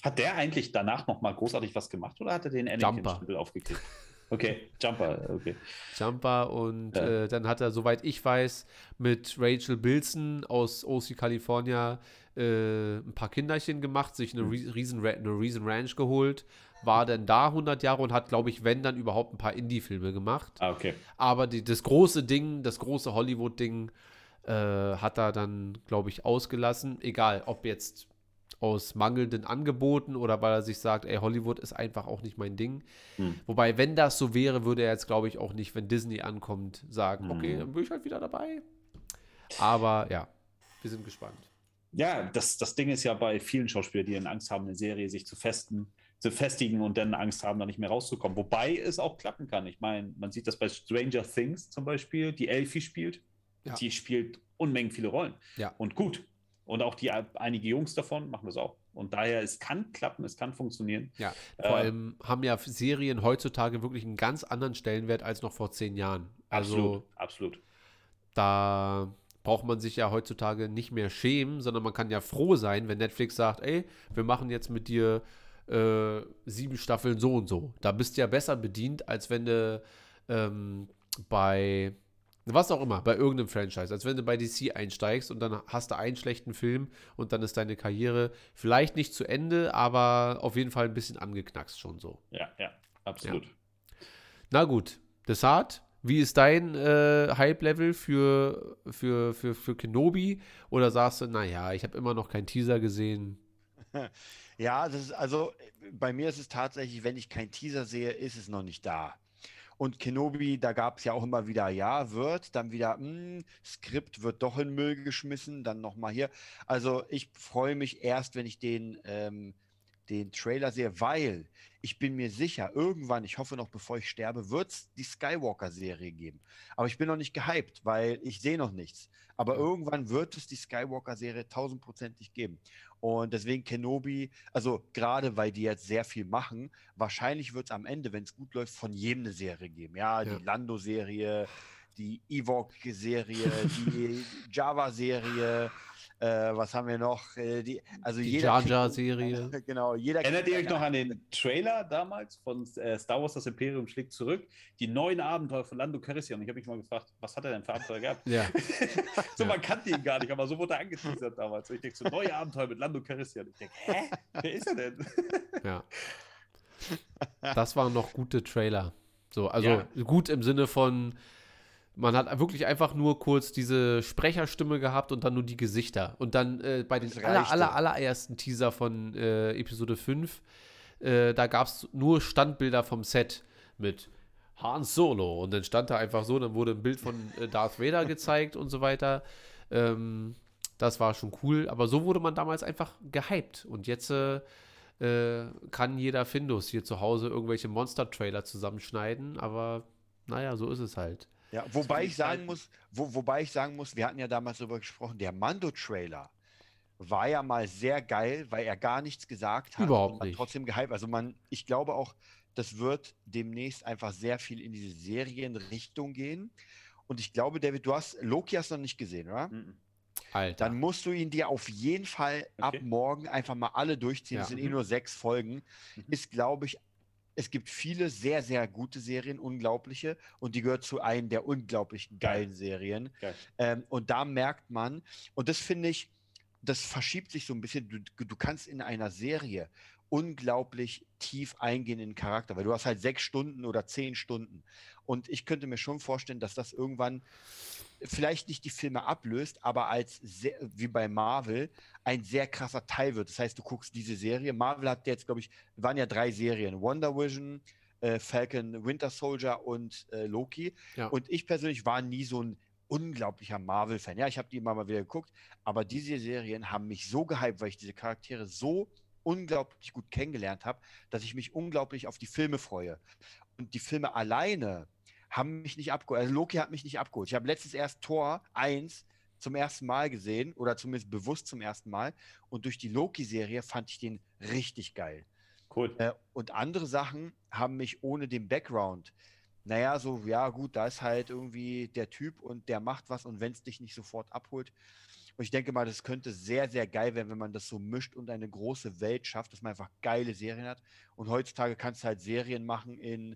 Hat der eigentlich danach noch mal großartig was gemacht oder hat er den. Anakin-Stempel aufgekriegt? Okay, Jumper, okay. Jumper und Ja. äh, dann hat er, soweit ich weiß, mit Rachel Bilson aus OC California äh, ein paar Kinderchen gemacht, sich eine, Re Riesen, eine Reason Ranch geholt, war dann da 100 Jahre und hat, glaube ich, wenn dann überhaupt ein paar Indie-Filme gemacht. Ah, okay. Aber die, das große Ding, das große Hollywood-Ding äh, hat er dann, glaube ich, ausgelassen. Egal, ob jetzt aus mangelnden Angeboten oder weil er sich sagt, ey, Hollywood ist einfach auch nicht mein Ding. Hm. Wobei, wenn das so wäre, würde er jetzt, glaube ich, auch nicht, wenn Disney ankommt, sagen, Hm. okay, dann bin ich halt wieder dabei. Aber ja, wir sind gespannt. Ja, das, das Ding ist ja bei vielen Schauspielern, die dann Angst haben, eine Serie sich zu festen, zu festigen und dann Angst haben, da nicht mehr rauszukommen. Wobei es auch klappen kann. Ich meine, man sieht das bei Stranger Things zum Beispiel, die Elfie spielt. Ja. Die spielt Unmengen viele Rollen. Ja. Und gut. Und auch die einige Jungs davon machen das auch. Und daher, es kann klappen, es kann funktionieren. Ja, vor Äh, allem haben ja Serien heutzutage wirklich einen ganz anderen Stellenwert als noch vor zehn Jahren. Also Absolut, absolut. da braucht man sich ja heutzutage nicht mehr schämen, sondern man kann ja froh sein, wenn Netflix sagt, ey, wir machen jetzt mit dir äh, sieben Staffeln so und so. Da bist du ja besser bedient, als wenn du ähm, bei was auch immer, bei irgendeinem Franchise, als wenn du bei DC einsteigst und dann hast du einen schlechten Film und dann ist deine Karriere vielleicht nicht zu Ende, aber auf jeden Fall ein bisschen angeknackst schon so. Ja, ja, absolut. Na gut, Desart, wie ist dein äh, Hype-Level für, für, für, für Kenobi? Oder sagst du, naja, ich habe immer noch keinen Teaser gesehen? Ja, das ist also bei mir ist es tatsächlich, wenn ich keinen Teaser sehe, ist es noch nicht da. Und Kenobi, da gab es ja auch immer wieder, ja, wird, dann wieder, hm, Skript wird doch in Müll geschmissen, dann nochmal hier. Also ich freue mich erst, wenn ich den, ähm, den Trailer sehe, weil ich bin mir sicher, irgendwann, ich hoffe noch bevor ich sterbe, wird es die Skywalker-Serie geben. Aber ich bin noch nicht gehypt, weil ich sehe noch nichts. Aber irgendwann wird es die Skywalker-Serie tausendprozentig geben. Und deswegen Kenobi, also gerade weil die jetzt sehr viel machen, wahrscheinlich wird es am Ende, wenn es gut läuft, von jedem eine Serie geben. Ja, Ja. die Lando-Serie, die Ewok-Serie, die Java-Serie, äh, was haben wir noch? Äh, die, also Die jeder Jar kriegt- Jar-Serie. Genau, jeder Erinnert ihr euch noch an den Trailer damals von äh, Star Wars Das Imperium schlägt zurück? Die neuen Abenteuer von Lando Calrissian. Ich habe mich mal gefragt, was hat er denn für Abenteuer gehabt? Ja, so, Ja. man kannte ihn gar nicht, aber so wurde er angeteasert damals. Und ich denke, so neue Abenteuer mit Lando Calrissian. Ich denke, hä? Wer ist er denn? ja. Das waren noch gute Trailer. So, also Ja. gut im Sinne von, man hat wirklich einfach nur kurz diese Sprecherstimme gehabt und dann nur die Gesichter. Und dann äh, bei den aller, aller, allerersten Teaser von äh, Episode 5, äh, da gab es nur Standbilder vom Set mit Han Solo. Und dann stand da einfach so, dann wurde ein Bild von äh, Darth Vader gezeigt und so weiter. Ähm, das war schon cool. Aber so wurde man damals einfach gehypt. Und jetzt äh, äh, kann jeder Findus hier zu Hause irgendwelche Monster-Trailer zusammenschneiden. Aber naja, so ist es halt. Ja, wobei ich sagen muss, wo, wobei ich sagen muss, wir hatten ja damals darüber gesprochen, der Mando-Trailer war ja mal sehr geil, weil er gar nichts gesagt hat. Überhaupt nicht. Trotzdem gehypt. Also man, ich glaube auch, das wird demnächst einfach sehr viel in diese Serienrichtung gehen. Und ich glaube, David, du hast Loki hast noch nicht gesehen, oder? Mhm. Alter. Dann musst du ihn dir auf jeden Fall ab Okay. morgen einfach mal alle durchziehen. Ja. Es sind eh Mhm. nur sechs Folgen. Mhm. Ist, glaube ich, es gibt viele sehr, sehr gute Serien, unglaubliche. Und die gehört zu einem der unglaublich Geil. geilen Serien. Geil. Ähm, und da merkt man, und das finde ich, das verschiebt sich so ein bisschen. Du, du kannst in einer Serie unglaublich tief eingehen in den Charakter, weil du hast halt sechs Stunden oder zehn Stunden. Und ich könnte mir schon vorstellen, dass das irgendwann vielleicht nicht die Filme ablöst, aber als sehr, wie bei Marvel ein sehr krasser Teil wird. Das heißt, du guckst diese Serie. Marvel hat jetzt, glaube ich, waren ja drei Serien: Wonder Vision, äh, Falcon, Winter Soldier und äh, Loki. Ja. Und ich persönlich war nie so ein unglaublicher Marvel-Fan. Ja, ich habe die immer mal wieder geguckt, aber diese Serien haben mich so gehypt, weil ich diese Charaktere so unglaublich gut kennengelernt habe, dass ich mich unglaublich auf die Filme freue. Und die Filme alleine haben mich nicht abgeholt. Also Loki hat mich nicht abgeholt. Ich habe letztens erst Tor 1 zum ersten Mal gesehen oder zumindest bewusst zum ersten Mal. Und durch die Loki-Serie fand ich den richtig geil. Cool. Äh, und andere Sachen haben mich ohne den Background, naja, so, ja, gut, da ist halt irgendwie der Typ und der macht was und wenn es dich nicht sofort abholt. Und ich denke mal, das könnte sehr, sehr geil werden, wenn man das so mischt und eine große Welt schafft, dass man einfach geile Serien hat. Und heutzutage kannst du halt Serien machen in,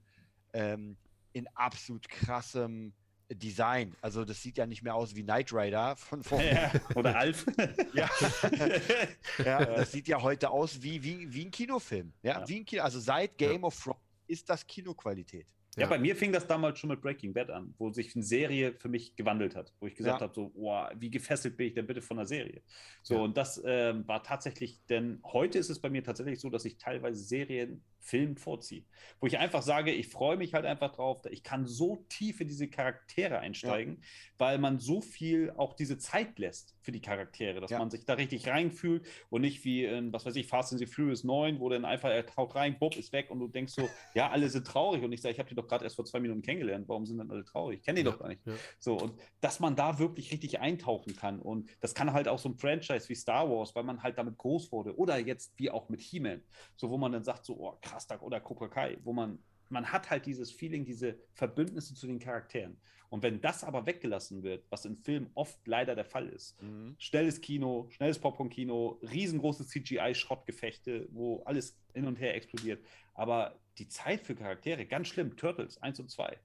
ähm, in absolut krassem Design. Also das sieht ja nicht mehr aus wie Knight Rider von vor. Ja, oder Alf. Ja. ja, das sieht ja heute aus wie, wie, wie ein Kinofilm. Ja, Ja. wie ein Kino. Also seit Game of Thrones ist das Kinoqualität. Ja, Ja. bei mir fing das damals schon mit Breaking Bad an, wo sich eine Serie für mich gewandelt hat, wo ich gesagt Ja. habe, so, boah, wie gefesselt bin ich denn bitte von der Serie? So, Ja. und das ähm, war tatsächlich, denn heute ist es bei mir tatsächlich so, dass ich teilweise Serien, Film vorziehe, wo ich einfach sage, ich freue mich halt einfach drauf, ich kann so tief in diese Charaktere einsteigen, weil man so viel auch diese Zeit lässt für die Charaktere, dass Ja. man sich da richtig reinfühlt und nicht wie in, was weiß ich, Fast and the Furious 9, wo dann einfach er taucht rein, bupp, ist weg und du denkst so, ja, alle sind traurig und ich sage, ich habe die doch gerade erst vor zwei Minuten kennengelernt, warum sind dann alle traurig? Ich kenne die Ja, doch gar nicht. ja. So, und dass man da wirklich richtig eintauchen kann und das kann halt auch so ein Franchise wie Star Wars, weil man halt damit groß wurde oder jetzt wie auch mit He-Man, so wo man dann sagt so, oh krass, da- oder Cobra Kai, wo man, man hat halt dieses Feeling, diese Verbündnisse zu den Charakteren. Und wenn das aber weggelassen wird, was in Filmen oft leider der Fall ist, schnelles Kino, schnelles Popcorn-Kino, riesengroße CGI-Schrottgefechte, wo alles hin und her explodiert. Aber die Zeit für Charaktere, ganz schlimm, Turtles 1 und 2.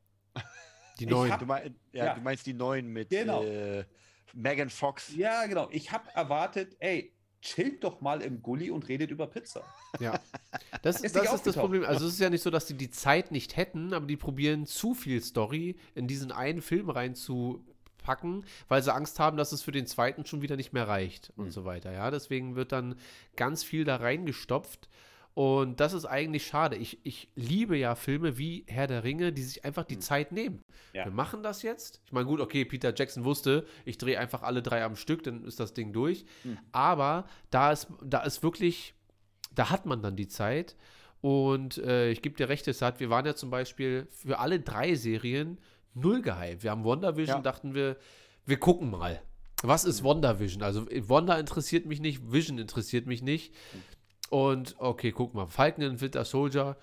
Die Ich neuen. hab- Du, mein, ja, Ja. du meinst die neuen mit Genau. äh, Megan Fox. Ja, genau. Ich habe erwartet, ey, chillt doch mal im Gully und redet über Pizza. Ja. Das, Ist das ist das. Problem. Also es ist ja nicht so, dass die die Zeit nicht hätten, aber die probieren zu viel Story in diesen einen Film reinzupacken, weil sie Angst haben, dass es für den zweiten schon wieder nicht mehr reicht und Hm. so weiter. Ja, deswegen wird dann ganz viel da reingestopft. Und das ist eigentlich schade. Ich, ich liebe ja Filme wie Herr der Ringe, die sich einfach die Hm. Zeit nehmen. Ja. Wir machen das jetzt. Ich meine, gut, okay, Peter Jackson wusste, ich drehe einfach alle drei am Stück, dann ist das Ding durch. Hm. Aber da ist, da ist wirklich, da hat man dann die Zeit. Und äh, ich gebe dir recht, es hat, wir waren ja zum Beispiel für alle drei Serien null gehypt. Wir haben WandaVision, Ja. dachten wir, wir gucken mal. Was ist WandaVision? Also Wanda interessiert mich nicht, Vision interessiert mich nicht. Und okay, guck mal, Falcon and Winter Soldier,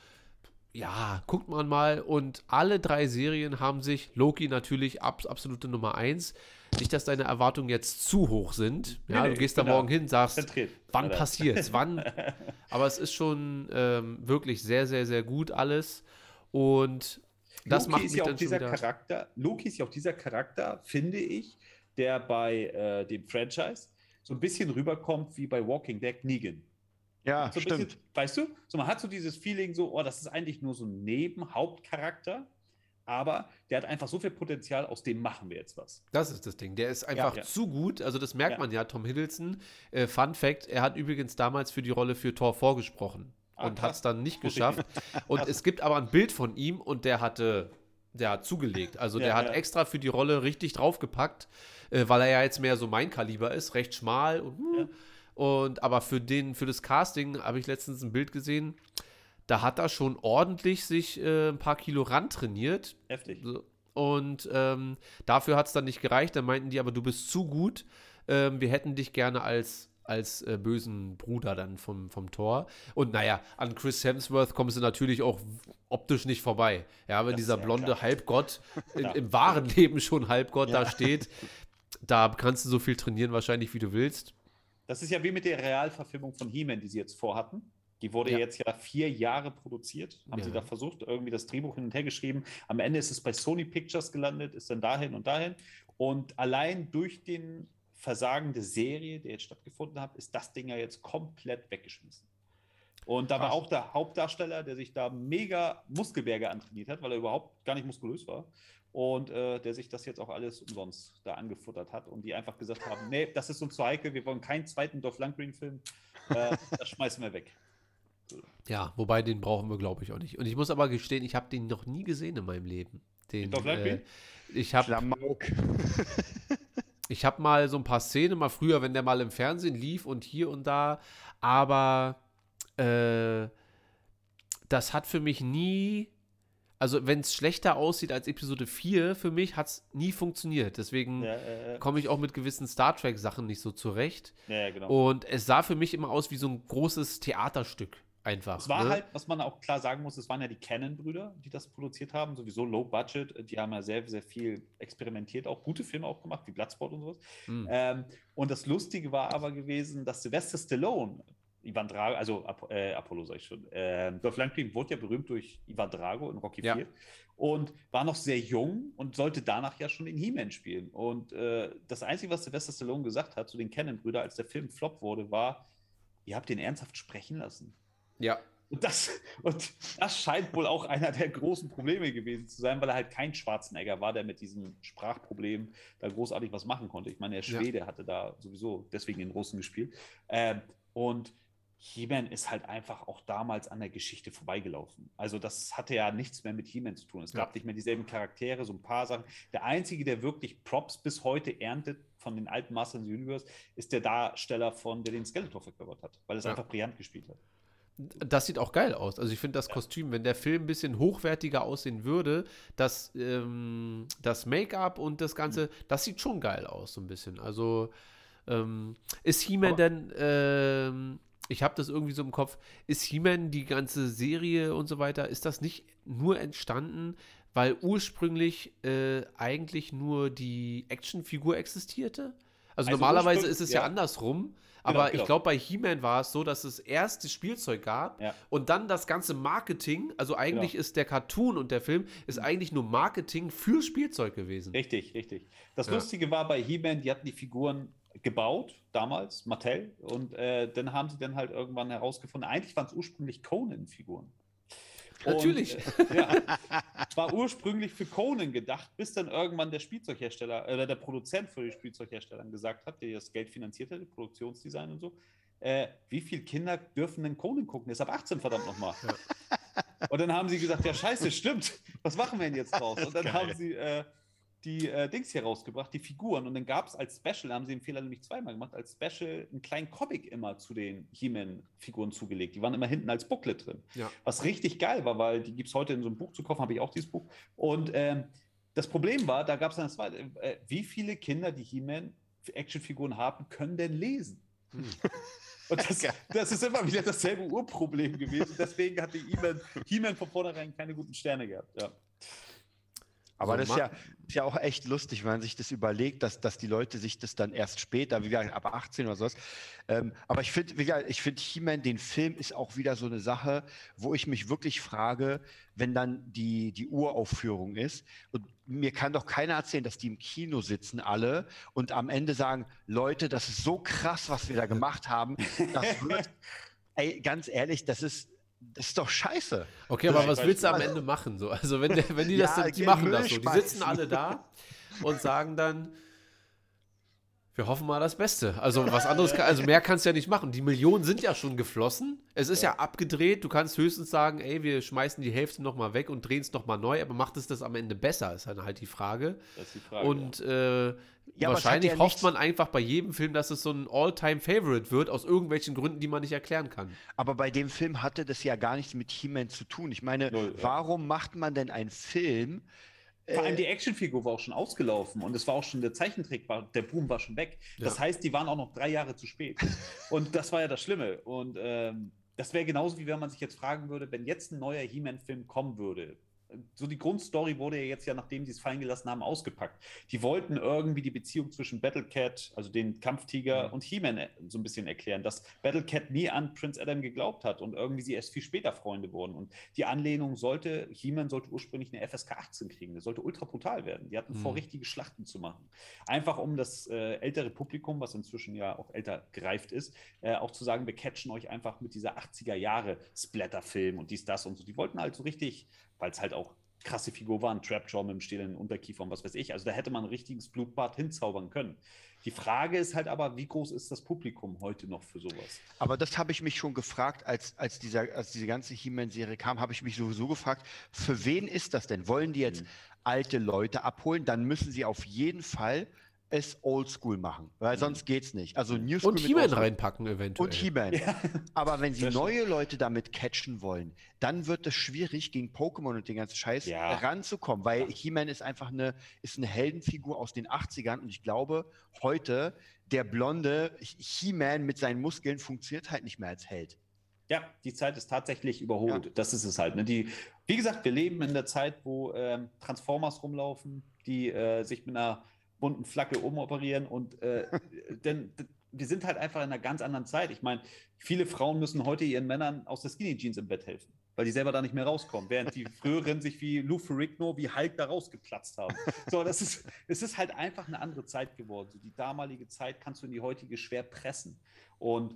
ja, guckt man mal. Und alle drei Serien haben sich, Loki natürlich ab, absolute Nummer eins. Nicht, dass deine Erwartungen jetzt zu hoch sind. Ja, Nee, du gehst da da morgen hin, sagst, Zentriert. wann Alter. passiert's? Wann? Aber es ist schon ähm, wirklich sehr, sehr, sehr gut alles. Und das Loki macht ist mich ja auch dieser. Charakter, Loki ist ja auch dieser Charakter, finde ich, der bei äh, dem Franchise so ein bisschen rüberkommt wie bei Walking Dead Negan. Ja, so ein stimmt. Bisschen, weißt du? So, man hat so dieses Feeling, so, oh, das ist eigentlich nur so ein Nebenhauptcharakter, aber der hat einfach so viel Potenzial, aus dem machen wir jetzt was. Das ist das Ding. Der ist einfach ja. zu gut. Also, das merkt Ja. man ja, Tom Hiddleston. Äh, Fun Fact: Er hat übrigens damals für die Rolle für Thor vorgesprochen Ah, und hat es dann nicht geschafft. Und es gibt aber ein Bild von ihm und der hatte. Der hat zugelegt. Also Ja, der hat ja. extra für die Rolle richtig draufgepackt, äh, weil er ja jetzt mehr so mein Kaliber ist, recht schmal und Ja. Und aber für den für das Casting habe ich letztens ein Bild gesehen. Da hat er schon ordentlich sich äh, ein paar Kilo ran trainiert. Heftig. Und ähm, dafür hat es dann nicht gereicht. Dann meinten die, aber du bist zu gut. Ähm, wir hätten dich gerne als, als äh, bösen Bruder dann vom, vom Tor. Und naja, an Chris Hemsworth kommst du natürlich auch optisch nicht vorbei. Ja, wenn Das dieser blonde klar. Halbgott Ja. im wahren Leben schon Halbgott Ja. da steht, da kannst du so viel trainieren wahrscheinlich, wie du willst. Das ist ja wie mit der Realverfilmung von He-Man, die sie jetzt vorhatten. Die wurde Ja. jetzt ja vier Jahre produziert. Haben Ja. sie da versucht, irgendwie das Drehbuch hin und her geschrieben. Am Ende ist es bei Sony Pictures gelandet, ist dann dahin und dahin. Und allein durch den Versagen der Serie, der jetzt stattgefunden hat, ist das Ding ja jetzt komplett weggeschmissen. Und da war auch der Hauptdarsteller, der sich da mega Muskelberge antrainiert hat, weil er überhaupt gar nicht muskulös war. Und äh, der sich das jetzt auch alles umsonst da angefuttert hat und die einfach gesagt haben: Nee, das ist uns zu heikel, wir wollen keinen zweiten Dolph Lundgren-Film. Äh, das schmeißen wir weg. Ja, wobei den brauchen wir, glaube ich, auch nicht. Und ich muss aber gestehen, ich habe den noch nie gesehen in meinem Leben. Den, Doch, äh, ich habe ich hab mal so ein paar Szenen, mal früher, wenn der mal im Fernsehen lief und hier und da, aber äh, das hat für mich nie, also wenn es schlechter aussieht als Episode 4, für mich hat es nie funktioniert. Deswegen Ja, äh, komme ich auch mit gewissen Star Trek-Sachen nicht so zurecht. ja, genau. Und es sah für mich immer aus wie so ein großes Theaterstück einfach. Es war ne? halt, was man auch klar sagen muss, es waren ja die Canon-Brüder, die das produziert haben, sowieso Low Budget. Die haben ja sehr, sehr viel experimentiert, auch gute Filme auch gemacht, wie Bloodsport und sowas. Hm. Ähm, und das Lustige war aber gewesen, dass Sylvester Stallone, Ivan Drago, also Ap äh, Apollo sag ich schon, äh, Dolph Lundgren wurde ja berühmt durch Ivan Drago in Rocky Ja. 4 und war noch sehr jung und sollte danach ja schon in He-Man spielen. Und äh, das Einzige, was Sylvester Stallone gesagt hat zu den Canon-Brüdern, als der Film Flop wurde, war, ihr habt den ernsthaft sprechen lassen. Ja. Und das, und das scheint wohl auch einer der großen Probleme gewesen zu sein, weil er halt kein Schwarzenegger war, der mit diesem Sprachproblem da großartig was machen konnte. Ich meine, der Ja. Schwede hatte da sowieso deswegen den Russen gespielt. Ähm, und He-Man ist halt einfach auch damals an der Geschichte vorbeigelaufen. Also das hatte ja nichts mehr mit He-Man zu tun. Es gab Ja. nicht mehr dieselben Charaktere, so ein paar Sachen. Der einzige, der wirklich Props bis heute erntet von den alten Masters of the Universe, ist der Darsteller von, der den Skeletor verkörpert hat, weil es Ja. einfach brillant gespielt hat. Das sieht auch geil aus. Also ich finde das Kostüm, wenn der Film ein bisschen hochwertiger aussehen würde, das, ähm, das Make-up und das Ganze, das sieht schon geil aus, so ein bisschen. Also ähm, ist He-Man denn, ähm, ich habe das irgendwie so im Kopf, ist He-Man die ganze Serie und so weiter, ist das nicht nur entstanden, weil ursprünglich äh, eigentlich nur die Actionfigur existierte? Also, Also normalerweise ist es ja, ja. andersrum. Aber genau. ich glaube, bei He-Man war es so, dass es erst das Spielzeug gab Ja. und dann das ganze Marketing. Also eigentlich Genau. ist der Cartoon und der Film ist eigentlich nur Marketing für Spielzeug gewesen. Richtig, richtig. Das Ja. Lustige war bei He-Man, die hatten die Figuren gebaut, damals, Mattel, und äh, dann haben sie dann halt irgendwann herausgefunden, eigentlich waren es ursprünglich Conan-Figuren. Und, Natürlich. äh, ja, es war ursprünglich für Conan gedacht, bis dann irgendwann der Spielzeughersteller oder der Produzent für die Spielzeughersteller gesagt hat, der das Geld finanziert hat, Produktionsdesign und so, äh, wie viele Kinder dürfen denn Conan gucken? Der ist ab 18, verdammt nochmal. Und dann haben sie gesagt, ja scheiße, stimmt, was machen wir denn jetzt draus? Und dann haben sie äh, die äh, Dings hier rausgebracht, die Figuren. Und dann gab es als Special, haben sie den Fehler nämlich zweimal gemacht, als Special einen kleinen Comic immer zu den He-Man-Figuren zugelegt. Die waren immer hinten als Booklet drin. Ja. Was richtig geil war, weil die gibt es heute in so einem Buch zu kaufen, habe ich auch dieses Buch. Und ähm, das Problem war, da gab es dann das zweite, äh, wie viele Kinder, die He-Man-Actionfiguren haben, können denn lesen? Hm. Und das, das ist immer wieder dasselbe Urproblem gewesen. Deswegen hatte He-Man He von vornherein keine guten Sterne gehabt. Ja. Aber So, das ist ja, ist ja auch echt lustig, wenn man sich das überlegt, dass, dass die Leute sich das dann erst später, wie gesagt, ab 18 oder sowas. Ähm, aber ich finde, wie gesagt, ich finde He-Man, den Film ist auch wieder so eine Sache, wo ich mich wirklich frage, wenn dann die, die Uraufführung ist und mir kann doch keiner erzählen, dass die im Kino sitzen alle und am Ende sagen, Leute, das ist so krass, was wir da gemacht haben. Das wird, ey, ganz ehrlich, das ist, das ist doch scheiße. Okay, aber was willst du am. Ende machen? So? Also wenn, der, wenn die das Ja, dann, die Müll machen das so. Die sitzen alle da und sagen dann, wir hoffen mal das Beste. Also was anderes, kann, also mehr kannst du ja nicht machen. Die Millionen sind ja schon geflossen. Es ist ja, abgedreht. Du kannst höchstens sagen, ey, wir schmeißen die Hälfte nochmal weg und drehen es nochmal neu. Aber macht es das am Ende besser, ist dann halt die Frage. Das ist die Frage. Und äh, Ja, es hat wahrscheinlich ja hofft man einfach bei jedem Film, dass es so ein All-Time-Favorite wird, aus irgendwelchen Gründen, die man nicht erklären kann. Aber bei dem Film hatte das ja gar nichts mit He-Man zu tun. Ich meine, Null, ja. warum macht man denn einen Film? Vor allem äh, die Actionfigur war auch schon ausgelaufen und es war auch schon der Zeichentrick, war, der Boom war schon weg. Das Ja. heißt, die waren auch noch drei Jahre zu spät. und das war ja das Schlimme. Und ähm, das wäre genauso wie wenn man sich jetzt fragen würde, wenn jetzt ein neuer He-Man-Film kommen würde. So die Grundstory wurde ja jetzt ja, nachdem sie es fallen gelassen haben, ausgepackt. Die wollten irgendwie die Beziehung zwischen Battlecat, also den Kampftiger, Mhm. und He-Man äh, so ein bisschen erklären, dass Battlecat nie an Prince Adam geglaubt hat und irgendwie sie erst viel später Freunde wurden. Und die Anlehnung sollte, He-Man sollte ursprünglich eine FSK 18 kriegen. Das sollte ultra brutal werden. Die hatten vor, Mhm. richtige Schlachten zu machen. Einfach um das äh, ältere Publikum, was inzwischen ja auch älter gereift ist, äh, auch zu sagen, wir catchen euch einfach mit dieser 80er Jahre Splatter-Film und dies, das und so. Die wollten halt so richtig, weil es halt auch krasse Figur war, ein Trapjaw mit dem stählernen Unterkiefer und was weiß ich. Also da hätte man ein richtiges Blutbad hinzaubern können. Die Frage ist halt aber, wie groß ist das Publikum heute noch für sowas? Aber das habe ich mich schon gefragt, als, als, dieser, als diese ganze He-Man-Serie kam, habe ich mich sowieso gefragt, für wen ist das denn? Wollen die jetzt Mhm. alte Leute abholen? Dann müssen sie auf jeden Fall es oldschool machen, weil sonst geht's nicht. Also New School Und mit He-Man reinpacken eventuell. Und He-Man. Aber wenn sie neue Leute damit catchen wollen, dann wird es schwierig, gegen Pokémon und den ganzen Scheiß Ja. ranzukommen, weil He-Man ist einfach eine, ist eine Heldenfigur aus den 80ern und ich glaube, heute der blonde He-Man mit seinen Muskeln funktioniert halt nicht mehr als Held. Ja, die Zeit ist tatsächlich überholt. Ja. Das ist es halt. Ne? Die, wie gesagt, wir leben in der Zeit, wo ähm, Transformers rumlaufen, die äh, sich mit einer bunten Flagge umoperieren und äh, denn wir sind halt einfach in einer ganz anderen Zeit. Ich meine, viele Frauen müssen heute ihren Männern aus der Skinny Jeans im Bett helfen, weil die selber da nicht mehr rauskommen, während die früheren sich wie Lou Ferrigno, wie Hulk da rausgeplatzt haben. So, das ist, es ist halt einfach eine andere Zeit geworden. So, die damalige Zeit kannst du in die heutige schwer pressen. Und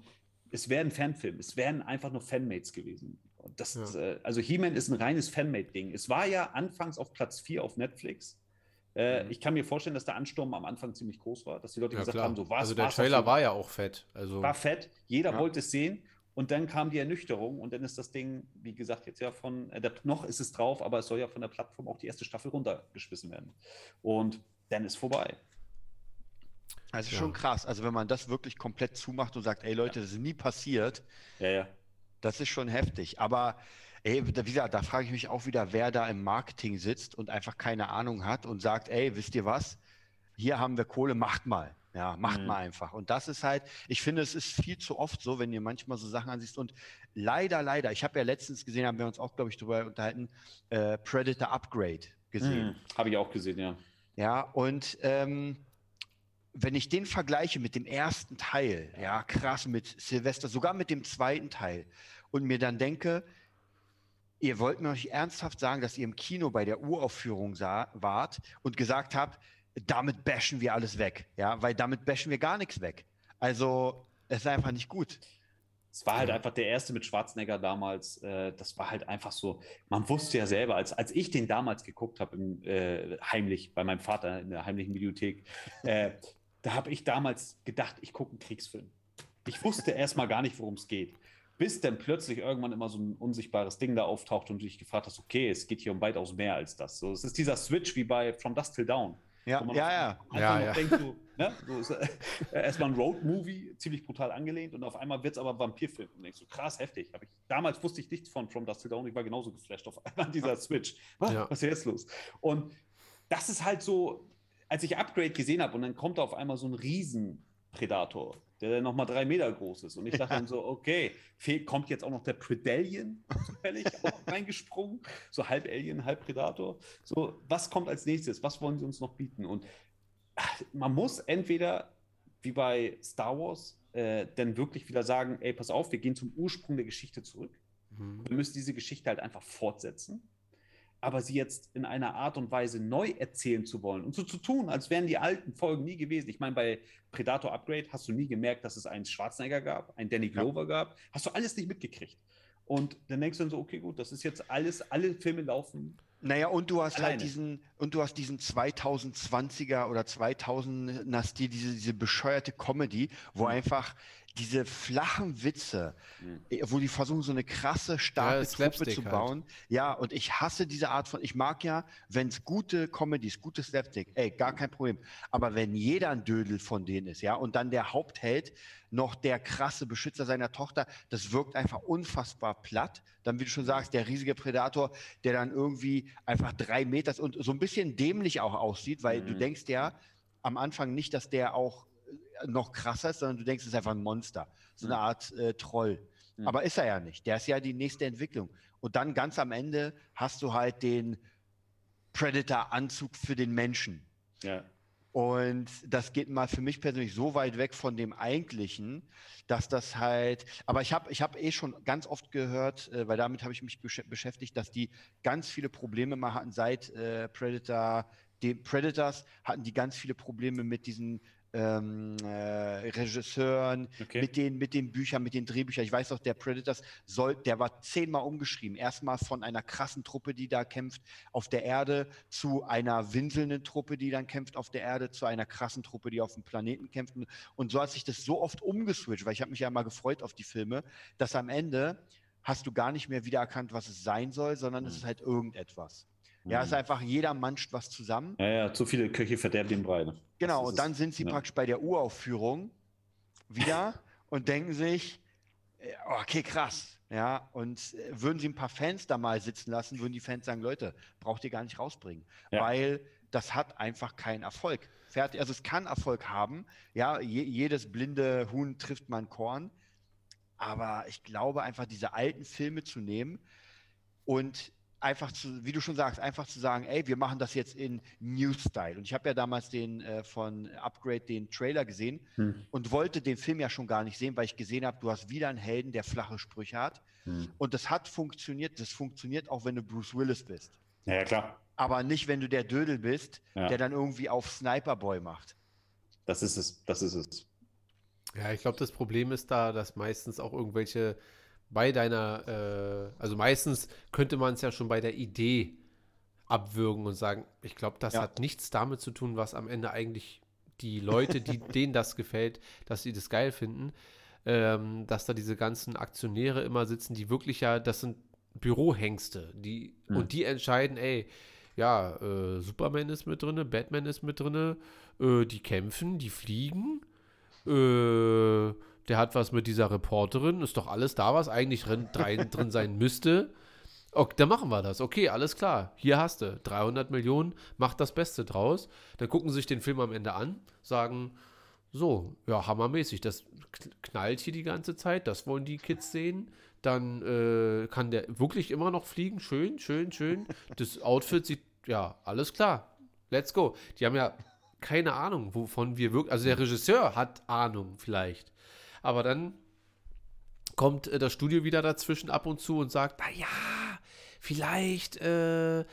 es wäre ein Fanfilm, es wären einfach nur Fanmates gewesen. Und das, Ja. äh, also He-Man ist ein reines Fanmate-Ding. Es war ja anfangs auf Platz 4 auf Netflix. Äh, Mhm. Ich kann mir vorstellen, dass der Ansturm am Anfang ziemlich groß war, dass die Leute Ja, gesagt klar. haben, so was. also der war's Trailer war ja auch fett. Also war fett, jeder Ja. wollte es sehen. Und dann kam die Ernüchterung und dann ist das Ding, wie gesagt, jetzt ja von, äh, der, noch ist es drauf, aber es soll ja von der Plattform auch die erste Staffel runtergeschmissen werden. Und dann ist vorbei. Also Ja. schon krass. Also wenn man das wirklich komplett zumacht und sagt, ey Leute, das ist nie passiert, Ja, ja. das ist schon heftig. Aber ey, wie gesagt, da frage ich mich auch wieder, wer da im Marketing sitzt und einfach keine Ahnung hat und sagt, ey, wisst ihr was? Hier haben wir Kohle, macht mal. Ja, macht Mhm. mal einfach. Und das ist halt, ich finde, es ist viel zu oft so, wenn ihr manchmal so Sachen ansiehst. Und leider, leider, ich habe ja letztens gesehen, haben wir uns auch, glaube ich, darüber unterhalten, äh, Predator Upgrade gesehen. Mhm. Habe ich auch gesehen, ja. Ja, und ähm, wenn ich den vergleiche mit dem ersten Teil, ja, krass, mit Silvester, sogar mit dem zweiten Teil, und mir dann denke, ihr wollt mir nicht ernsthaft sagen, dass ihr im Kino bei der Uraufführung sah, wart und gesagt habt, damit bashen wir alles weg, ja, weil damit bashen wir gar nichts weg. Also, es ist einfach nicht gut. Es war halt einfach der erste mit Schwarzenegger damals. Äh, das war halt einfach so. Man wusste ja selber, als, als ich den damals geguckt habe, äh, heimlich bei meinem Vater in der heimlichen Videothek, äh, da habe ich damals gedacht, ich gucke einen Kriegsfilm. Ich wusste erstmal gar nicht, worum es geht. Bis dann plötzlich irgendwann immer so ein unsichtbares Ding da auftaucht und du dich gefragt hast, okay, es geht hier um weitaus mehr als das. So, es ist dieser Switch wie bei From Dust Till Dawn. Ja, wo man ja, ja. Einfach Ja, ja. denkt, so, ne? so ist, äh, erstmal ein Road-Movie, ziemlich brutal angelehnt und auf einmal wird es aber Vampirfilm. Und denkst so, krass, heftig. Hab ich, damals wusste ich nichts von From Dust Till Dawn, ich war genauso geflasht auf einmal an dieser Switch. Was, Ja. was ist jetzt los? Und das ist halt so, als ich Upgrade gesehen habe und dann kommt da auf einmal so ein Riesen-Predator, der dann nochmal drei Meter groß ist. Und ich dachte dann so, okay, kommt jetzt auch noch der Predallion zufällig reingesprungen, so halb Alien, halb Predator. So, was kommt als nächstes? Was wollen sie uns noch bieten? Und ach, man muss entweder, wie bei Star Wars, äh, dann wirklich wieder sagen, ey, pass auf, wir gehen zum Ursprung der Geschichte zurück. Mhm. Wir müssen diese Geschichte halt einfach fortsetzen. Aber sie jetzt in einer Art und Weise neu erzählen zu wollen und so zu tun, als wären die alten Folgen nie gewesen. Ich meine, bei Predator Upgrade hast du nie gemerkt, dass es einen Schwarzenegger gab, einen Danny Glover gab. Hast du alles nicht mitgekriegt. Und dann denkst du dann so, okay, gut, das ist jetzt alles, alle Filme laufen. Naja, und du hast Alleine. halt diesen, und du hast diesen 2020er oder 2000er Stil, diese, diese bescheuerte Comedy, wo Mhm. einfach diese flachen Witze, Mhm. wo die versuchen, so eine krasse, starke Ja, Truppe zu halt. bauen. Ja, und ich hasse diese Art von, ich mag ja, wenn es gute Comedies, gute Slapstick, ey, gar kein Problem. Aber wenn jeder ein Dödel von denen ist, ja, und dann der Hauptheld noch der krasse Beschützer seiner Tochter, das wirkt einfach unfassbar platt. Dann, wie du schon sagst, der riesige Predator, der dann irgendwie einfach drei Meter ist und so ein bisschen dämlich auch aussieht, weil du Mhm. denkst ja am Anfang nicht, dass der auch noch krasser ist, sondern du denkst, es ist einfach ein Monster. So eine Mhm. Art äh, Troll. Mhm. Aber ist er ja nicht. Der ist ja die nächste Entwicklung. Und dann ganz am Ende hast du halt den Predator-Anzug für den Menschen. Ja. Und das geht mal für mich persönlich so weit weg von dem eigentlichen, dass das halt. Aber ich habe ich hab eh schon ganz oft gehört, äh, weil damit habe ich mich besch beschäftigt, dass die ganz viele Probleme mal hatten seit äh, Predator. Die Predators hatten die ganz viele Probleme mit diesen ähm, äh, Regisseuren, Okay. mit, den, mit den Büchern, mit den Drehbüchern. Ich weiß noch, der Predators soll, der war zehnmal umgeschrieben. Erstmal von einer krassen Truppe, die da kämpft auf der Erde, zu einer winselnden Truppe, die dann kämpft auf der Erde, zu einer krassen Truppe, die auf dem Planeten kämpft. Und so hat sich das so oft umgeswitcht, weil ich habe mich ja mal gefreut auf die Filme, dass am Ende hast du gar nicht mehr wiedererkannt, was es sein soll, sondern es ist halt irgendetwas. Ja, es ist einfach, jeder manscht was zusammen. Ja, ja, zu viele Köche verderben den Brei. ne? Genau, und dann sind sie Ja. praktisch bei der Uraufführung wieder und denken sich, äh, okay, krass. Ja, und äh, würden sie ein paar Fans da mal sitzen lassen, würden die Fans sagen, Leute, braucht ihr gar nicht rausbringen, Ja. weil das hat einfach keinen Erfolg. Fertig, also es kann Erfolg haben, ja, je, jedes blinde Huhn trifft mal ein Korn, aber ich glaube einfach, diese alten Filme zu nehmen und einfach zu, wie du schon sagst, einfach zu sagen, ey, wir machen das jetzt in New Style. Und ich habe ja damals den äh, von Upgrade den Trailer gesehen Hm. und wollte den Film ja schon gar nicht sehen, weil ich gesehen habe, du hast wieder einen Helden, der flache Sprüche hat. Hm. Und das hat funktioniert. Das funktioniert auch, wenn du Bruce Willis bist. Ja, ja, klar. Aber nicht, wenn du der Dödel bist, Ja. der dann irgendwie auf Sniperboy macht. Das ist es. Das ist es. Ja, ich glaube, das Problem ist da, dass meistens auch irgendwelche bei deiner, äh, also meistens könnte man es ja schon bei der Idee abwürgen und sagen, ich glaube, das Ja. hat nichts damit zu tun, was am Ende eigentlich die Leute, die, denen das gefällt, dass sie das geil finden, ähm, dass da diese ganzen Aktionäre immer sitzen, die wirklich ja, das sind Bürohengste, die, Hm. und die entscheiden, ey, ja, äh, Superman ist mit drinne, Batman ist mit drinne, äh, die kämpfen, die fliegen, äh, der hat was mit dieser Reporterin, ist doch alles da, was eigentlich drin, drin, sein müsste. Okay, dann machen wir das. Okay, alles klar. Hier hast du 300 Millionen, mach das Beste draus. Dann gucken sie sich den Film am Ende an, sagen, so, ja, hammermäßig, das kn- knallt hier die ganze Zeit, das wollen die Kids sehen. Dann äh, kann der wirklich immer noch fliegen, schön, schön, schön. Das Outfit sieht, ja, alles klar, let's go. Die haben ja keine Ahnung, wovon wir wirklich, also der Regisseur hat Ahnung vielleicht. Aber dann kommt äh, das Studio wieder dazwischen ab und zu und sagt, naja, vielleicht äh,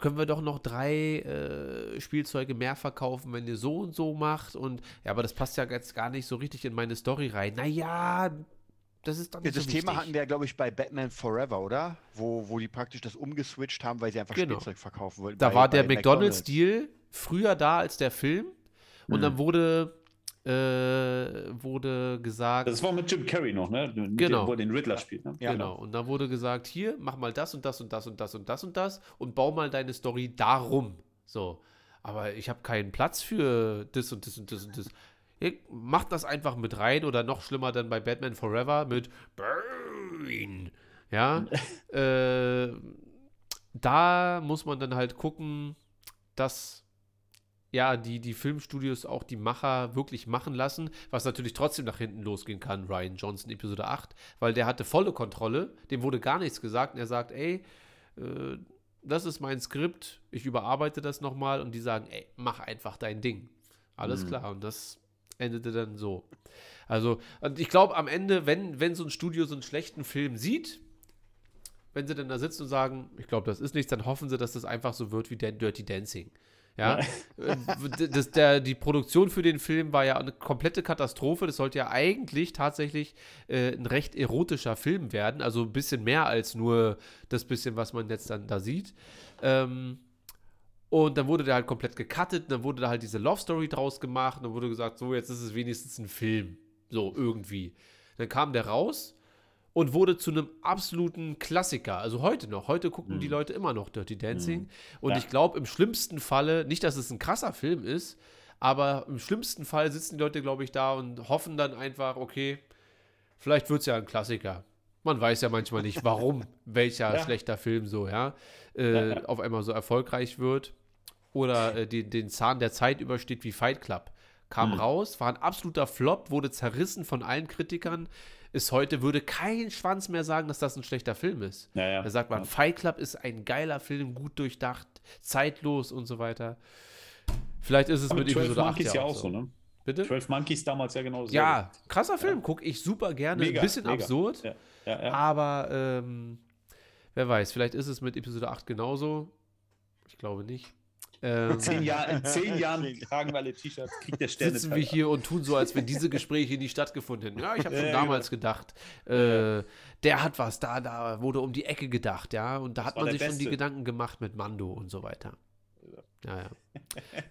können wir doch noch drei äh, Spielzeuge mehr verkaufen, wenn ihr so und so macht. Und ja, aber das passt ja jetzt gar nicht so richtig in meine Story rein. Naja, das ist doch Ja, nicht das so Thema hatten wir ja, glaube ich, bei Batman Forever, oder? Wo, wo die praktisch das umgeswitcht haben, weil sie einfach Genau. Spielzeug verkaufen wollten. Da bei- war der McDonalds-Deal früher da als der Film. Und Mhm. dann wurde, äh, wurde gesagt, Das war mit Jim Carrey noch, ne? Mit Genau. Dem, wo er den Riddler spielt, ne? Ja. Genau. Und dann wurde gesagt, hier, mach mal das und das und das und das und das und das und bau mal deine Story darum. So. Aber ich habe keinen Platz für das und das und das und das. Ja, Macht das einfach mit rein oder noch schlimmer dann bei Batman Forever mit Burn. Ja. äh, da muss man dann halt gucken, dass ja, die, die Filmstudios auch die Macher wirklich machen lassen, was natürlich trotzdem nach hinten losgehen kann, Ryan Johnson Episode 8, weil der hatte volle Kontrolle, dem wurde gar nichts gesagt und er sagt, ey, äh, das ist mein Skript, ich überarbeite das nochmal und die sagen, ey, mach einfach dein Ding. Alles Mhm. klar und das endete dann so. Also, und ich glaube am Ende, wenn, wenn so ein Studio so einen schlechten Film sieht, wenn sie dann da sitzen und sagen, ich glaube, das ist nichts, dann hoffen sie, dass das einfach so wird wie Dan- Dirty Dancing. Ja, Äh, das, der, die Produktion für den Film war ja eine komplette Katastrophe. Das sollte ja eigentlich tatsächlich äh, ein recht erotischer Film werden. Also ein bisschen mehr als nur das bisschen, was man jetzt dann da sieht. Ähm, und dann wurde der halt komplett gecuttet. Dann wurde da halt diese Love Story draus gemacht. Und dann wurde gesagt, so, jetzt ist es wenigstens ein Film. So, irgendwie. Dann kam der raus und wurde zu einem absoluten Klassiker. Also heute noch. Heute gucken Mhm. die Leute immer noch Dirty Dancing. Mhm. Und Ja. ich glaube, im schlimmsten Falle, nicht, dass es ein krasser Film ist, aber im schlimmsten Fall sitzen die Leute, glaube ich, da und hoffen dann einfach, okay, vielleicht wird es ja ein Klassiker. Man weiß ja manchmal nicht, warum welcher Ja. schlechter Film so, ja, äh, Ja, auf einmal so erfolgreich wird oder äh, den, den Zahn der Zeit übersteht wie Fight Club. Kam Mhm. raus, war ein absoluter Flop, wurde zerrissen von allen Kritikern. Ist heute, würde kein Schwanz mehr sagen, dass das ein schlechter Film ist. Ja, ja. Da sagt man, Ja. Fight Club ist ein geiler Film, gut durchdacht, zeitlos und so weiter. Vielleicht ist es Aber mit 12 Episode 8 Monkeys ja ja auch so, ne? Bitte? 12 Monkeys damals ja genauso. Ja, krasser Film, gucke ich super gerne. Mega, ein bisschen mega. absurd, Ja, ja, ja. aber ähm, wer weiß, vielleicht ist es mit Episode 8 genauso. Ich glaube nicht. Ähm, In zehn, Jahr, in zehn Jahren tragen wir alle T-Shirts, kriegt der Sterne. sitzen wir hier und tun so, als wenn diese Gespräche nie stattgefunden hätten. Ja, ich habe schon damals gedacht, äh, der hat was, da, da wurde um die Ecke gedacht, ja, und da hat man sich schon die Beste. Gedanken gemacht mit Mando und so weiter. Ja, ja.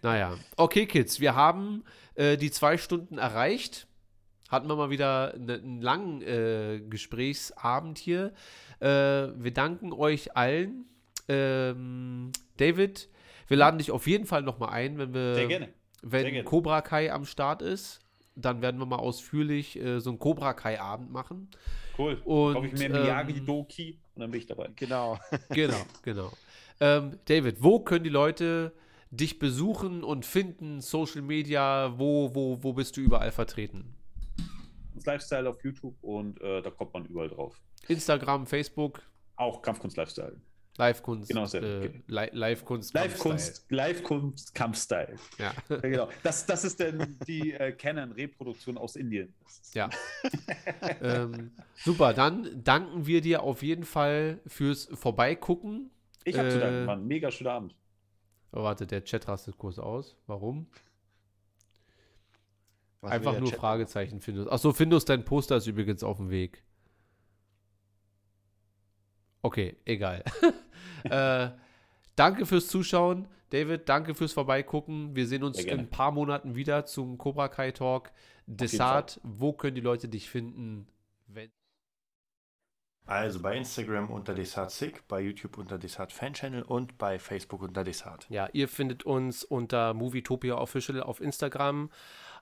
naja, okay, Kids, wir haben äh, die zwei Stunden erreicht. Hatten wir mal wieder ne, einen langen äh, Gesprächsabend hier. Äh, wir danken euch allen. Ähm, David, wir laden dich auf jeden Fall nochmal ein, wenn wir Sehr gerne. wenn Sehr gerne. Cobra Kai am Start ist, dann werden wir mal ausführlich äh, so einen Cobra Kai Abend machen. Cool. Und, Kaufe ich mir ähm, Miyagi-Doki und dann bin ich dabei. Genau. Genau, genau. Ähm, David, wo können die Leute dich besuchen und finden? Social Media, wo, wo, wo bist du überall vertreten? Das Lifestyle auf YouTube und äh, da kommt man überall drauf. Instagram, Facebook, Auch Kampfkunst Lifestyle. Live-Kunst. Genau, äh, Live-Kunst. Live-Kunst, Live-Kunst, Kampfstyle. Ja. Ja, genau. Das, das ist denn die äh, Canon-Reproduktion aus Indien. Ja. ähm, super, dann danken wir dir auf jeden Fall fürs Vorbeigucken. Ich habe zu Äh, danken, war ein mega schöner Abend. Oh, warte, der Chat rastet kurz aus. Warum? Was Einfach nur Chat? Fragezeichen, Findus. Achso, Findus, dein Poster ist übrigens auf dem Weg. Okay, egal. äh, danke fürs Zuschauen. David, danke fürs Vorbeigucken. Wir sehen uns in ein paar Monaten wieder zum Cobra Kai Talk. Desart, wo können die Leute dich finden? Also bei Instagram unter DesartSick, bei YouTube unter Desart Fan Channel und bei Facebook unter Desart. Ja, ihr findet uns unter Movietopia Official auf Instagram,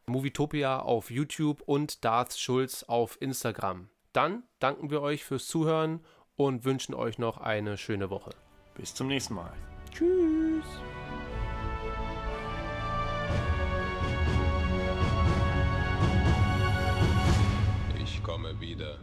Movietopia auf YouTube und Darth Schulz auf Instagram. Dann danken wir euch fürs Zuhören und wünschen euch noch eine schöne Woche. Bis zum nächsten Mal. Tschüss. Ich komme wieder.